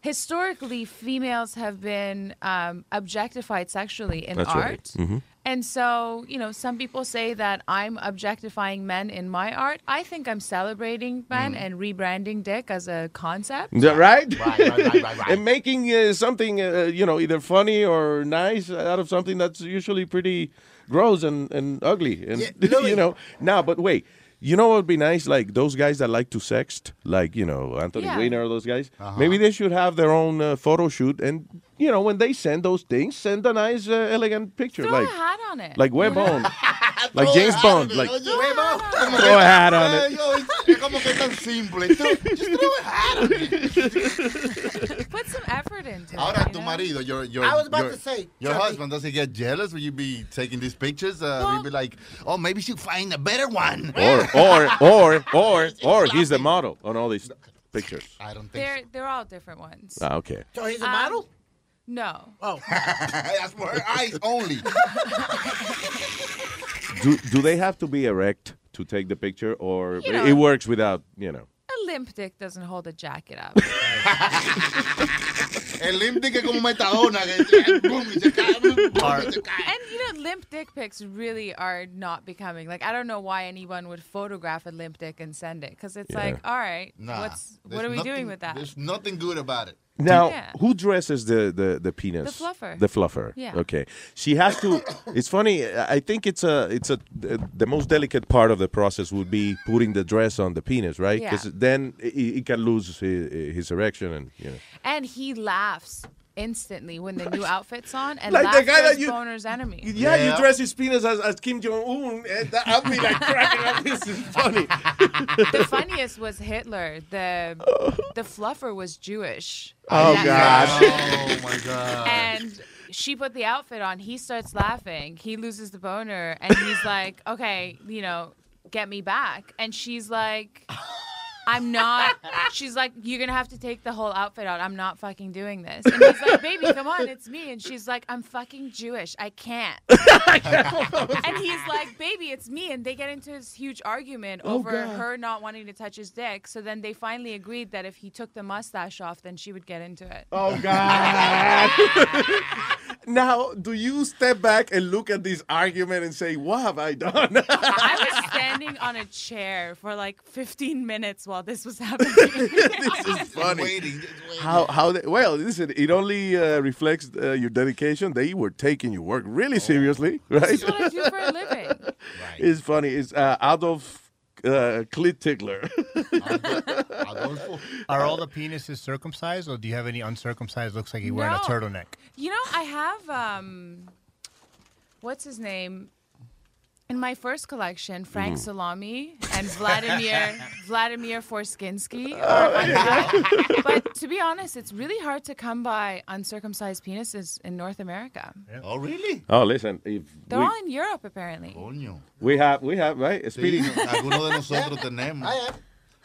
historically, females have been um, objectified sexually in That's right. art. Mhm. And so, you know, some people say that I'm objectifying men in my art. I think I'm celebrating men Mm. and rebranding dick as a concept. Right? Right, right, right, right, right. and making uh, something, uh, you know, either funny or nice out of something that's usually pretty gross and, and ugly. And, you know, now, but wait. You know what would be nice? Like those guys that like to sext, like, you know, Anthony Yeah. Weiner, those guys. Uh-huh. Maybe they should have their own uh, photo shoot. And, you know, when they send those things, send a nice, uh, elegant picture. Throw like, a hat on it. like you Web know? on. like James a Bond. Like, oye, huevo. Como Throw a que- hat on Ay, it. yo, Es como que tan simple. Just throw a hat on it. Put some effort into it. Ahora, tu marido, your, your, I was about your, to say, your Chucky. husband, does he get jealous when you be taking these pictures? Uh, he'd be like, oh, maybe she'll find a better one. or, or, or, or, or he's the model on all these pictures. I don't think They're, they're all different ones. Ah, okay. So he's a Um, model? No. Oh. That's for her eyes only. Do do they have to be erect to take the picture, or You know- it works without you know? A limp dick doesn't hold a jacket up. El limp dick como metadona. Que, boom, y se cae, boom, y se cae. And you know, limp dick pics really are not becoming. Like, I don't know why anyone would photograph a limp dick and send it because it's Yeah. like, all right, Nah, what's what there's are we nothing- doing with that? There's nothing good about it. Now, Yeah. who dresses the, the, the penis? The fluffer. The fluffer. Yeah. Okay. She has to. It's funny. I think it's a it's a the most delicate part of the process would be putting the dress on the penis, right? Yeah. Because then he, he can lose his, his erection and you know. And he laughs instantly when the new outfit's on, and Like the guy that is you- Boner's enemy. Yeah, you dress his penis as, as Kim Jong Un. I'll be like cracking up. This is funny. the funniest was Hitler. The the fluffer was Jewish. Oh, That- God. Oh, my God. And she put the outfit on. He starts laughing. He loses the boner, and he's like, "Okay, you know, get me back." And she's like, "I'm not." She's like, "You're gonna have to take the whole outfit out. I'm not fucking doing this." And he's like, "Baby, come on, it's me." And she's like, "I'm fucking Jewish. I can't." and he's like, "Baby, it's me." And they get into this huge argument Oh, over God. her not wanting to touch his dick. So then they finally agreed that if he took the mustache off, then she would get into it. Oh God! Now, do you step back and look at this argument and say, "What have I done?" I was standing on a chair for like 15 minutes while this was happening. this is funny. How how they, well? Listen, it only uh, reflects uh, your dedication. They were taking your work really seriously, right? This is what I do for a living. It's funny. It's uh, Adolf uh, Clit Tickler. Are all the penises circumcised, or do you have any uncircumcised? Looks like you're wearing a turtleneck. You know, I have um, what's his name? In my first collection, Frank Mm. Salami and Vladimir Vladimir Forskinsky. are but to be honest, it's really hard to come by uncircumcised penises in North America. Oh, really? oh, listen. If They're we, all in Europe, apparently. we have we have right. Speedy. Sí, algunos de nosotros tenemos.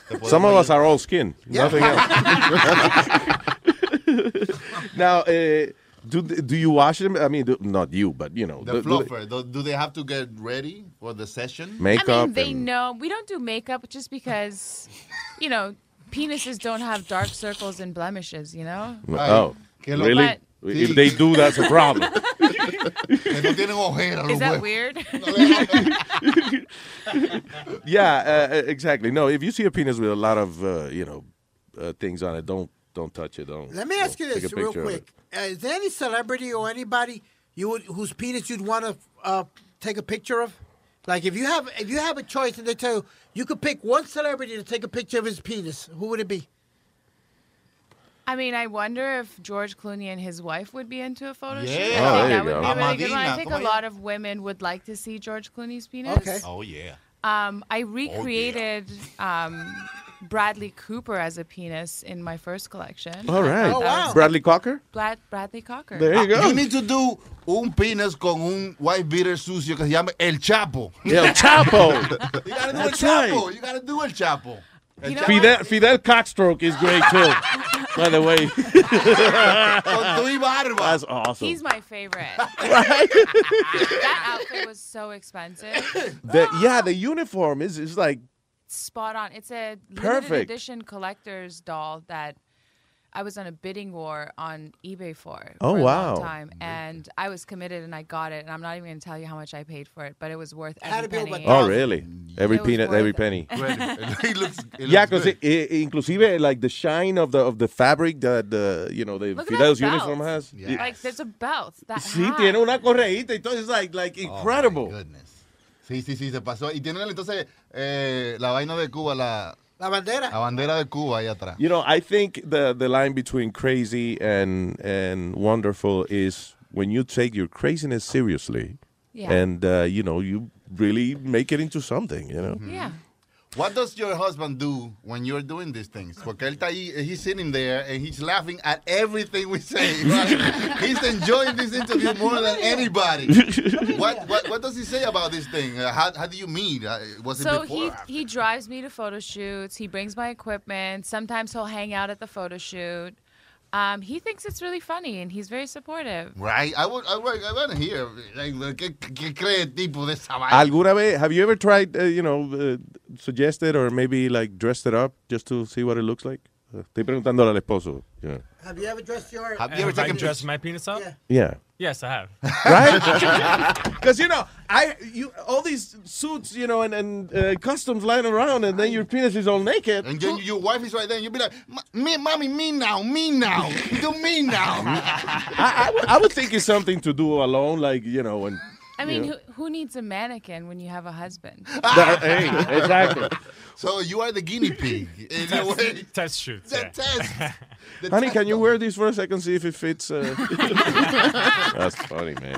Te podemos Some of us are all skin. Nothing else. now, uh, do do you wash them? I mean, do, not you, but you know, The do- do they- do, do they have to get ready for the session? Makeup. I mean, they and- know we don't do makeup just because, you know, penises don't have dark circles and blemishes. You know. Oh, really? But- If they do, that's a problem. Que no tienen ojeras Is that weird? yeah, uh, exactly. No, if you see a penis with a lot of uh, you know uh, things on it, don't don't touch it. Don't. Let me ask you this real quick: uh, Is there any celebrity or anybody you would, whose penis you'd want to uh, take a picture of? Like if you have if you have a choice and they tell you you could pick one celebrity to take a picture of his penis, who would it be? I mean, I wonder if George Clooney and his wife would be into a photo shoot. Yeah. I Oh, think that would go. be a really good one. I think a lot of women would like to see George Clooney's penis. Okay. Oh, yeah. Um, I recreated um, Bradley Cooper as a penis in my first collection. All right. That was oh, Bradley Cocker. Brad, Bradley Cocker. There you go. You need to do un penis con un white beater sucio que se llama El Chapo. El Chapo. you gotta do That's El Chapo. right. You gotta do El Chapo. El You know Chapo. Fidel Fidel Cockstroke is great too. By the way. Con tu y barba. That's awesome. He's my favorite. Right? that outfit was so expensive. The, yeah, the uniform is is like Spot on. It's a limited Perfect. edition collector's doll that I was on a bidding war on eBay for. Oh, for a wow. long time, and I was committed, and I got it. And I'm not even going to tell you how much I paid for it, but it was worth had every to be over penny. Oh, really? Every It was peanut, worth every it. penny. he looks, he Yeah, because good. it, it, inclusive like the shine of the of the fabric that the you know the Look at Fidel's uniform belt. has. Yeah. Like there's a belt that Sí, hat. tiene una correíta y todo. It's like like Oh, incredible. my goodness. Sí, sí, sí, se pasó. Y tienen entonces eh, la vaina de Cuba, la, La bandera. la bandera de Cuba ahí atrás. You know, I think the the line between crazy and and wonderful is when you take your craziness seriously, Yeah. and uh, you know you really make it into something. You know. Yeah. What does your husband do when you're doing these things? Porque él está ahí, he's sitting there and he's laughing at everything we say. right? he's enjoying this interview more than anybody. what, what what does he say about this thing? Uh, how how do you meet? Uh, was it So before? he or after? he drives me to photo shoots. He brings my equipment. Sometimes he'll hang out at the photo shoot. Um, he thinks it's really funny, and he's very supportive. Right, I would, I would, I want to hear. Like, ¿qué, ¿Qué cree el tipo de esa vaina? ¿Alguna vez have you ever tried, uh, you know, uh, suggested or maybe like dressed it up just to see what it looks like? Uh, estoy preguntándole al esposo. you know. Have you ever dressed your? Have you ever Have I taken dressed my penis up? Yeah. Yeah. Yes, I have. right? Because you know, I you all these suits, you know, and and uh, costumes lying around, and then your penis is all naked. And then your wife is right there, and you'll be like, me, mommy, me now, me now, do me now. I, I, would- I would think it's something to do alone, like you know, when. I mean, you who, who needs a mannequin when you have a husband? That- hey, exactly. So you are the guinea pig in a way. Test shoots. The yeah. test. The Honey, test can you wear this for a second, see if it fits? Uh... That's funny, man.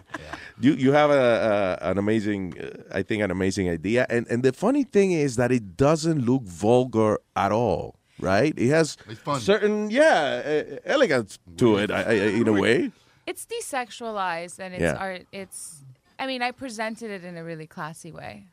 You you have a, a an amazing, uh, I think, an amazing idea, and and the funny thing is that it doesn't look vulgar at all, right? It has certain, yeah, uh, elegance to it, I, I, in a way. It's desexualized, and it's Yeah. art. It's. I mean, I presented it in a really classy way.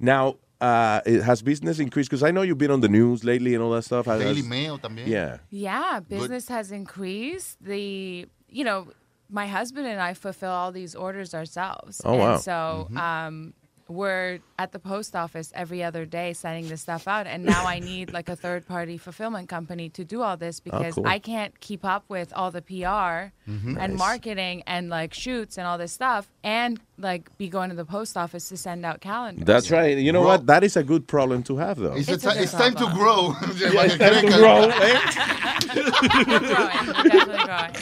Now, uh, it has business increased? Because I know you've been on the news lately and all that stuff. Has- Daily Mail también. Yeah. Yeah, business has increased. The you know, my husband and I fulfill all these orders ourselves. Oh, and wow. So um, we're at the post office every other day sending this stuff out, and now I need like a third party fulfillment company to do all this because cool. I can't keep up with all the PR Mhm. and Nice. marketing and like shoots and all this stuff, and like be going to the post office to send out calendars. That's right. You know Bro- what? That is a good problem to have, though. It's, It's a a it's time to grow. Yeah, it's time to grow, eh? We're growing. We're definitely growing.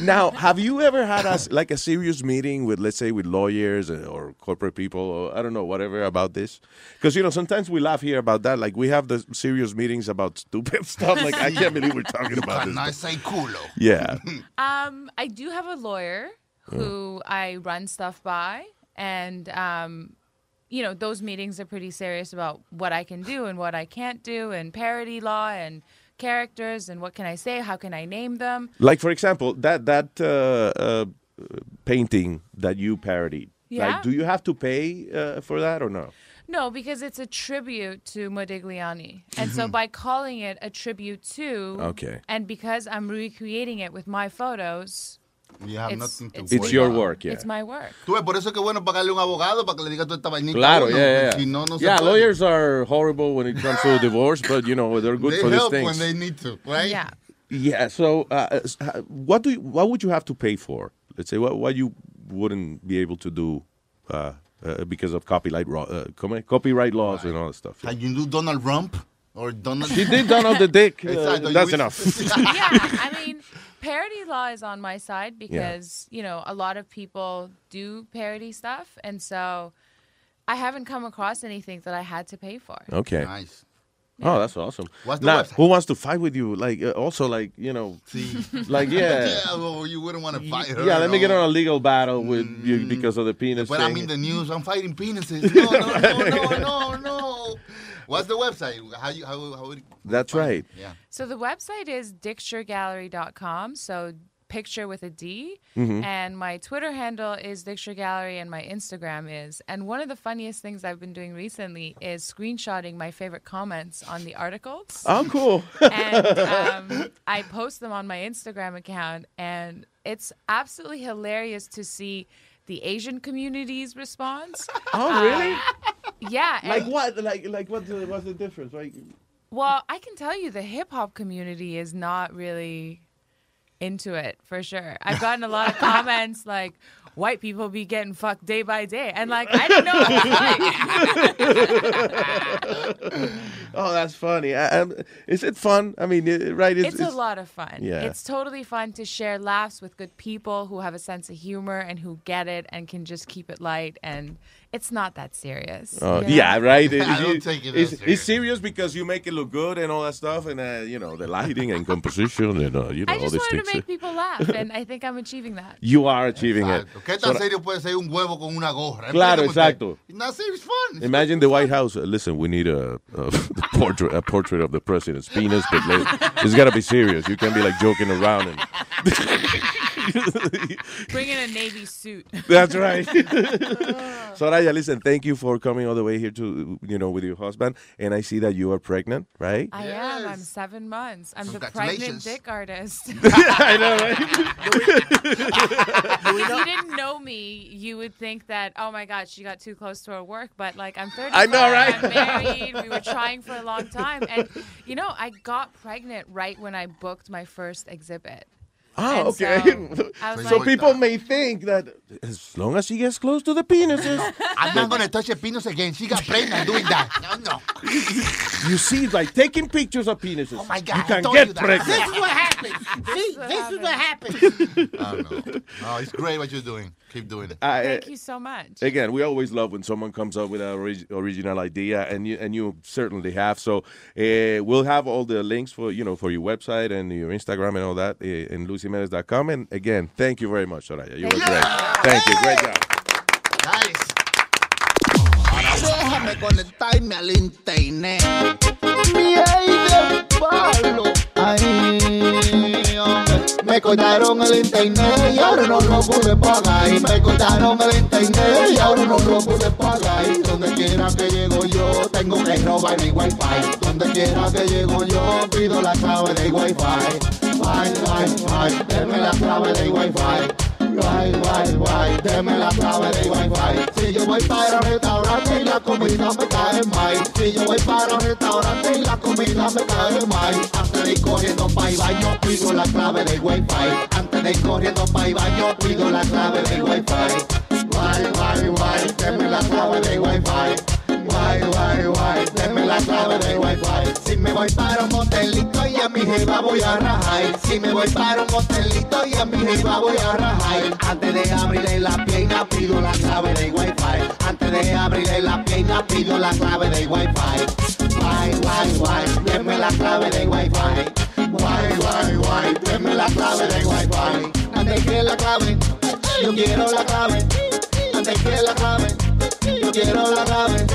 Now, have you ever had a, s- like a serious meeting with, let's say, with lawyers uh, or corporate people or I don't know, whatever about this? Because you know, sometimes we laugh here about that. Like we have the serious meetings about stupid stuff. Like I can't believe we're talking about this. Nice say culo. Yeah. Um, I do have a lawyer who I run stuff by, and um, you know those meetings are pretty serious about what I can do and what I can't do, and parody law and characters and what can I say, how can I name them. Like for example, that that uh, uh, painting that you parodied. Yeah. Like, do you have to pay uh, for that or no? No, because it's a tribute to Modigliani, and so Mhm. by calling it a tribute to, Okay. and because I'm recreating it with my photos. You have it's, nothing to it's, It's your work, yeah. It's my work. Tú ves, por eso es que bueno pagarle un abogado para que le diga toda esta vainita. Claro, yeah, yeah. Si no, no se yeah, puede. lawyers are horrible when it comes to divorce, but you know they're good They for these help things. when they need to, right? Yeah. Yeah. So, uh, uh, what do you, what would you have to pay for? Let's say what what you wouldn't be able to do uh, uh, because of copyright ro- uh, copyright laws and all that stuff. Can you do Donald Rump or Donald? She did Donald the Dick. Uh, that's enough. yeah, I mean, parody law is on my side because, you know, a lot of people do parody stuff. And so I haven't come across anything that I had to pay for. Okay. Nice. Oh, that's awesome. What's the now, website? who wants to fight with you? Like, uh, also, like, you know, like, yeah. yeah, well, you wouldn't want to fight her. Yeah, let me get on a legal battle with you because of the penis But thing. I'm in the news. I'm fighting penises. No, no, no, no, no, no. What's the website? How you how how would That's right. Yeah. So the website is dicturegallery.com. So picture with a D. Mhm. And my Twitter handle is Dicture Gallery and my Instagram is. And one of the funniest things I've been doing recently is screenshotting my favorite comments on the articles. Oh, cool. and um, I post them on my Instagram account, and it's absolutely hilarious to see the Asian community's response. Oh, really? Um, yeah. like what? Like like what? what's the difference? Like Well, I can tell you the hip hop community is not really into it for sure. I've gotten a lot of comments like, white people be getting fucked day by day. And like, I didn't know what it was like. oh, that's funny. I, is it fun? I mean, it, right? It's, a lot of fun. Yeah. It's totally fun to share laughs with good people who have a sense of humor and who get it and can just keep it light. And it's not that serious. Oh, you know? yeah, right. I don't it- take it it's, serious. it's serious because you make it look good and all that stuff, and uh, you know the lighting and composition and uh, you know I just these wanted to make people laugh, and I think I'm achieving that. You are achieving it. ¿Qué So- serio puede ser un huevo con una gorra? Claro, exacto. No, serious fun. Imagine the White House. uh, listen, we need a, a portrait, a portrait of the president's penis, but let, it's got to be serious. You can't be like joking around. And Bring in a navy suit. That's right. Soraya, listen, thank you for coming all the way here to, you know, with your husband. And I see that you are pregnant, right? I am. I'm seven months. I'm the pregnant dick artist. I know, right? if you didn't know me, you would think that, oh my God, she got too close to her work. But like, I'm 30. I know, right? I'm married. We were trying for a long time. And, you know, I got pregnant right when I booked my first exhibit. Oh, And okay. So, So like, people may think that as long as she gets close to the penises, I'm not going to touch a penis again. She got pregnant doing that. No, no. you see, like taking pictures of penises. Oh my God, You can told get you pregnant. This is what happens. See, this is what happens. I don't know. No, it's great what you're doing. Keep doing it. I- Thank you so much. Again, we always love when someone comes up with an orig- original idea, and you and you certainly have. So uh, we'll have all the links for you know for your website and your Instagram and all that uh, in LucyMedes.com. And again, thank you very much, Soraya. You were great. Thank you. Great job. Déjame conectarme al internet. Mi de palo. Ay, hombre. Me cortaron el internet y ahora no lo pude pagar. Me cortaron el internet y ahora no lo pude pagar. Donde quiera que llego yo, tengo que robar mi wifi. Donde quiera que llego yo, pido la clave del wifi. Ay, ay, ay, denme la clave del wifi. Guay, guay, guay, deme la clave de Wi-Fi. Si yo voy para un restaurante y la comida me cae mal. Si yo voy para un restaurante y la comida me cae mal. Antes de ir corriendo para el baño, pido la clave de Wi-Fi. Antes de ir corriendo para el baño, pido la clave de Wi-Fi. Guay, guay, guay, deme la clave de Wi-Fi. Guay, guay, guay, deme la clave de Wi-Fi. Si me voy para un motelito y a mi jeva voy a rajar. Si me voy para un motelito y a mi jeva voy a rajar. Antes de abrirle la pierna pido la clave de Wi-Fi. Antes de abrirle la pierna pido la clave de Wi-Fi. Guay, guay, guay, deme la clave de Wi-Fi. Guay, guay, guay, deme la clave de Wi-Fi. Antes que la clave, yo quiero la clave. Antes que la clave, yo quiero la clave.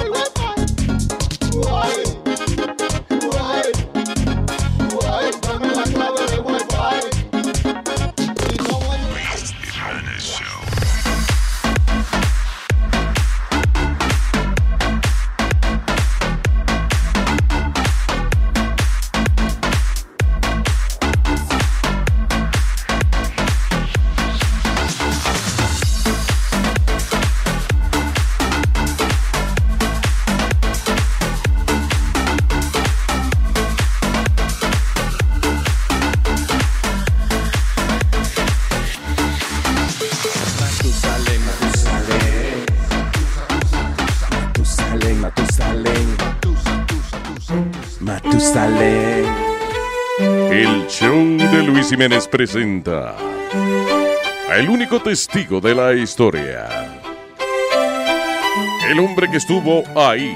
De Luis Jiménez presenta a el único testigo de la historia. El hombre que estuvo ahí,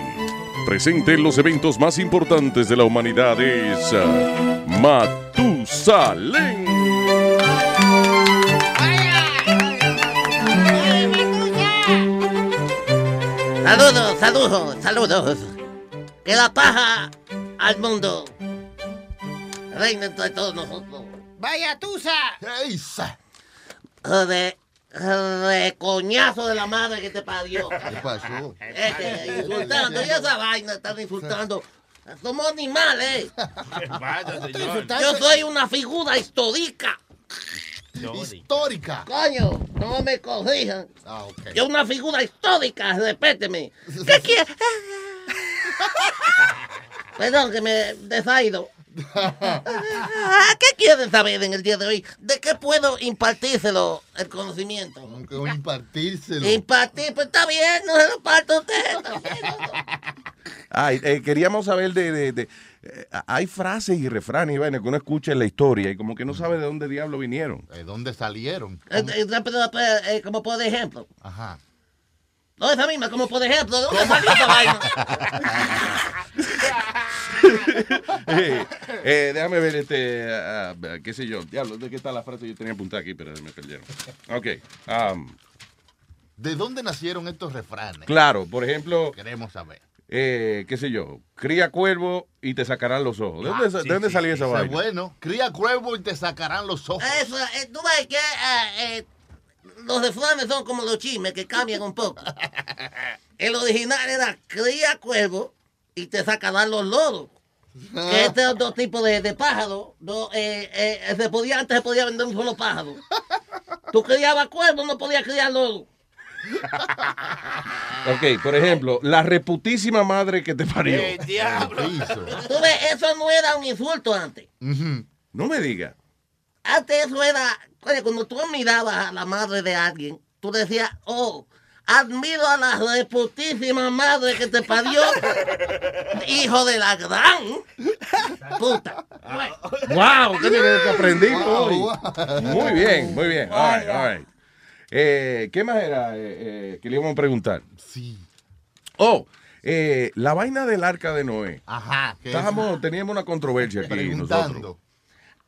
presente en los eventos más importantes de la humanidad, es Matusalén. Saludos, saludos, saludos. Que la paja al mundo reina entre todos nosotros. ¡Vaya tusa! De, de coñazo de la madre que te parió. ¿Qué pasó? Este, insultando, y esa vaina están insultando. Somos animales. Yo soy una figura histórica. Histórica. Coño, no me corrijan. Ah, ok. Yo una figura histórica, respéteme. ¿Qué quiere? Perdón, que me desaído. Ah, ¿Qué quieren saber en el día de hoy? ¿De qué puedo impartírselo el conocimiento? Que impartírselo. Impartir, pues está bien, no se lo parto a usted. Ay, eh, queríamos saber de... de- de- eh, hay frases y refranes y vainas que uno escucha en la historia y como que no sabe de dónde diablo vinieron. ¿De dónde salieron? Eh, como por ejemplo. Ajá. No, esa misma, como por ejemplo, ¿de dónde salió esa vaina? Eh, eh, déjame ver este, ah, ah, qué sé yo. Diablo, ¿de qué está la frase? Yo tenía apuntada aquí, pero me perdieron. Ok. um, ¿De dónde nacieron estos refranes? claro, por ejemplo, Queremos saber. eh, qué sé yo, cría cuervo y te sacarán los ojos. ¿De dónde, Ah, de sí, dónde sí, salió sí, esa vaina? Es bueno. Cría cuervo y te sacarán los ojos. Eso, eh, tú ves que eh, eh, los refranes son como los chismes que cambian un poco. El original era cría cuervo y te sacarán los loros. Que este es otro tipo de, de pájaro. No, eh, eh, se podía, antes se podía vender un solo pájaro. Tú criabas cuervo, no podías criar loro. Ok, por ejemplo, la reputísima madre que te parió. Tú ves, eso no era un insulto antes. No me diga. Antes eso era, oye, cuando tú mirabas a la madre de alguien, tú decías, oh, admiro a la reputísima madre que te parió, hijo de la gran puta. ¡Wow! ¿Qué nivel que aprendí hoy? Muy bien, muy bien. All right, all right. Eh, ¿Qué más era eh, eh, que le íbamos a preguntar? Sí. Oh, eh, la vaina del arca de Noé. Ajá. ¿qué es? Estábamos, teníamos una controversia aquí nosotros.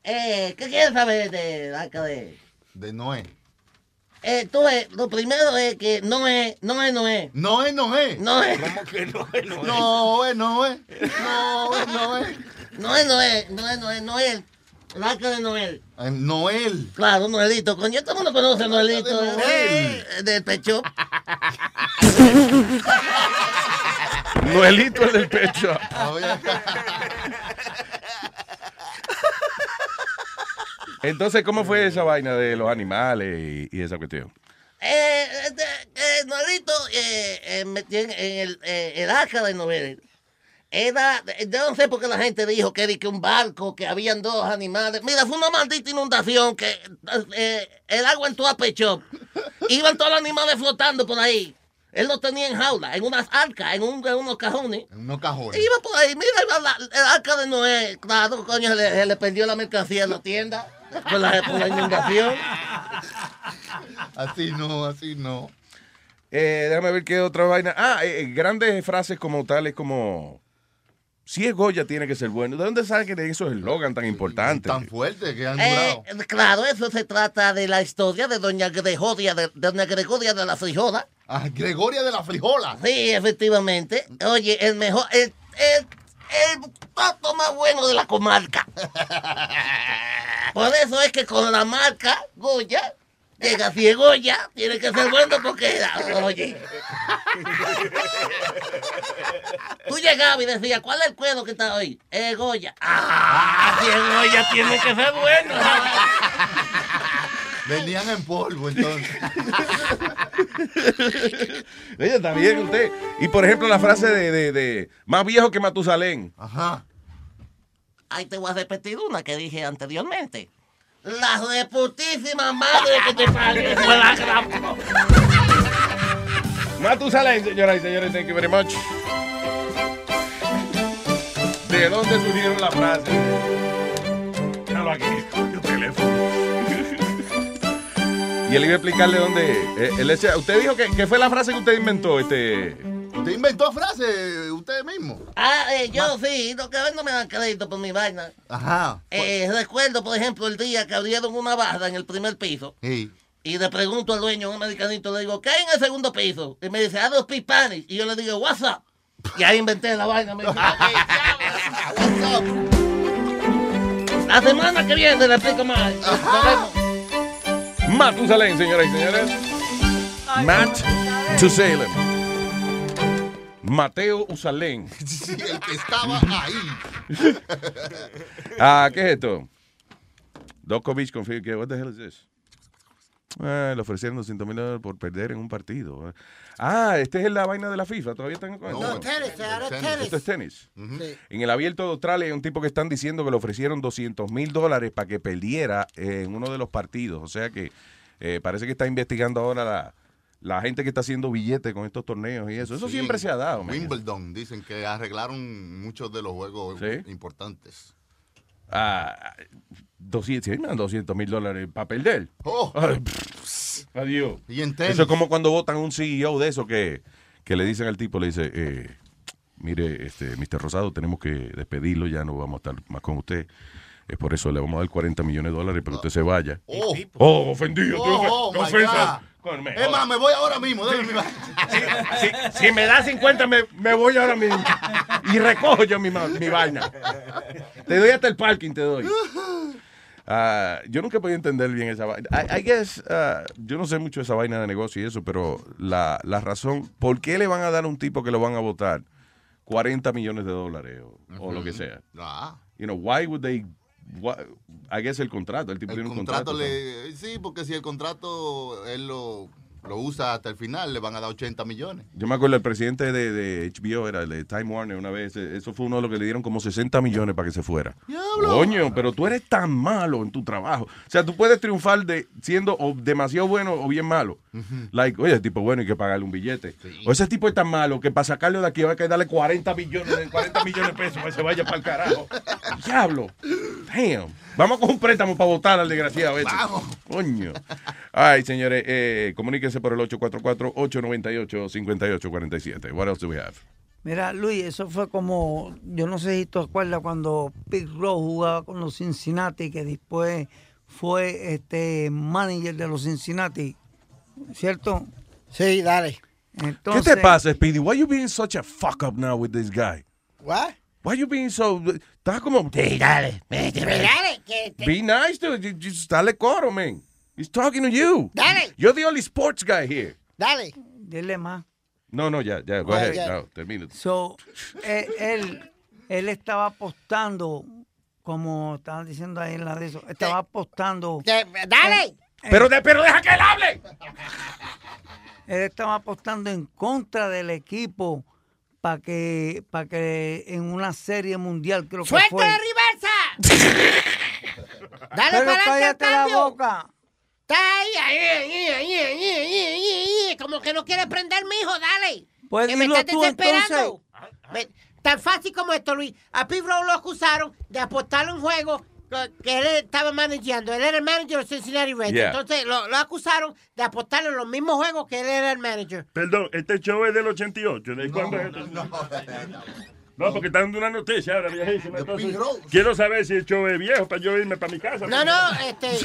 Eh, ¿Qué quieres saber de la arca de...? De Noé. Eh, tú ves, lo primero es que no es, no es, no es. No es, no es. No es. ¿Cómo que no es, no es? No es, no es. No es, no es. No es, no es, no es, no es, Noel. El arca de Noel. Eh, Noel. Claro, Noelito. Coño, todo el mundo conoce a Noelito. eh, del pecho. Noelito el del pecho. Entonces, ¿cómo fue esa vaina de los animales y, y esa cuestión? Eh, este, eh, Norito eh, eh, metió en, en el, eh, el arca de Noé. Era, yo no sé por qué la gente dijo que era que un barco, que habían dos animales. Mira, fue una maldita inundación que eh, el agua entró a pecho. Iban todos los animales flotando por ahí. Él los tenía en jaula, en unas arcas, en, un- en unos cajones. En unos cajones. Iba por ahí, mira iba la- el arca de Noé. Claro, coño, se le, se le perdió la mercancía en la tienda por la, por la inundación. Así no, así no. Eh, déjame ver qué otra vaina. Ah, eh, eh, grandes frases como tales como... Si es Goya, tiene que ser bueno. ¿De dónde salen esos eslogan tan importantes? Tan fuertes que han Eh, durado. claro, eso se trata de la historia de doña Gregoria de, de doña Gregoria de la Frijola. Ah, Gregoria de la Frijola. Sí, efectivamente. Oye, el mejor, el, el, el plato más bueno de la comarca. Por eso es que con la marca Goya, llega Goya, tiene que ser bueno porque, oye. Tú llegabas y decías, ¿cuál es el cuero que está hoy? Es Goya. Ah, Goya, tiene que ser bueno. Venían en polvo, entonces. Oye, está bien usted. Y por ejemplo, la frase de, de- de más viejo que Matusalén. Ajá. Ahí te voy a repetir una que dije anteriormente. La reputísima madre que te parió fue la gran... Matusalén, señoras y señores, thank you very much. ¿De dónde surgieron las frases? Míralo aquí, el teléfono. Y él iba a explicarle dónde. eh, él decía- usted dijo que, que fue la frase que usted inventó, este. ¿Usted inventó frase usted mismo? Ah, eh, yo sí, lo que a ver no me dan crédito por mi vaina. Ajá. Eh, recuerdo, por ejemplo, el día que abrieron una barra en el primer piso. Sí. Y le pregunto al dueño, un americanito, le digo, ¿qué hay en el segundo piso? Y me dice, don't speak Spanish. Y yo le digo, what's up? Y ahí inventé la vaina. Me dijo, "Ok, ya, what's up?" La semana que viene le explico más. Nos vemos. Matusalén, señoras y señores. Matt Tusalem. Mateo Usalén. Sí, el que estaba ahí. Ah, ¿qué es esto? Djokovic confirma que, what the hell is this? Ah, le ofrecieron 200 mil dólares por perder en un partido. Ah, este es la vaina de la FIFA. ¿Todavía están con No, esto? tenis, ahora Tenis. tenis. Esto es tenis. Sí. En el abierto de Australia hay un tipo que están diciendo que le ofrecieron 200 mil dólares para que perdiera en uno de los partidos. O sea que eh, parece que está investigando ahora la, la gente que está haciendo billetes con estos torneos y eso. Eso Sí, siempre se ha dado. man. Wimbledon, dicen que arreglaron muchos de los juegos Sí. importantes. Ah, 200 sí, man, 200 mil dólares para perder. Oh. Ay, pff, adiós. Y en. Eso es como cuando votan un CEO de eso que, que le dicen al tipo, le dice, eh, mire, este, Mr. Rosado, tenemos que despedirlo, ya no vamos a estar más con usted. Es por eso le vamos a dar 40 millones de dólares para que usted se vaya. Oh. Oh, ofendido. qué Oh, ofen- oh, ofensa. Me Es más, me voy ahora mismo. mi vaina. si, si me da 50, me, me voy ahora mismo. Y recojo yo mi, mi vaina. Te doy hasta el parking, te doy. Ah, yo nunca he podido entender bien esa vaina. I, I guess, ah, yo no sé mucho de esa vaina de negocio y eso, pero la, la razón, ¿por qué le van a dar a un tipo que lo van a votar 40 millones de dólares o, o lo que sea? Ah. You know, why would they, I guess el contrato, el tipo El tiene un contrato contrato. le. Sí, porque si el contrato él lo, lo usa hasta el final, le van a dar 80 millones. Yo me acuerdo, el presidente de, de HBO era el de Time Warner una vez. eh, Eso fue uno de los que le dieron como 60 millones para que se fuera. Coño, pero tú eres tan malo en tu trabajo. O sea, tú puedes triunfar de siendo o demasiado bueno o bien malo. Like, oye, ese tipo bueno, hay que pagarle un billete. O ese tipo es tan malo que para sacarlo de aquí hay que darle 40 millones, 40 millones de pesos para que se vaya para el carajo. Diablo. Damn. Vamos con un préstamo para votar al desgraciado ese. Coño. Ay, señores, eh, comuníquense por el 844-898-5847. What else do we have? Mira, Luis, eso fue como, yo no sé si tú acuerdas cuando Pete Rose jugaba con los Cincinnati, que después fue este manager de los Cincinnati, ¿cierto? Sí, dale. Entonces, ¿Qué te pasa, Speedy? Why you being such a fuck up now with this guy? What? Why you being so... Estás como... Sí, dale. Dale, Be nice. Just dale coro, man. He's talking to you. Dale. You're the only sports guy here. Dale. Dile más. No, no, ya, ya. Go Ya, ahead. ya. No, termina. So, él, él, estaba apostando como estaban diciendo ahí en la de eso, estaba apostando. dale. Pero, pero deja que él hable. Él estaba apostando en contra del equipo para que, para que en una serie mundial creo que ¡Suelta fue. la reversa! Dale Pero para adelante la boca. Está ahí, como que no quiere prender, mijo, dale. Pues que me estás desesperando. Ah, ah. Tan fácil como esto, Luis. A Pete Rose lo acusaron de apostarle un juego que él estaba manejando. Él era el manager de Cincinnati Reds. Yeah. Entonces lo, lo, acusaron de apostarle en los mismos juegos que él era el manager. Perdón, este show es del 88. ¿De no, cuándo no. No, no, porque están dando una noticia ahora viejísima. Entonces, quiero saber si el show es viejo para yo irme para mi casa. No, no, este.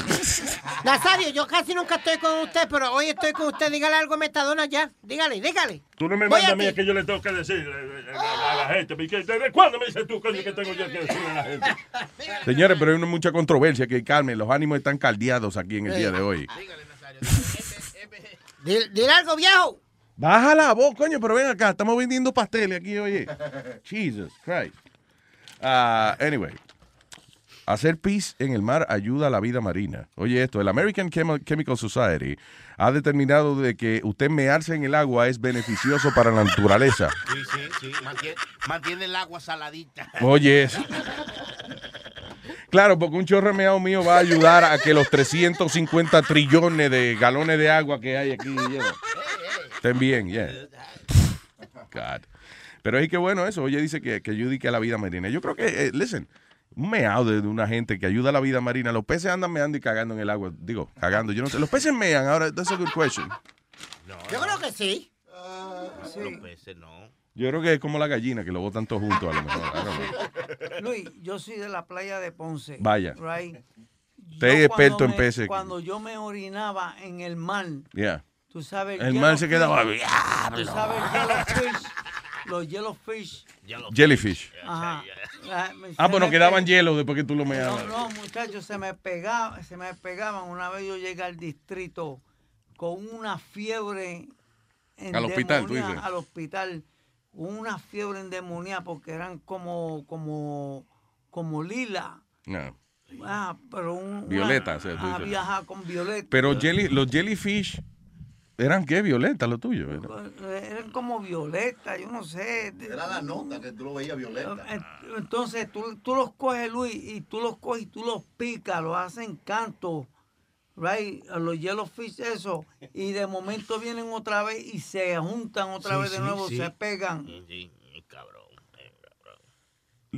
Nazario, yo casi nunca estoy con usted, pero hoy estoy con usted. Dígale algo a Metadona ya. Dígale, dígale. Tú no me mandas a mí que yo le tengo que decir eh, eh, a, la gente. ¿Desde cuándo me dices tú, coño, que tengo yo que decirle a la gente? Señores, pero hay una mucha controversia que calmen. Los ánimos están caldeados aquí en el día de hoy. Dile, dile algo, viejo. Baja la voz, coño, pero ven acá. Estamos vendiendo pasteles aquí, oye. Jesus Christ. Ah, anyway. Hacer pis en el mar ayuda a la vida marina. Oye esto, el American Chemi- Chemical Society ha determinado de que usted mearse en el agua es beneficioso para la naturaleza. Sí, sí, sí. Mantiene, mantiene el agua saladita. Oye, eso. Claro, porque un chorro meado mío va a ayudar a que los 350 trillones de galones de agua que hay aquí estén bien, yeah. God. Pero es que bueno eso, oye, dice que, que a la vida marina. Yo creo que, eh, listen, un meado de, de una gente que ayuda a la vida marina. Los peces andan meando y cagando en el agua. Digo, cagando. Yo no sé. Los peces mean. Ahora, that's a good question. Yo creo que sí. Los peces no. Yo creo que es como la gallina, que lo botan todos juntos a lo mejor. Luis, yo soy de la playa de Ponce. Vaya. Right? Usted es experto en peces. Cuando yo me orinaba en el mar, Yeah. Tú sabes. El mar se quedaba, Tú sabes, yellowfish, los yellowfish. Jellyfish. Ajá. Ah, bueno, me quedaban pe- hielo después que tú lo meabas. No, no, muchachos, se me pegaba, se me pegaban. Una vez yo llegué al distrito con una fiebre Al hospital, tú dices. Al hospital, una fiebre endemoniada porque eran como, como, como lila. No. Ah, pero un, Violeta, una- o sea, tú ah, dices. viaja con violeta. Pero jelly, los jellyfish eran qué, violeta, lo tuyo. Eh, Eran como violeta, yo no sé. Era la nota que tú lo veías violeta. Eh, Entonces tú, tú los coges, Luis, y tú los coges y tú los picas, los hacen canto, right? A los yellowfish, eso. Y de momento vienen otra vez y se juntan otra Sí, vez de sí, nuevo, sí. se pegan. Sí, cabrón.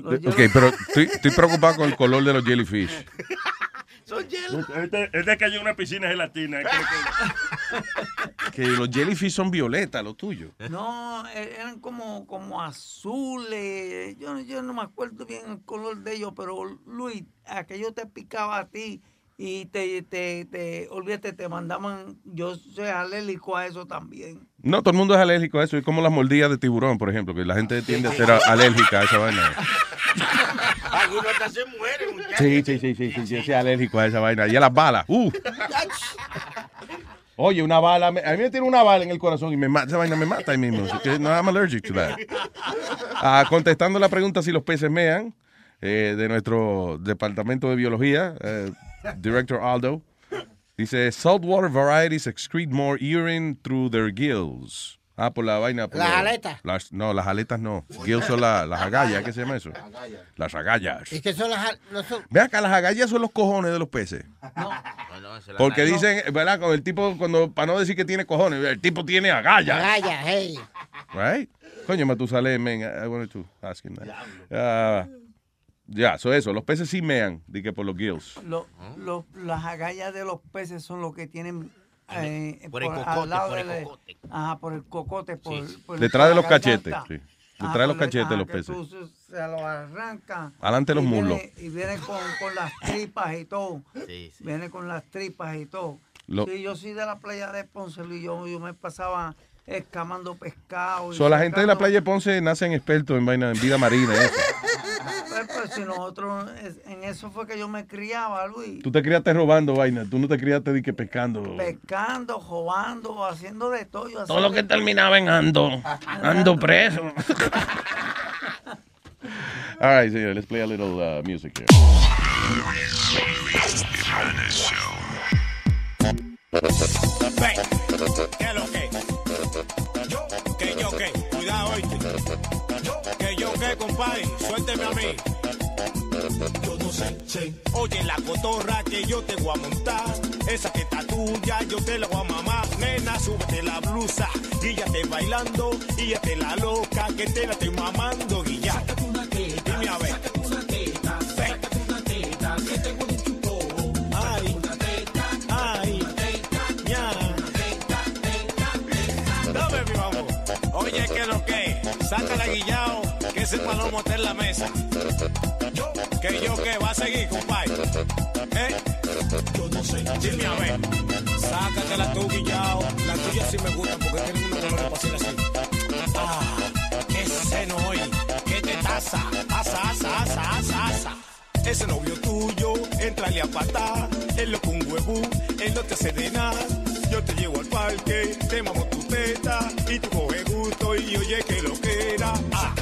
Ok, pero estoy, estoy preocupado con el color de los jellyfish. Son Este, este cayó en una piscina gelatina. Que los jellyfish son violetas, lo tuyo. No, e- eran como, como azules. Yo, yo no me acuerdo bien el color de ellos, pero Luis, aquello te picaba a ti y te, te, te, olvídate, te mandaban, yo soy alérgico a eso también. No, todo el mundo es alérgico a eso. Es como las mordidas de tiburón, por ejemplo, que la gente tiende a ser alérgica a esa vaina. Algunos hasta se mueren, muchachos. Sí, sí, sí, sí, sí, yo soy alérgico a esa vaina. Y a las balas. Uh. Oye, una bala, a mí me tiene una bala en el corazón y me mata, esa vaina me mata ahí mismo. No, I'm allergic to that. Ah, contestando la pregunta si los peces mean, eh, de nuestro departamento de biología, eh, Director Aldo, dice, saltwater varieties excrete more urine through their gills. Ah, por la vaina. por Las lo- aletas. las- no, las aletas no. Gills son la- las agallas, ¿qué se llama eso? Las agallas. ¿Y qué son las... No son... Ve acá, las agallas son los cojones de los peces. Porque dicen, ¿verdad? Con el tipo, cuando, para no decir que tiene cojones, el tipo tiene agallas. Agallas, hey. Right? Coño, Matusalén, man, I I wanted to ask him that. Ah, ya, eso eso. Los peces sí mean, di que por los gills. Lo- lo- las agallas de los peces son los que tienen eh, Por el al cocote, lado por el del- cocote. Ajá, por el cocote, por, por Detrás de los cachetes, sí. Detrás de los cachetes ajá, los peces. tú se, los arrancan. Adelante los y viene- muslos. Y viene con, con las tripas y todo. Sí, sí. Viene con las tripas y todo. Lo- Sí, yo soy de la playa de Ponce y yo, yo me pasaba escamando pescado. y So, la gente de la playa de Ponce nacen expertos en vaina, en vida marina. eso. Pues, pues, si nosotros, en eso fue que yo me criaba, Luis. Tú te criaste robando vaina, tú no te criaste de que pescando. Pescando, jugando, haciendo de todo. yo Todo lo que terminaba en ando, ando preso. All right, señor, let's play a little uh, music here. Ven, compadre, suélteme a mí. Yo no sé, sé. Oye, la cotorra que yo te voy a montar, esa que está tuya, yo te la voy a mamar. Nena, súbete la blusa, y ya te bailando, y ya te la loca, que te la estoy mamando, ya. Dime a ver. Oye, que lo que, sácala guillao, ese palomo está en la mesa. Yo, que yo que va a seguir, compadre. ¿Eh? Yo no sé. Dime a ver. Sácatela tú, guillao. La tuya sí me gusta porque tiene una color para así. Ah, ese no hoy. ¿Qué te taza? Asa, asa, asa, asa, asa. Ese novio tuyo, entrale a patar. Él lo con huevo, él no te hace de nada. Yo te llevo al parque, te mamo tu teta. Y tú coges gusto y oye que lo que era. Ah,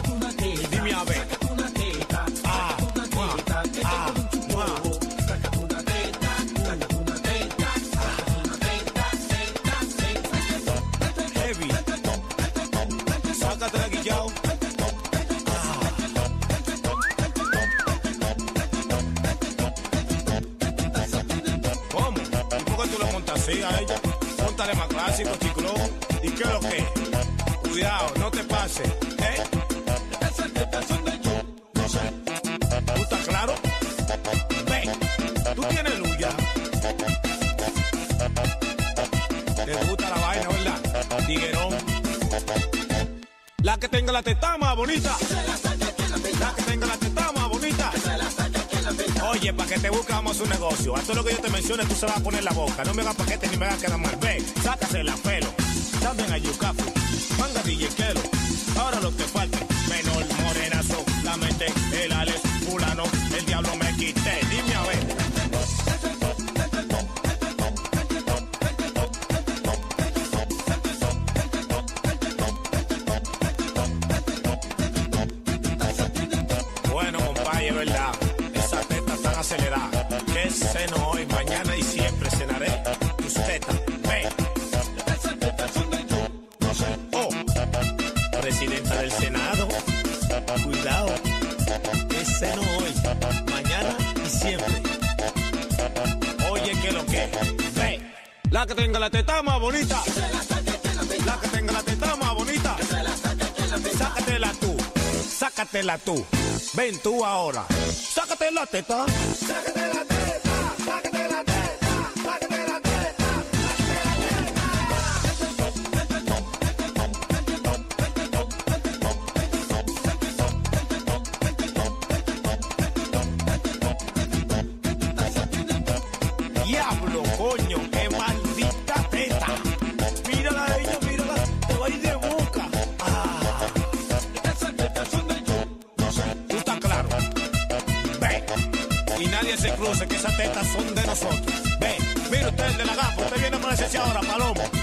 dime a ver. Ah, ah, mua. Heavy. Sácate. ¿Cómo? ¿Y por qué tú lo montas así a ella? Póntale más clásico, chiclón. ¿Y qué es lo que? Cuidado, no te pases. ¿Eh? ¿Tú estás claro? Ven, tú tienes luz ya. Te gusta la vaina, ¿verdad? Tiguerón. La que tenga la teta más bonita. La que tenga la teta más bonita. Oye, para que te buscamos un negocio. A lo que yo te mencione, tú se vas a poner la boca. No me hagas paquete ni me hagas quedar mal. Ve, sácase la pelo. También a Yucafu. Manga DJ Kelo. Ahora lo que falta. Menor, morenazo. La mente, el Alex, fulano. El diablo me quité. Dime a ver. Bueno, compadre, verdad. Esa teta tan acelerada. Que ceno hoy, mañana La que tenga la teta más bonita. La que tenga la teta más bonita. Sácatela tú. Sácatela tú. Ven tú ahora. Sácate la teta. Sácate la teta. Sácate la teta. Son de nosotros. Ve, mira usted el de la gafa, usted viene a ponerse ahora, palomo.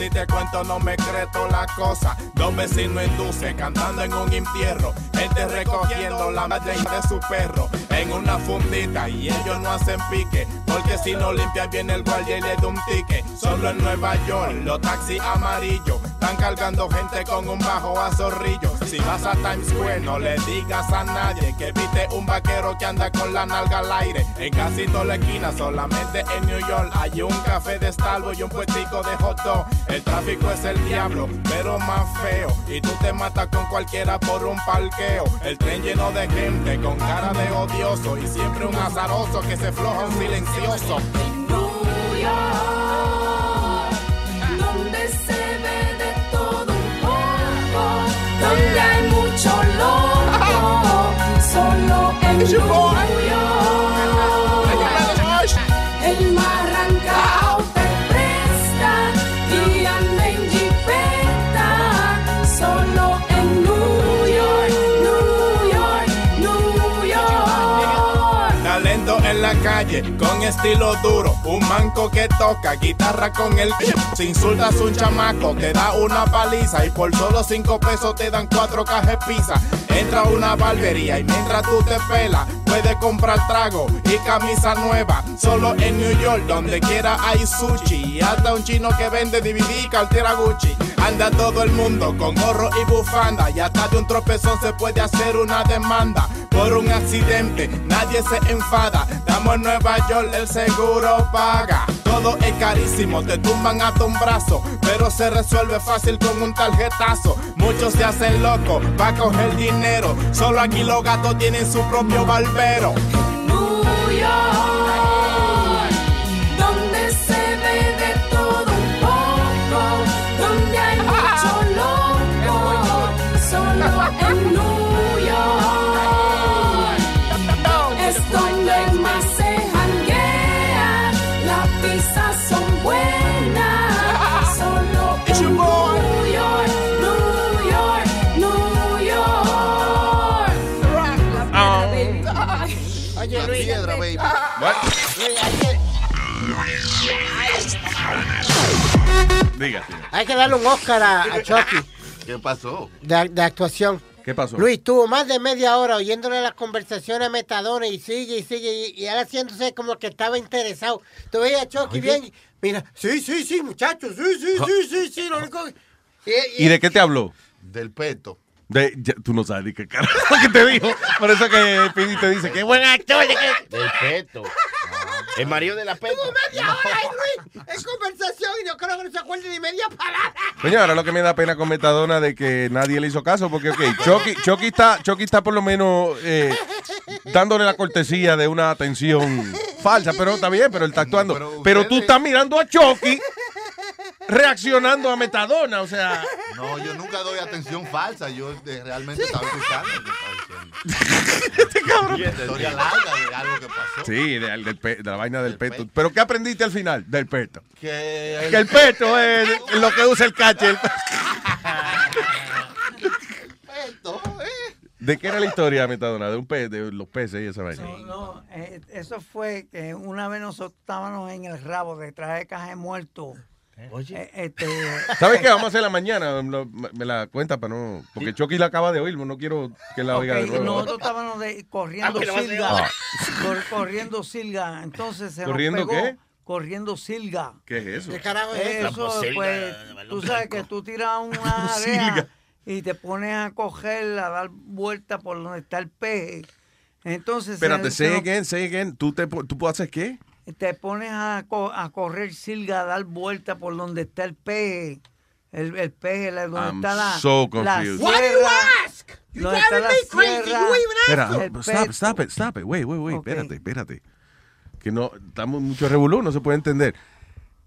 Si te cuento, no me creto la cosa. Dos vecinos induce cantando en un entierro. Gente recogiendo la madre de su perro en una fundita. Y ellos no hacen pique, porque si no limpian viene el guardia y le da un ticket. Solo en Nueva York, los taxis amarillos están cargando gente con un bajo a zorrillo. Si vas a Times Square, no le digas a nadie que viste un vaquero que anda con la nalga al aire. En casi toda la esquina, solamente en New York, hay un café de Starbucks y un puestico de hot dog. El tráfico es el diablo, pero más feo. Y tú te matas con cualquiera por un parqueo. El tren lleno de gente con cara de odioso y siempre un azaroso que se floja un silencioso. Con estilo duro. Un manco que toca guitarra con el Si insultas un chamaco, te da una paliza. Y por solo cinco pesos te dan cuatro cajas pizza. Entra a una barbería y mientras tú te pelas, puedes comprar trago y camisa nueva. Solo en New York, donde quiera hay sushi. Y hasta un chino que vende DVD y cartera Gucci. Anda todo el mundo con gorro y bufanda. Y hasta de un tropezón se puede hacer una demanda. Por un accidente, nadie se enfada. Damos en Nueva York, el seguro paga. Todo es carísimo, te tumban hasta un brazo. Pero se resuelve fácil con un tarjetazo. Muchos se hacen locos para coger dinero. Solo aquí los gatos tienen su propio barbero. Luis, hay que- darle un Oscar a, a Chucky ¿Qué pasó? de, de actuación. ¿Qué pasó? Luis estuvo más de media hora oyéndole las conversaciones a Metadona y sigue y sigue y, y él haciéndose como que estaba interesado. Tú veías a Chucky Oye. bien. Mira, sí, sí, sí, muchachos, sí, sí, sí, sí, sí. Lo único que- y- ¿Y de qué te habló? Del peto. De, ya- tú no sabes ni qué carajo que te dijo. Por eso que Pidi te dice que buen actor. Del peto. El marido de la peto. Estuvo media hora Luis, en conversación y no creo que no se acuerde ni media palabra. Coño, ahora lo que me da pena con Metadona de que nadie le hizo caso, porque, ok, Chucky, Chucky está, Chucky está por lo menos eh, dándole la cortesía de una atención falsa, pero está bien, pero él está actuando. Pero, tú estás mirando a Chucky reaccionando a Metadona, o sea. No, yo nunca doy atención falsa. Yo eh, realmente estaba escuchando estaba diciendo. Y esta historia larga de algo que pasó. Sí, de, de la vaina del peto. ¿Pero qué aprendiste al final del peto? Que Que el peto es lo que usa el catcher. ¿De qué era la historia, Metadona? De un pez, de los peces y esa vaina. No, no, eh, eso fue que una vez nosotros estábamos en el rabo detrás de caja de muertos. Eh, este, ¿Sabes qué? Vamos a hacer la mañana. lo- Me la cuenta para no. Porque Chucky la acaba de oír, no quiero que la oiga de nuevo. nosotros estábamos de- corriendo Ah, silga. cor- corriendo silga. Entonces se ¿Corriendo nos pegó. qué? Corriendo silga. ¿Qué es eso? ¿Qué carajo es eso? Pues, tú sabes que tú tiras una área y te pones a coger, a dar vuelta por donde está el pez. Entonces, Espérate, say again, say again. ¿Tú, te, ¿Tú puedes hacer qué? Te pones a, co- a correr silga, a dar vuelta por donde está el pez. El, el pez, la- donde I'm está la, so confused. Why do you ask? Donde está la sierra. Espera, el no, stop, stop it, stop it. Wait, wait, wait. Espérate, espérate. Que no, estamos mucho revolú, no se puede entender.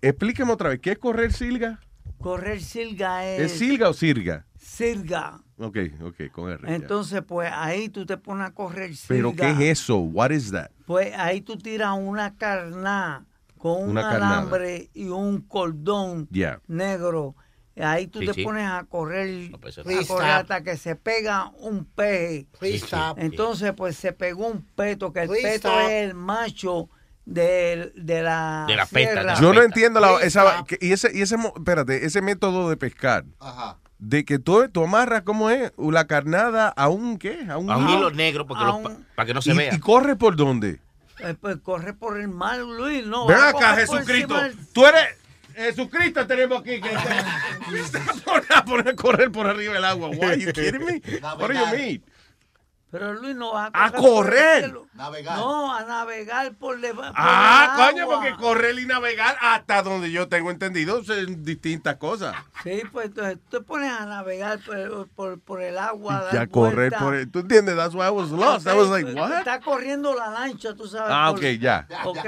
Explíqueme otra vez, ¿qué es correr silga? Correr silga es... ¿Es silga o sirga? Silga. Ok, ok, con R. ya. Entonces, pues ahí tú te pones a correr. ¿Pero qué es eso? What is that? Pues ahí tú tiras una carná con un Una carnada. alambre y un cordón Yeah. negro. Ahí tú Sí, te sí. pones a correr, pues, a Please correr hasta que se pega un. Please Sí. Entonces, pues se pegó un peto, que el Please peto stop. es el macho de, de la, De la peta, Yo no entiendo la, esa, y ese, y ese, espérate, ese método de pescar. Ajá. De que tú, tú amarras, ¿cómo es? La carnada a un, ¿qué? A un, A un hilo negro porque un- para que no se y, vea. ¿Y corre por dónde? Eh, pues corre por el mar, Luis. No, Ven acá, Jesucristo. del- Tú eres. Jesucristo tenemos aquí que te a poner a correr por arriba del agua. Why, you kidding me? What do you mean? Pero Luis no va A a correr. cielo. No, a navegar por debajo. Ah, coño, porque correr y navegar hasta donde yo tengo entendido son distintas cosas. Sí, pues entonces tú te pones a navegar por, por, por el agua. a dar Ya correr vuelta. por el, ¿Tú entiendes? That's why I was lost. I was like, what? Está corriendo la lancha, tú sabes. Ah, por- ok, ya. Ok,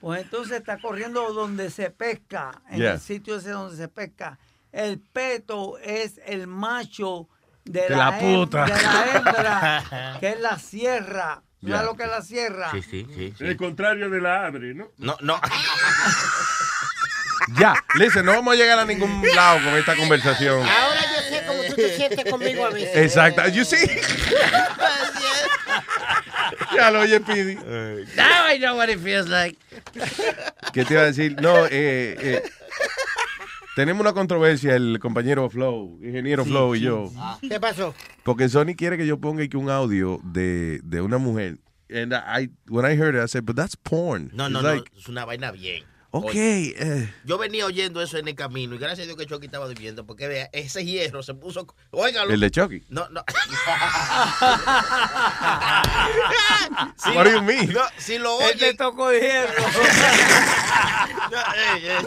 pues entonces está corriendo donde se pesca, en Yeah. el sitio ese donde se pesca. El peto es el macho de, De la, la hem- puta. de la hembra, que es la sierra. ¿Sabes Ya. lo que es la sierra? Sí, sí, sí. sí. El contrario de la abre, ¿no? No, no. Ya, listen, no vamos a llegar a ningún lado con esta conversación. Ahora yo sé cómo tú te sientes conmigo a veces. Exacto. You see? ya lo oye, Pidi. Now I know what it feels like. ¿Qué te iba a decir? No, eh, eh, tenemos una controversia, el compañero Flow, ingeniero Sí, Flow y sí, yo. sí. ¿Qué pasó? Porque Sony quiere que yo ponga aquí un audio de, de una mujer. And I, when I heard it, I said, but that's porn. No, no, It's no. like, Es una vaina bien. Ok, Oye, eh. Yo venía oyendo eso en el camino y gracias a Dios que Chucky estaba durmiendo porque vea, ese hierro se puso. Óigalo. El de Chucky. No, no. What do you mean? No, si lo Él oye. te tocó hierro. No, ey, ey.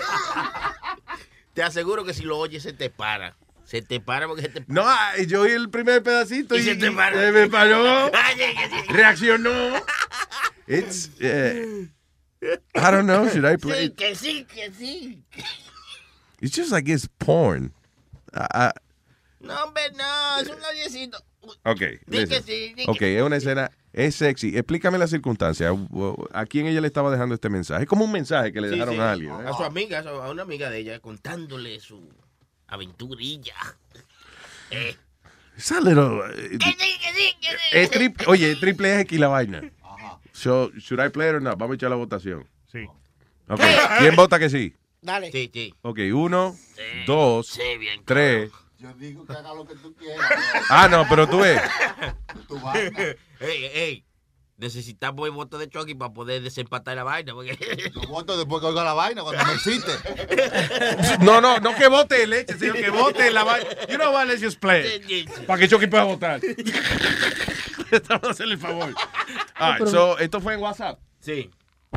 Te aseguro que si lo oyes se te para. Se te para porque se te No, ah, yo oí el primer pedacito y, Y se te paró. eh, me paró, reaccionó. It's, eh, I don't know, should I play? Sí, que sí, que sí. It's just like it's porn. I- I- No, hombre, no, es un noviecito. Ok, Di que listen. sí, di ok, que- es una escena, es sexy. Explícame la circunstancia. ¿A quién ella le estaba dejando este mensaje? Es como un mensaje que le Sí, dejaron sí, a alguien. ¿eh? A su amiga, a, a una amiga de ella, contándole su aventurilla. Eh, a little, eh, que sí, que sí, que sí. es tri- oye, triple X la vaina. So, should I play it or not? Vamos a echar la votación. Sí. Ok, ¿quién vota que sí? Dale. Sí, sí. Ok, uno, dos, Sí, bien tres, Yo digo que haga lo que tú quieras. Ah, no, pero tú ves. Vaina. Ey, ey. Necesitamos el voto de Chucky para poder desempatar la vaina. Porque... Yo voto después que oiga la vaina, cuando me excite. No, no, no que vote leche, sino que vote la vaina. You know what, let's just play. Para que Chucky pueda votar. Estamos a hacerle el favor. Ah, pero- so, esto fue en WhatsApp. Sí.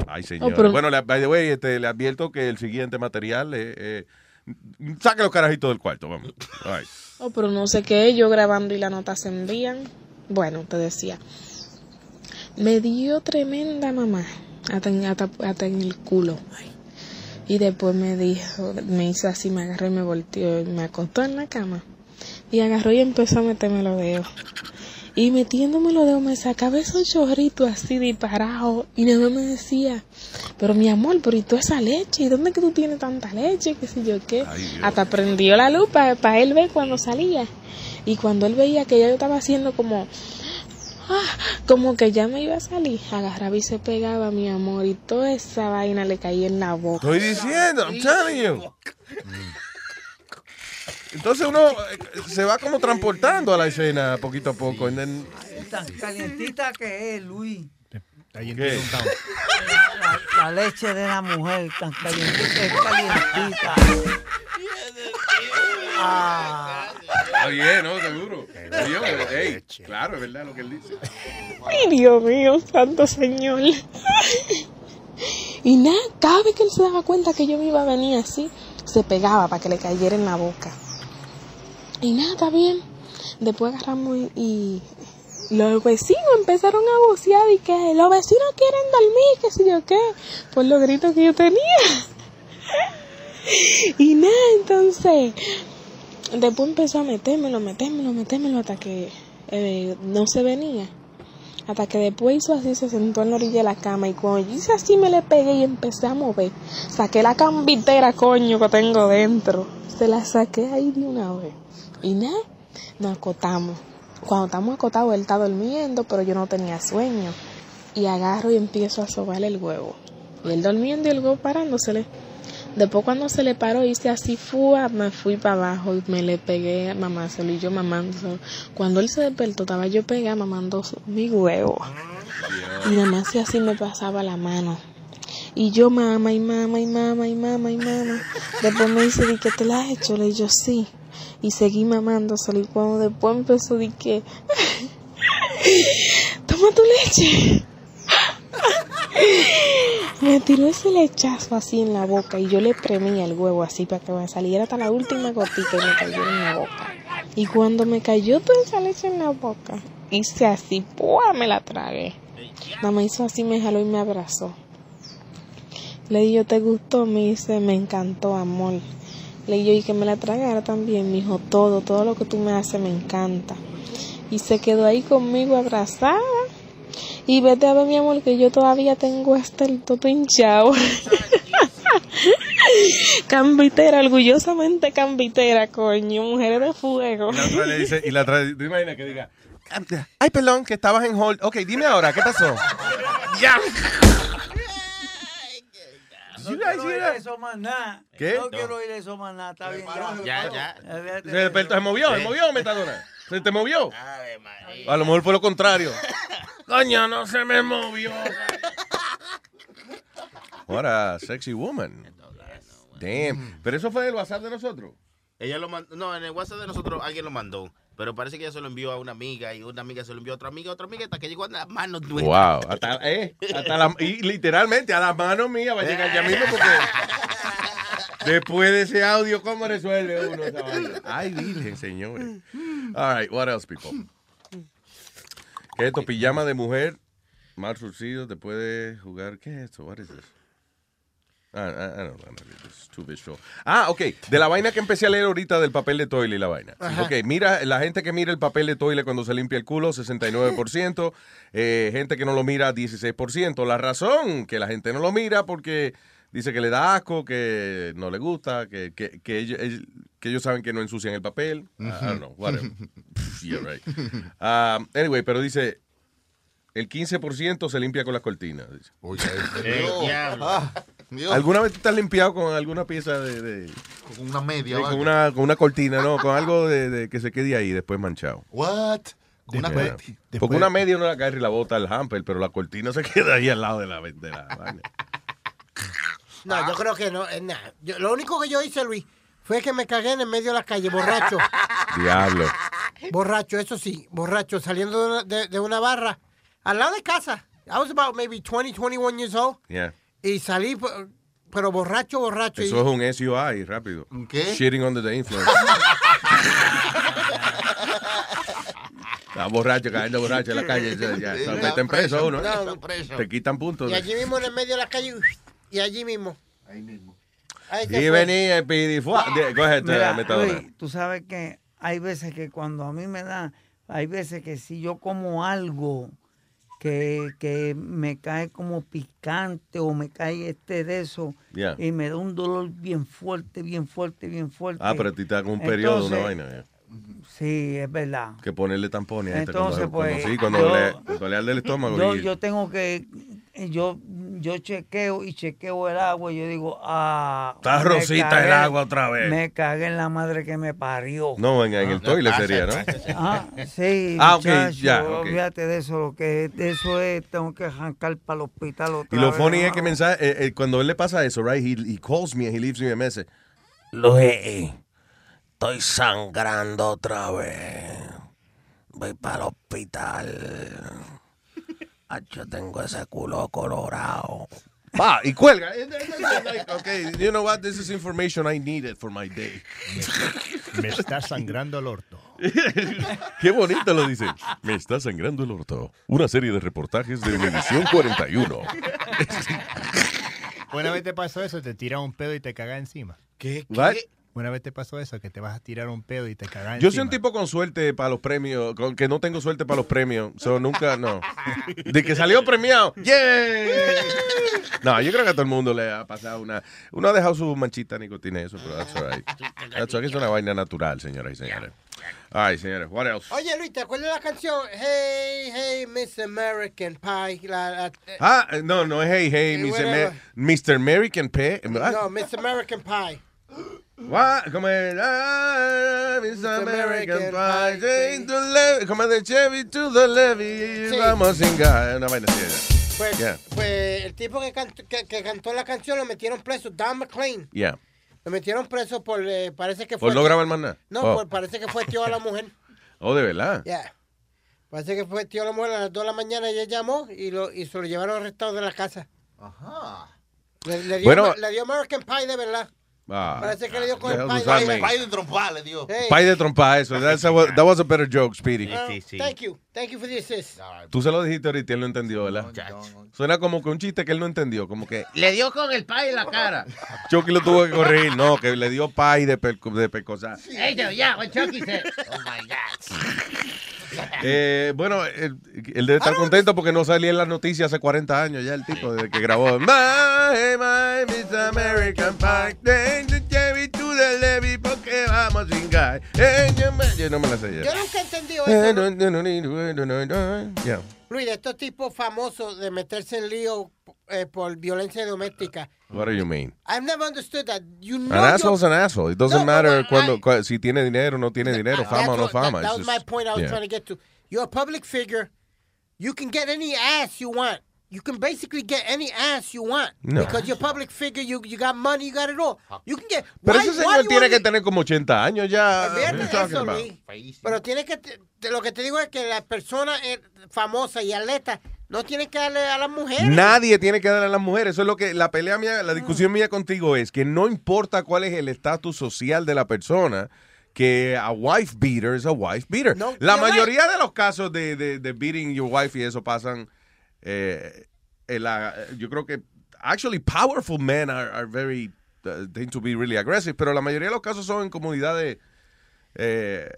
Ay, señor. Oh, pero- Bueno, le- by the way, este, le advierto que el siguiente material, eh, eh, saque los carajitos del cuarto, vamos. Right. Oh, pero no sé qué, yo grabando y las notas se envían. Bueno, te decía. Me dio tremenda mamá, hasta en el culo. Y después me dijo, me hizo así, me agarró y me volteó y me acostó en la cama. Y agarró y empezó a meterme los dedos. Y metiéndome los dedos me sacaba esos chorritos así disparados. Y nada más me decía, pero mi amor, pero ¿y toda esa leche? ¿Y dónde que tú tienes tanta leche? ¿Qué sé yo qué? Hasta prendió la luz para él ver cuando salía. Y cuando él veía que ya yo estaba haciendo como, ah, como que ya me iba a salir, agarraba y se pegaba, mi amor. Y toda esa vaina le caía en la boca. Estoy diciendo, I'm telling you. Entonces uno eh, se va como transportando a la escena poquito a poco. then- Tan calientita que es, Luis. ¿Qué? La, la leche de la mujer, tan calientita, es calientita. Ah. Está bien, ¿no? Seguro. Ey, claro, es verdad lo que él dice. Ay, Dios mío, santo señor. Y nada, cada vez que él se daba cuenta que yo me iba a venir así, se pegaba para que le cayera en la boca. Y nada, está bien. Después agarramos y, los vecinos empezaron a vocear y que los vecinos quieren dormir, que sé yo qué, por los gritos que yo tenía. Y nada, entonces, después empezó a metérmelo, metérmelo, metérmelo hasta que eh, no se venía. Hasta que después hizo así, se sentó en la orilla de la cama y cuando yo hice así me le pegué y empecé a mover. Saqué la cambitera, coño, que tengo dentro. Se la saqué ahí de una vez. Y nada, nos acotamos. Cuando estamos acotados, él está durmiendo, pero yo no tenía sueño. Y agarro y empiezo a sobarle el huevo. Y él durmiendo y el huevo parándosele. Después cuando se le paró, hice así, fua, me fui para abajo y me le pegué a mamárselo y yo mamándoselo. Cuando él se despertó, estaba yo pegada mamando mi huevo. Y más y así me pasaba la mano. Y yo mama y mama y mama y mama y mama. Después me dice, ¿de qué te la has hecho? Le digo, sí. Y seguí mamándoselo. Y cuando después empezó, di que, toma tu leche. Me tiró ese lechazo así en la boca y yo le premia el huevo así para que me saliera hasta la última gotita y me cayó en la boca. Y cuando me cayó toda esa leche en la boca, hice así, ¡pua! me la tragué. Mamá hizo así, me jaló y me abrazó. Le dije, ¿te gustó? Me dice, me encantó, amor. Le dije, y que me la tragara también, me dijo, todo, todo lo que tú me haces me encanta. Y se quedó ahí conmigo abrazada. Y vete a ver, mi amor, que yo todavía tengo hasta el tope hinchado. cambitera, orgullosamente cambitera, coño, mujeres de fuego. Y la otra le dice, y la otra, ¿te imaginas que diga? Ay, perdón, que estabas en hold. Ok, dime ahora, ¿qué pasó? ya. No quiero oír eso más nada. ¿Qué? No quiero oír eso más nada. Está bien, ya. Ya, ya. Se despertó, se movió, se movió, Metadona. Se te movió. A lo mejor fue lo contrario. Coño, no se me movió. What a sexy woman. Damn. Pero eso fue del WhatsApp de nosotros. Ella lo mandó, no, en el WhatsApp de nosotros alguien lo mandó. Pero parece que ella se lo envió a una amiga y una amiga se lo envió a otra amiga, a otra amiga, hasta que llegó a las manos nuestras. Wow. Hasta, eh, hasta la, y literalmente a las manos mías va a llegar ya mismo porque después de ese audio, ¿cómo resuelve uno esa vaina? Ay, virgen, señores. All right, what else, people? ¿Qué es esto? Pijama de mujer, mal surcido, te puede jugar. ¿Qué es esto? What is this? Ah, ah, ah, no, this is too visual. Ah, ok. De la vaina que empecé a leer ahorita del papel de toile y la vaina. Ajá. Ok, mira, la gente que mira el papel de toile cuando se limpia el culo, 69%. eh, gente que no lo mira, 16%. La razón que la gente no lo mira porque dice que le da asco, que no le gusta, que, que, que ellos, que ellos saben que no ensucian el papel. I don't know, whatever. Yeah, right. Um, anyway, pero dice, el 15% se limpia con las cortinas. dice. Eh, diablo. ¿Alguna vez tú te has limpiado con alguna pieza de... de- Con una media. de- o con, algo. una, con una cortina, no, con algo de, de que se quede ahí después manchado. What? Con una Yeah. cortina. Porque una media uno la cae y la bota al hamper, pero la cortina se queda ahí al lado de la, de la. No, yo creo que no. eh, nah. Yo- lo único que yo hice, Luis, fue que me cagué en el medio de la calle, borracho. Diablo. borracho, eso sí, borracho, saliendo de una, de- de una barra al lado de casa. I was about maybe 20, 21 years old. Yeah. Y salí, pero borracho, borracho. y- Eso es un SUI, rápido. ¿Qué? Shitting under the influence. Está borracho, cayendo borracho en la calle. Ya, ya, Sí, te no, meten preso preso, uno. ¿eh? no, preso. Te quitan puntos. Y allí mismo en el medio de la calle, y allí mismo. Ahí mismo. Ahí Y fue. venía el. Coge Mira, metadona. Luis, tú sabes que hay veces que cuando a mí me da, hay veces que si yo como algo que, que me cae como picante o me cae este de eso y me da un dolor bien fuerte, bien fuerte, bien fuerte. Ah, pero a ti te da un periodo, una Entonces, vaina. ya. Sí, es verdad. Que ponerle tampones. este Entonces, cuando, cuando- pues, sí, cuando yo- le, cuando le arde el estómago. Yo, y- yo tengo que, yo, yo chequeo y chequeo el agua y yo digo, ah. Está rosita el agua otra vez. Me cagué en la madre que me parió. No, en, en el toilet sería, ¿no? Ah, sí, Ah, ok, ya, olvídate de eso, lo que de eso es, tengo que arrancar para el hospital otra Y lo vez. funny es que mensaje, eh, eh, cuando él le pasa eso, right, he, he calls me and he leaves me a message. Luis, estoy sangrando otra vez. Voy para el hospital. Ah, Yo tengo ese culo colorado. Pa, y cuelga. Okay, you know what? This is information I needed for my day. Me está sangrando el orto. Qué bonito lo dice. Me está sangrando el orto. Una serie de reportajes de Univisión 41. Una vez te pasó eso, te tira un pedo y te caga encima. ¿Qué? What? Una vez te pasó eso, que te vas a tirar un pedo y te caga Yo soy un tipo con suerte para los premios, con que no tengo suerte para los premios. So, nunca, no. De que salió premiado. ¡Yeah! No, yo creo que a todo el mundo le ha pasado una. Uno ha dejado su manchita nicotina y eso, pero that's all right. That's all right. Es una vaina natural, señoras y señores. Ay, señores, what else? Oye, Luis, ¿te acuerdas de la canción Hey, hey, Miss American Pie? La, la- eh, Ah, no, no es Hey Hey, Mr. whatever. Ma- Mr. American P. no, Miss American Pie. What? Como es? American take the levy, Como de Chevy to the levy. Sí. Vamos a singar. Una vaina así. Pues, Yeah. pues el tipo que cantó, que, que cantó la canción lo metieron preso, Don McLean. Yeah. Lo metieron preso por, eh, parece que fue... ¿Por no grabar más nada? No, Oh. por- parece que fue tío a la mujer. Oh, de verdad. Yeah. Parece que fue tío a la mujer a las 2 de la mañana ella llamó y, lo, y se lo llevaron arrestado de la casa. Ajá. Le, le dio, Bueno. le dio American Pie de verdad. Ah. Parece que le dio con The el? Pay de trompar le dio. Hey. Pay de trompa, eso. That's a- that was a better joke, Speedy. Ah, Thank you. Thank you for the assist. Tú se lo dijiste ahorita y él no entendió, ¿verdad? Suena como que un chiste que él no entendió. Como que Le dio con el pay en la cara. Chucky lo tuvo que corregir. No, que le dio pay de, per, de percosar. Hey, yo, yeah, Chucky said. Oh my God. Eh, bueno, él, él debe estar contento porque no salía en las noticias hace 40 años ya el tipo desde que grabó. My, my, Miss American Pie, porque vamos sin guy. Eh, yo Yo no me la sé Yo ya. nunca he entendido eso. no, no, no, no, no, no, no. Yeah. Luis, de estos tipos famosos de meterse en lío eh, por violencia doméstica. What do you mean? I've never understood that. You know An asshole's an asshole. It doesn't No, matter but cuando, cua- si tiene dinero o no tiene dinero, That's fama o no fama. That, that was my just- point I was yeah. trying to get to. You're a public figure. You can get any ass you want. You can basically get any ass you want. No. Because you're a public figure, you, you got money, you got it all. You can get. Pero why- ese señor tiene que tener como 80 años ya. Eso. Pero tiene que, te- lo que te digo es que las personas eh, famosas y atletas no tienen que darle a las mujeres. Nadie tiene que darle a las mujeres. Eso es lo que la pelea mía, la discusión mía contigo es que no importa cuál es el estatus social de la persona, que a wife beater es a wife beater. la you're mayoría de los casos de, de, de beating your wife y eso pasan. Eh, la- yo creo que actually powerful men are, are very uh, tend to be really aggressive, pero la mayoría de los casos son en comunidades eh,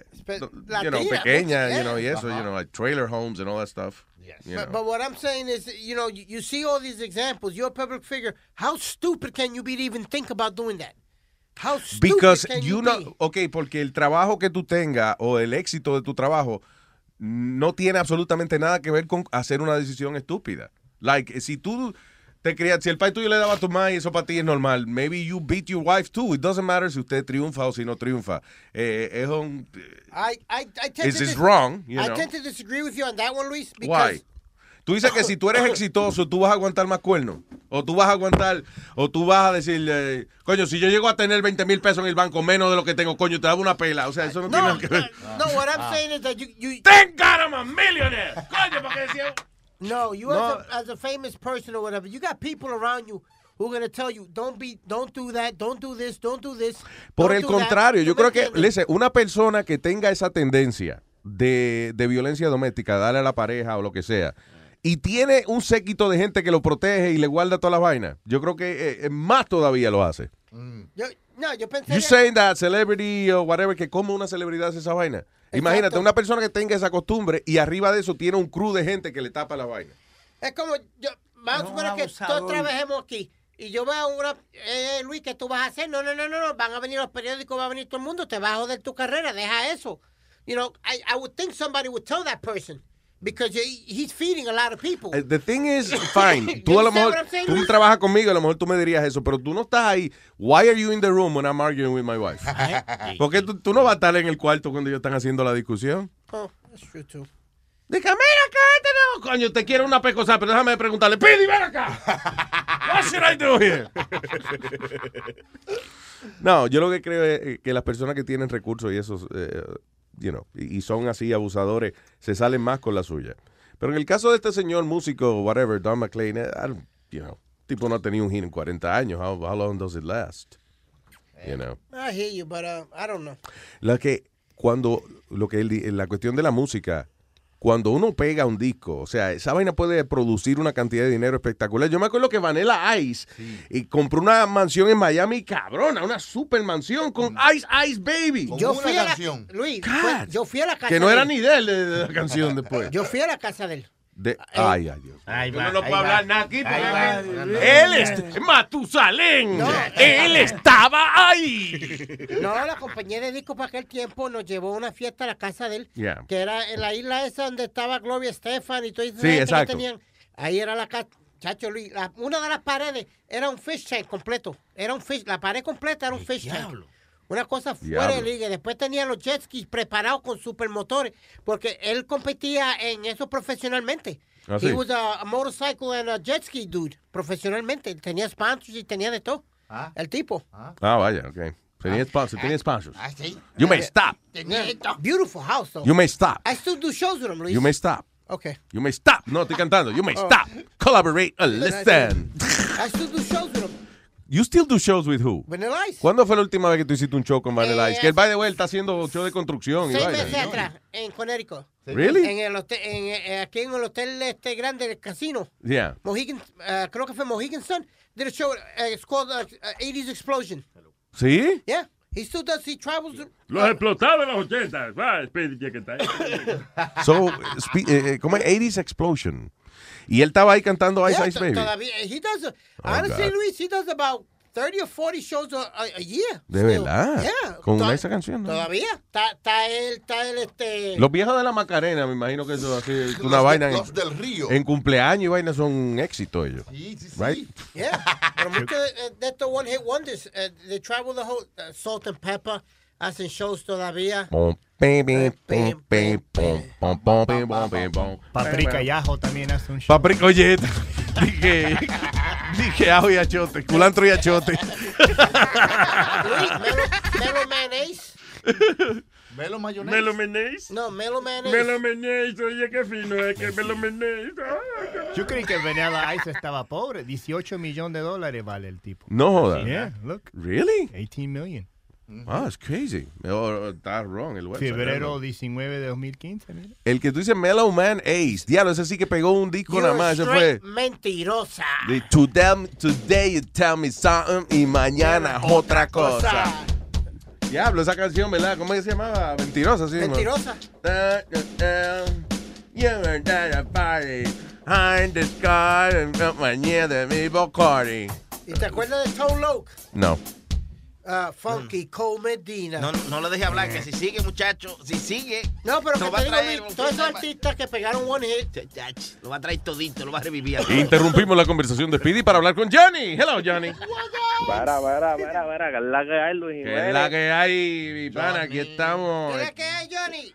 you know, pequeñas, you know, y eso, Ajá. you know, like trailer homes and all that stuff. you But, know. but what I'm saying is, you know, you, you see all these examples. You're a public figure. How stupid can you be to even think about doing that? How stupid Because can you you know, be? ok, porque el trabajo que tú tengas o el éxito de tu trabajo no tiene absolutamente nada que ver con hacer una decisión estúpida. Like, si tú te cría, si el pai tuyo le daba a tu madre, eso para ti es normal. Maybe you beat your wife too. It doesn't matter si usted triunfa o si no triunfa. Eh, es un... I, I, I tend to wrong, you I know? tend to disagree with you on that one, Luis. Why? Tú dices que si tú eres exitoso, tú vas a aguantar más cuernos. O tú vas a aguantar, o tú vas a decir, eh, coño, si yo llego a tener 20 mil pesos en el banco, menos de lo que tengo, coño, te daba una pela. O sea, eso no, tiene nada que ver. No, what I'm Ah. saying is that you, you. Thank God I'm a millionaire. Coño, porque decía. No, you No. As, a, as a famous person or whatever, you got people around you who are gonna tell you, don't be, don't do that, don't do this, don't do this. Por el do that." contrario, ¿Tú yo creo que, listen, una persona que tenga esa tendencia de, de violencia doméstica, darle a la pareja o lo que sea, y tiene un séquito de gente que lo protege y le guarda todas las vainas, yo creo que eh, eh, más todavía lo hace. Yo, no, yo pensé. You que- saying that celebrity o whatever, que como una celebridad hace esa vaina. Imagínate, una persona que tenga esa costumbre y arriba de eso tiene un crew de gente que le tapa la vaina. Es como, yo, vamos a suponer que todos trabajemos aquí. Y yo veo una, eh, Luis, ¿qué tú vas a hacer? No, no, no, no, no, van a venir los periódicos, va a venir todo el mundo, te va a joder tu carrera, deja eso. You know, I, I would think somebody would tell that person. Because he- he's feeding a lot of people. Eh, The thing is, fine. Tú a lo mejor, tú trabajas conmigo, a lo mejor tú me dirías eso, pero tú no estás ahí. Why are you in the room when I'm arguing with my wife? Porque tú, tú no vas a estar en el cuarto cuando ellos están haciendo la discusión. Oh, that's true too. Dice, mira acá, este no, coño, te quiero una pecosa, pero déjame preguntarle, Pidi, ven acá. What should I do here? No, yo lo que creo es eh, que las personas que tienen recursos y esos, eh, you know, y son así abusadores, se salen más con la suya. Pero en el caso de este señor músico, whatever, Don McLean, eh, you know, tipo no ha tenido un hit en 40 años. How, how long does it last? You know. I hear you, but uh, I don't know. La que cuando lo que él la cuestión de la música, cuando uno pega un disco, o sea, esa vaina puede producir una cantidad de dinero espectacular. Yo me acuerdo que Vanilla Ice y compró una mansión en Miami, cabrona, una super mansión con Ice Ice Baby. Yo fui a la, Luis, fue- yo fui a la casa Que no de era él. ni de él de, de la canción después. Yo fui a la casa de él. De- ay, ay, Dios. Ahí Yo va, no lo puedo va. hablar nada aquí porque Ahí va. él es Matusalén. él estaba ahí. No, la compañía de discos para aquel tiempo nos llevó a una fiesta a la casa de él, Yeah. que era en la isla esa donde estaba Gloria Estefan y todo eso. Sí, exacto. Ahí era la casa. Chacho Luis, la- una de las paredes era un fish tank completo. Era un fish, la pared completa era un fish tank. Una cosa fuera de Diablo. liga. Después tenía los jet skis preparados con supermotores, porque él competía en eso profesionalmente. Ah, He sí. was a, a motorcycle and a jet ski dude, profesionalmente. Tenía sponsors y tenía de todo. El tipo. Ah, vaya, ok. Tenía sponsors, tenía sponsors. Ah, sí. You may stop. Beautiful house, though. You may stop. I still do shows with him, Luis. You may stop. Okay. You may stop. No, estoy cantando. You may Oh. stop. Collaborate and listen. I still do shows with him. You still do shows with who? Vanilla Ice. ¿Cuándo fue la última vez que tú hiciste un show con Vanilla Eh, Ice? Que el by the way, él está haciendo show de construcción y Seis vaina. meses atrás, en Connecticut. Really? En el hotel, en, eh, aquí en el hotel este grande del casino. Yeah. Mohegan, uh, creo que fue Mohegan Sun. Did a show, uh, it's called uh, uh, 80s Explosion. ¿Sí? Yeah. He still does, he travels. Los explotados de los 80. Va, Speedy, que está ahí. So, spe- eh, eh, ¿cómo es? 80s Explosion. Y él estaba ahí cantando Ice Yeah, Ice Baby. Todavía, he does, uh, Oh, honestly, God. Luis, he does about 30 or 40 shows a, a, year. De still. verdad. Yeah. Con To- esa canción. ¿no? Todavía. Está, él, está él, este... Los viejos de la Macarena, me imagino que eso así, es una de- vaina. en- los del río. En cumpleaños y vaina son un éxito ellos. Right? Yeah, pero muchos de, de estos one hit wonders, eh, they travel the whole uh, Salt and Pepper, hacen shows todavía. Pom, baby, pom, pim, pom, pom, pom, pim, pom, pim, pom. Paprika Yajo también hace un show. Paprika, oye, dije, dije ajo y achote, culantro y achote. Melo, Melo Mayonnaise. Melo mayonesa. Melo Menéis. No, Melo Mayonnaise. Melo Menéis, oye, qué fino es que Melo qué- Yo creí que Vanilla Ice estaba pobre. 18 millones de dólares vale el tipo. No joda. Yeah, look. Really? 18 million. Ah, it's crazy. Oh, Está wrong el website. Febrero 19 de 2015, mira. El que tú dices Mellow Man Ace. Diablo, ese sí que pegó un disco You're nada más. Fue. mentirosa. de today, today you tell me something y mañana otra cosa. Diablo, esa canción, ¿verdad? ¿Cómo se llamaba? Mentirosa, sí. Mentirosa. You were at a party. Behind the sky and near the me Bacardi. ¿Y te acuerdas de Tone Loc? No. Uh, Funky, Cole Medina. No, no lo deje hablar, que si sigue, muchacho, si sigue. No, pero que va a te digo, traer. mi- todos esos artistas que pegaron one hit. Lo va a traer todito, lo va a revivir. Interrumpimos la conversación de Speedy para hablar con Johnny. Hello, Johnny. Mira, mira, mira, mira, que es la que hay, Luis ¿Qué Jiménez. es la que hay, mi pana? Aquí estamos. ¿Qué hay, Johnny?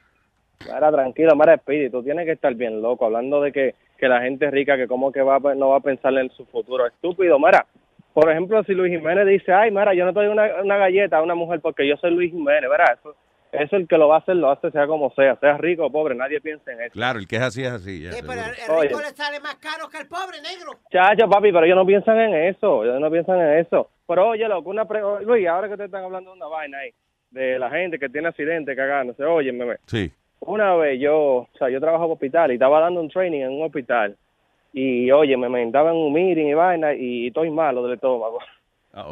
Mira, tranquilo, mira, Speedy, tú tienes que estar bien loco, hablando de que, que la gente rica, que como que va, a- no va a pensar en su futuro. Estúpido, mira. Por ejemplo, si Luis Jiménez dice, ay, mira, yo no te doy una, una galleta a una mujer porque yo soy Luis Jiménez, ¿verdad? Eso, eso el que lo va a hacer, lo hace sea como sea, sea rico o pobre, nadie piensa en eso. Claro, el que es así es así. ya, Pero el, rico Oye. le sale más caro que el pobre negro. Chacho, papi, pero ellos no piensan en eso, ellos no piensan en eso. Pero oye, loco, una pre- Luis, ahora que te están hablando de una vaina ahí, de la gente que tiene accidentes cagándose, oye, meme. Sí. Una vez yo, o sea, yo trabajo en hospital y estaba dando un training en un hospital y oye, me, en un meeting y vaina y estoy malo del estómago.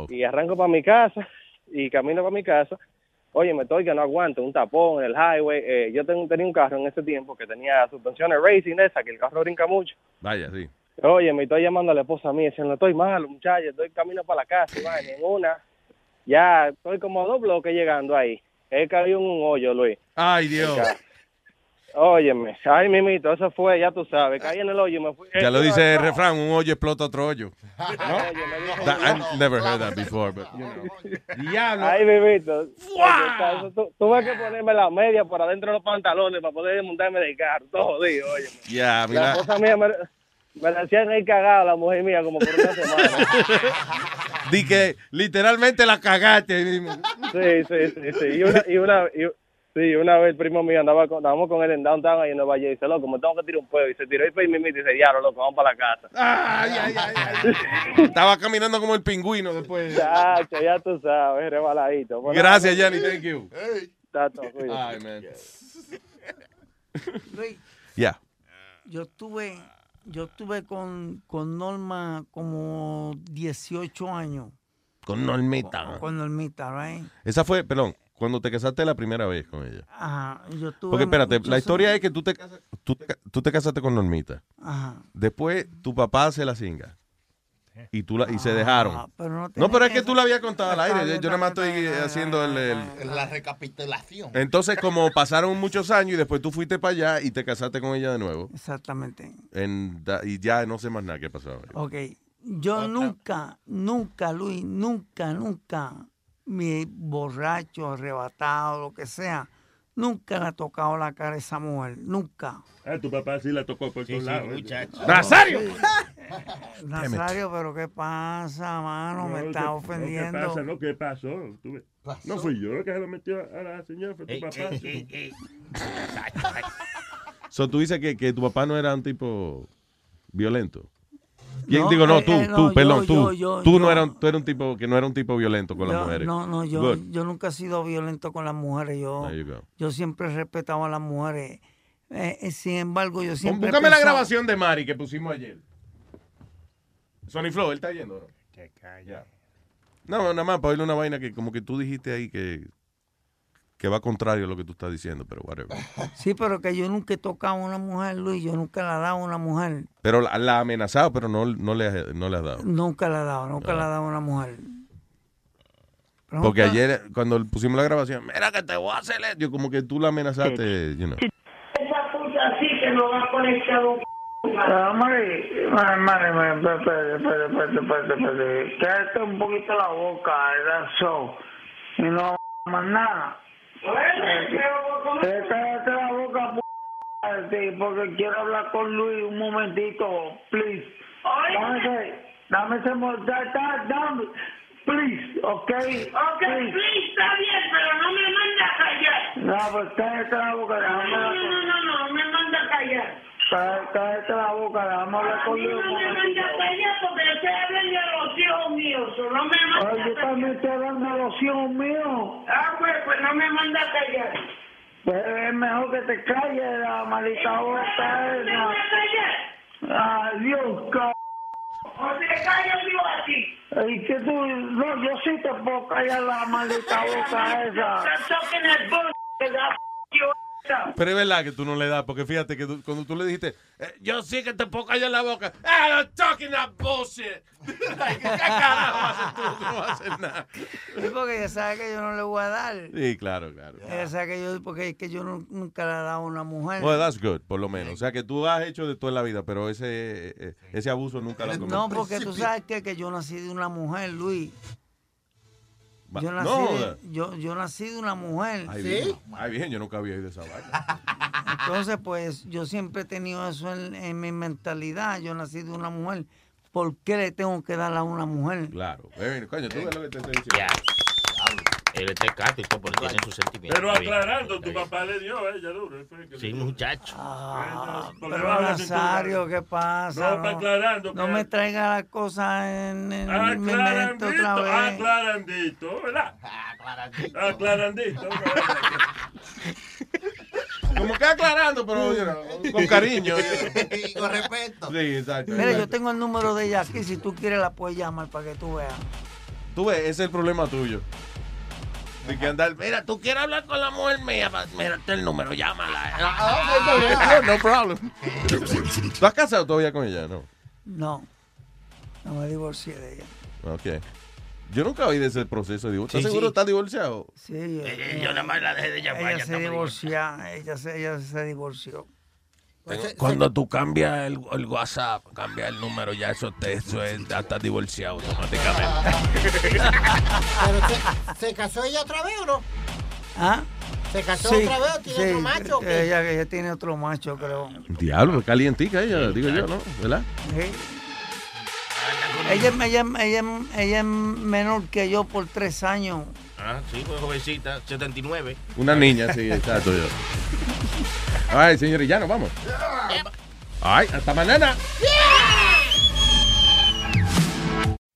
Y arranco para mi casa y camino para mi casa. Oye, me estoy que no aguanto, un tapón en el highway. Eh, yo tengo, tenía un carro en ese tiempo que tenía suspensiones racing esa, que el carro brinca mucho. Vaya, sí. Oye, me estoy llamando a la esposa mía diciendo, estoy malo, muchacho, estoy camino para la casa y vaina. En una, ya estoy como a dos bloques llegando ahí. He caído en un hoyo, Luis. Ay, Dios. Óyeme, ay, mimito, eso fue, ya tú sabes, caí en el hoyo y me fui. Ya lo dice el refrán, un hoyo explota otro hoyo. That- I've never heard that before, but, you know. Diablo. Ay, mimito. Oye, Tuve que ponerme la media por adentro de los pantalones para poder montarme del carro, todo jodido, oye. Ya, La mira. esposa mía me, me la hacían ahí cagada, la mujer mía, como por una semana. Di que literalmente la cagaste. mismo. Sí, sí, sí, sí. Y una, y una, y- sí, una vez el primo mío andaba con, estábamos con él en downtown ahí en Nueva York y dice, loco, me tengo que tirar un pedo. Y se tiró y fue y dice, diablo, loco, vamos para la casa. Ay, ay, ay, ay. Estaba caminando como el pingüino después. Chacho, ya tú sabes, rebaladito. Bueno, Gracias, Yanni, thank you. Cuídate. Ay, man. Luis, Ya. yo tuve, yo tuve con, con Norma como 18 años. Con Normita. Con Normita, right? Esa fue, perdón, cuando te casaste la primera vez con ella. Ajá, yo tuve Porque espérate, la historia años. es que tú te, casas- tú, tú te casaste con Normita. Ajá. Después tu papá se la cinga. Y, tú la, y se dejaron. Ah, pero no pero es que que tú la habías contado al aire. Yo, yo nada más estoy haciendo el, el- La recapitulación. Entonces, como pasaron muchos años y después tú fuiste para allá y te casaste con ella de nuevo. Exactamente. En y ya no sé más nada qué pasó. Ok. Yo nunca, nunca, Luis, nunca, nunca, mi borracho, arrebatado, lo que sea, nunca le ha tocado la cara a esa mujer. Nunca. Ah, tu papá sí la tocó por todos sí, lados. muchacho. ¡Nazario! Nazario, pero ¿qué pasa, mano? Me No, ¿qué- ofendiendo. ¿Qué pasa? No, ¿qué pasó? Tú. No fui yo el que se lo metió a la señora, fue tu Ey, papá. ey, ey, ey. So, tú dices que, que tu papá no era un tipo violento. ¿Quién? No, Digo, no, eh, tú, eh, no, tú, yo, perdón, tú. yo, yo, tú no yo. eras, un- tú eras un tipo que no era un tipo violento con las mujeres. No, no, yo, Good. yo nunca he sido violento con las mujeres. Yo, yo siempre he respetado a las mujeres. Eh, eh, sin embargo, yo siempre. he Búscame la grabación de Mari que pusimos ayer. Sony Flow, él está yendo. ¿no? Que calla. No, nada más para oírle una vaina que como que tú dijiste ahí que, que va contrario a lo que tú estás diciendo, pero whatever. Sí, pero que yo nunca he tocado a una mujer, Luis. Yo nunca la he dado a una mujer. Pero la, la ha amenazado, pero no, no, le, has- no le has dado. Nunca la he dado, nunca Ah. la he dado a una mujer. Porque Pregunta- ayer, cuando pusimos la grabación, mira que te voy a hacer esto", yo como que tú la amenazaste, you know. Esa puta así que no va a conectar un Ah, Mari, Mari, Mari, Mari, espérate, espérate, espérate, espérate, espérate. Cállate un poquito la boca, that's all. Y no más nada. Eh, Cállate la boca, p***, sí, porque quiero hablar con Luis un momentito, please. Dame ese, dame ese, dame, please, ok? Ok, please, está bien, pero no me manda a callar. No, pues cállate la boca, No, no, no, no, no me manda a callar. Cá- Cállate la boca, déjame hablar con Luis no me porque yo estoy hablando de los hijos míos, no me manda Ay, yo también estoy hablando de los hijos míos. Ah, pues, pues no me manda a callar. Pues es mejor que te calles la maldita boca ¿Me esa. manda a callar? Adiós, c... O te callo yo a ti. Y que tú, no, yo sí te puedo callar la maldita boca esa. Stop talking that bullshit, that f- you Pero es verdad que tú no le das, porque fíjate que tú- cuando tú le dijiste, eh, yo sí que te puedo callar la boca. Ah, I'm talking that bullshit. Like, ¿Qué carajo haces tú? Tú no vas a hacer nada. Sí, porque ella sabe que yo no le voy a dar. Sí, claro, claro. Ella sabe que yo, porque es que yo nu- nunca le he dado a una mujer. Well, that's good, por lo menos. O sea, que tú has hecho de todo en la vida, pero ese, eh, ese abuso nunca lo has. No, porque tú sabes que, que yo nací de una mujer, Luis. Yo nací, no, de, yo, yo nací de una mujer. Ay, bien. Ay, bien, yo nunca había oído esa vaina. Entonces, pues, yo siempre he tenido eso en, en mi mentalidad. Yo nací de una mujer. ¿Por qué le tengo que dar a una mujer? Claro. Coño, tú ves lo que te estoy diciendo. Él está cato y todo, pero tiene sus sentimientos. Pero Está bien. aclarando, tu papá le dio a ella duro. Sí, muchacho. Ah, Porque pero. Nazario, ¿qué pasa? No, está aclarando no que- me traiga las cosas en, en mi Aclarandito, otra vez. aclarandito, ¿verdad? Aclarandito. Como que aclarando, pero you know, con cariño. con respeto. Sí, exacto. Mira, yo tengo el número de ella aquí. Si tú quieres, la puedes llamar para que tú veas. Tú ves, ese es el problema tuyo. De que andar. Mira, tú quieres hablar con la mujer mía, es el número, llámala. Ah, no problem. ¿Tú has casado todavía con ella? No. No, no me divorcié de ella. Ok. Yo nunca oí de ese proceso de divorcio. Sí, ¿Estás seguro sí. estás divorciado? Sí, eh, yo nada más la dejé de llamar, Ella ya se está divorció. Ella se, ella se divorció. Cuando tú cambias el, el WhatsApp, cambias el número, ya eso, te, eso es, ya estás divorciado automáticamente. Pero se, ¿se casó ella otra vez o no? ¿Ah? ¿Se casó Sí, otra vez o tiene sí, otro macho o qué? Ella, ella tiene otro macho, creo. Diablo, calientica ella, digo yo, ¿no? ¿Verdad? Sí. Ella, ella, ella, ella es menor que yo por tres años. Ah, sí, pues jovencita, 79. Una niña, sí, exacto. Yo. Ay, señores, ya nos vamos. Ay, hasta mañana.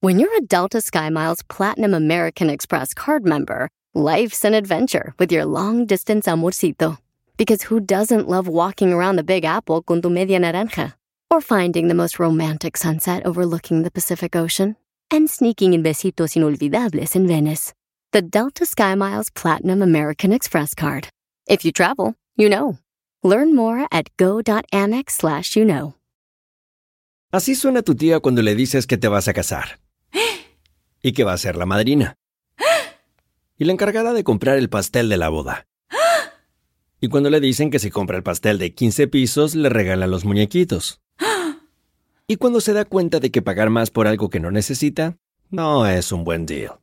When you're a Delta SkyMiles Platinum American Express card member, life's an adventure with your long distance amorcito. Because who doesn't love walking around the Big Apple con tu media naranja? Or finding the most romantic sunset overlooking the Pacific Ocean? And sneaking in besitos inolvidables in Venice. The Delta SkyMiles Platinum American Express card. If you travel, you know. Learn more at go.amex slash you know. Así suena tu tía cuando le dices que te vas a casar. Y que va a ser la madrina. Y la encargada de comprar el pastel de la boda. Y cuando le dicen que si compra el pastel de 15 pisos, le regalan los muñequitos. Y cuando se da cuenta de que pagar más por algo que no necesita, no es un buen deal.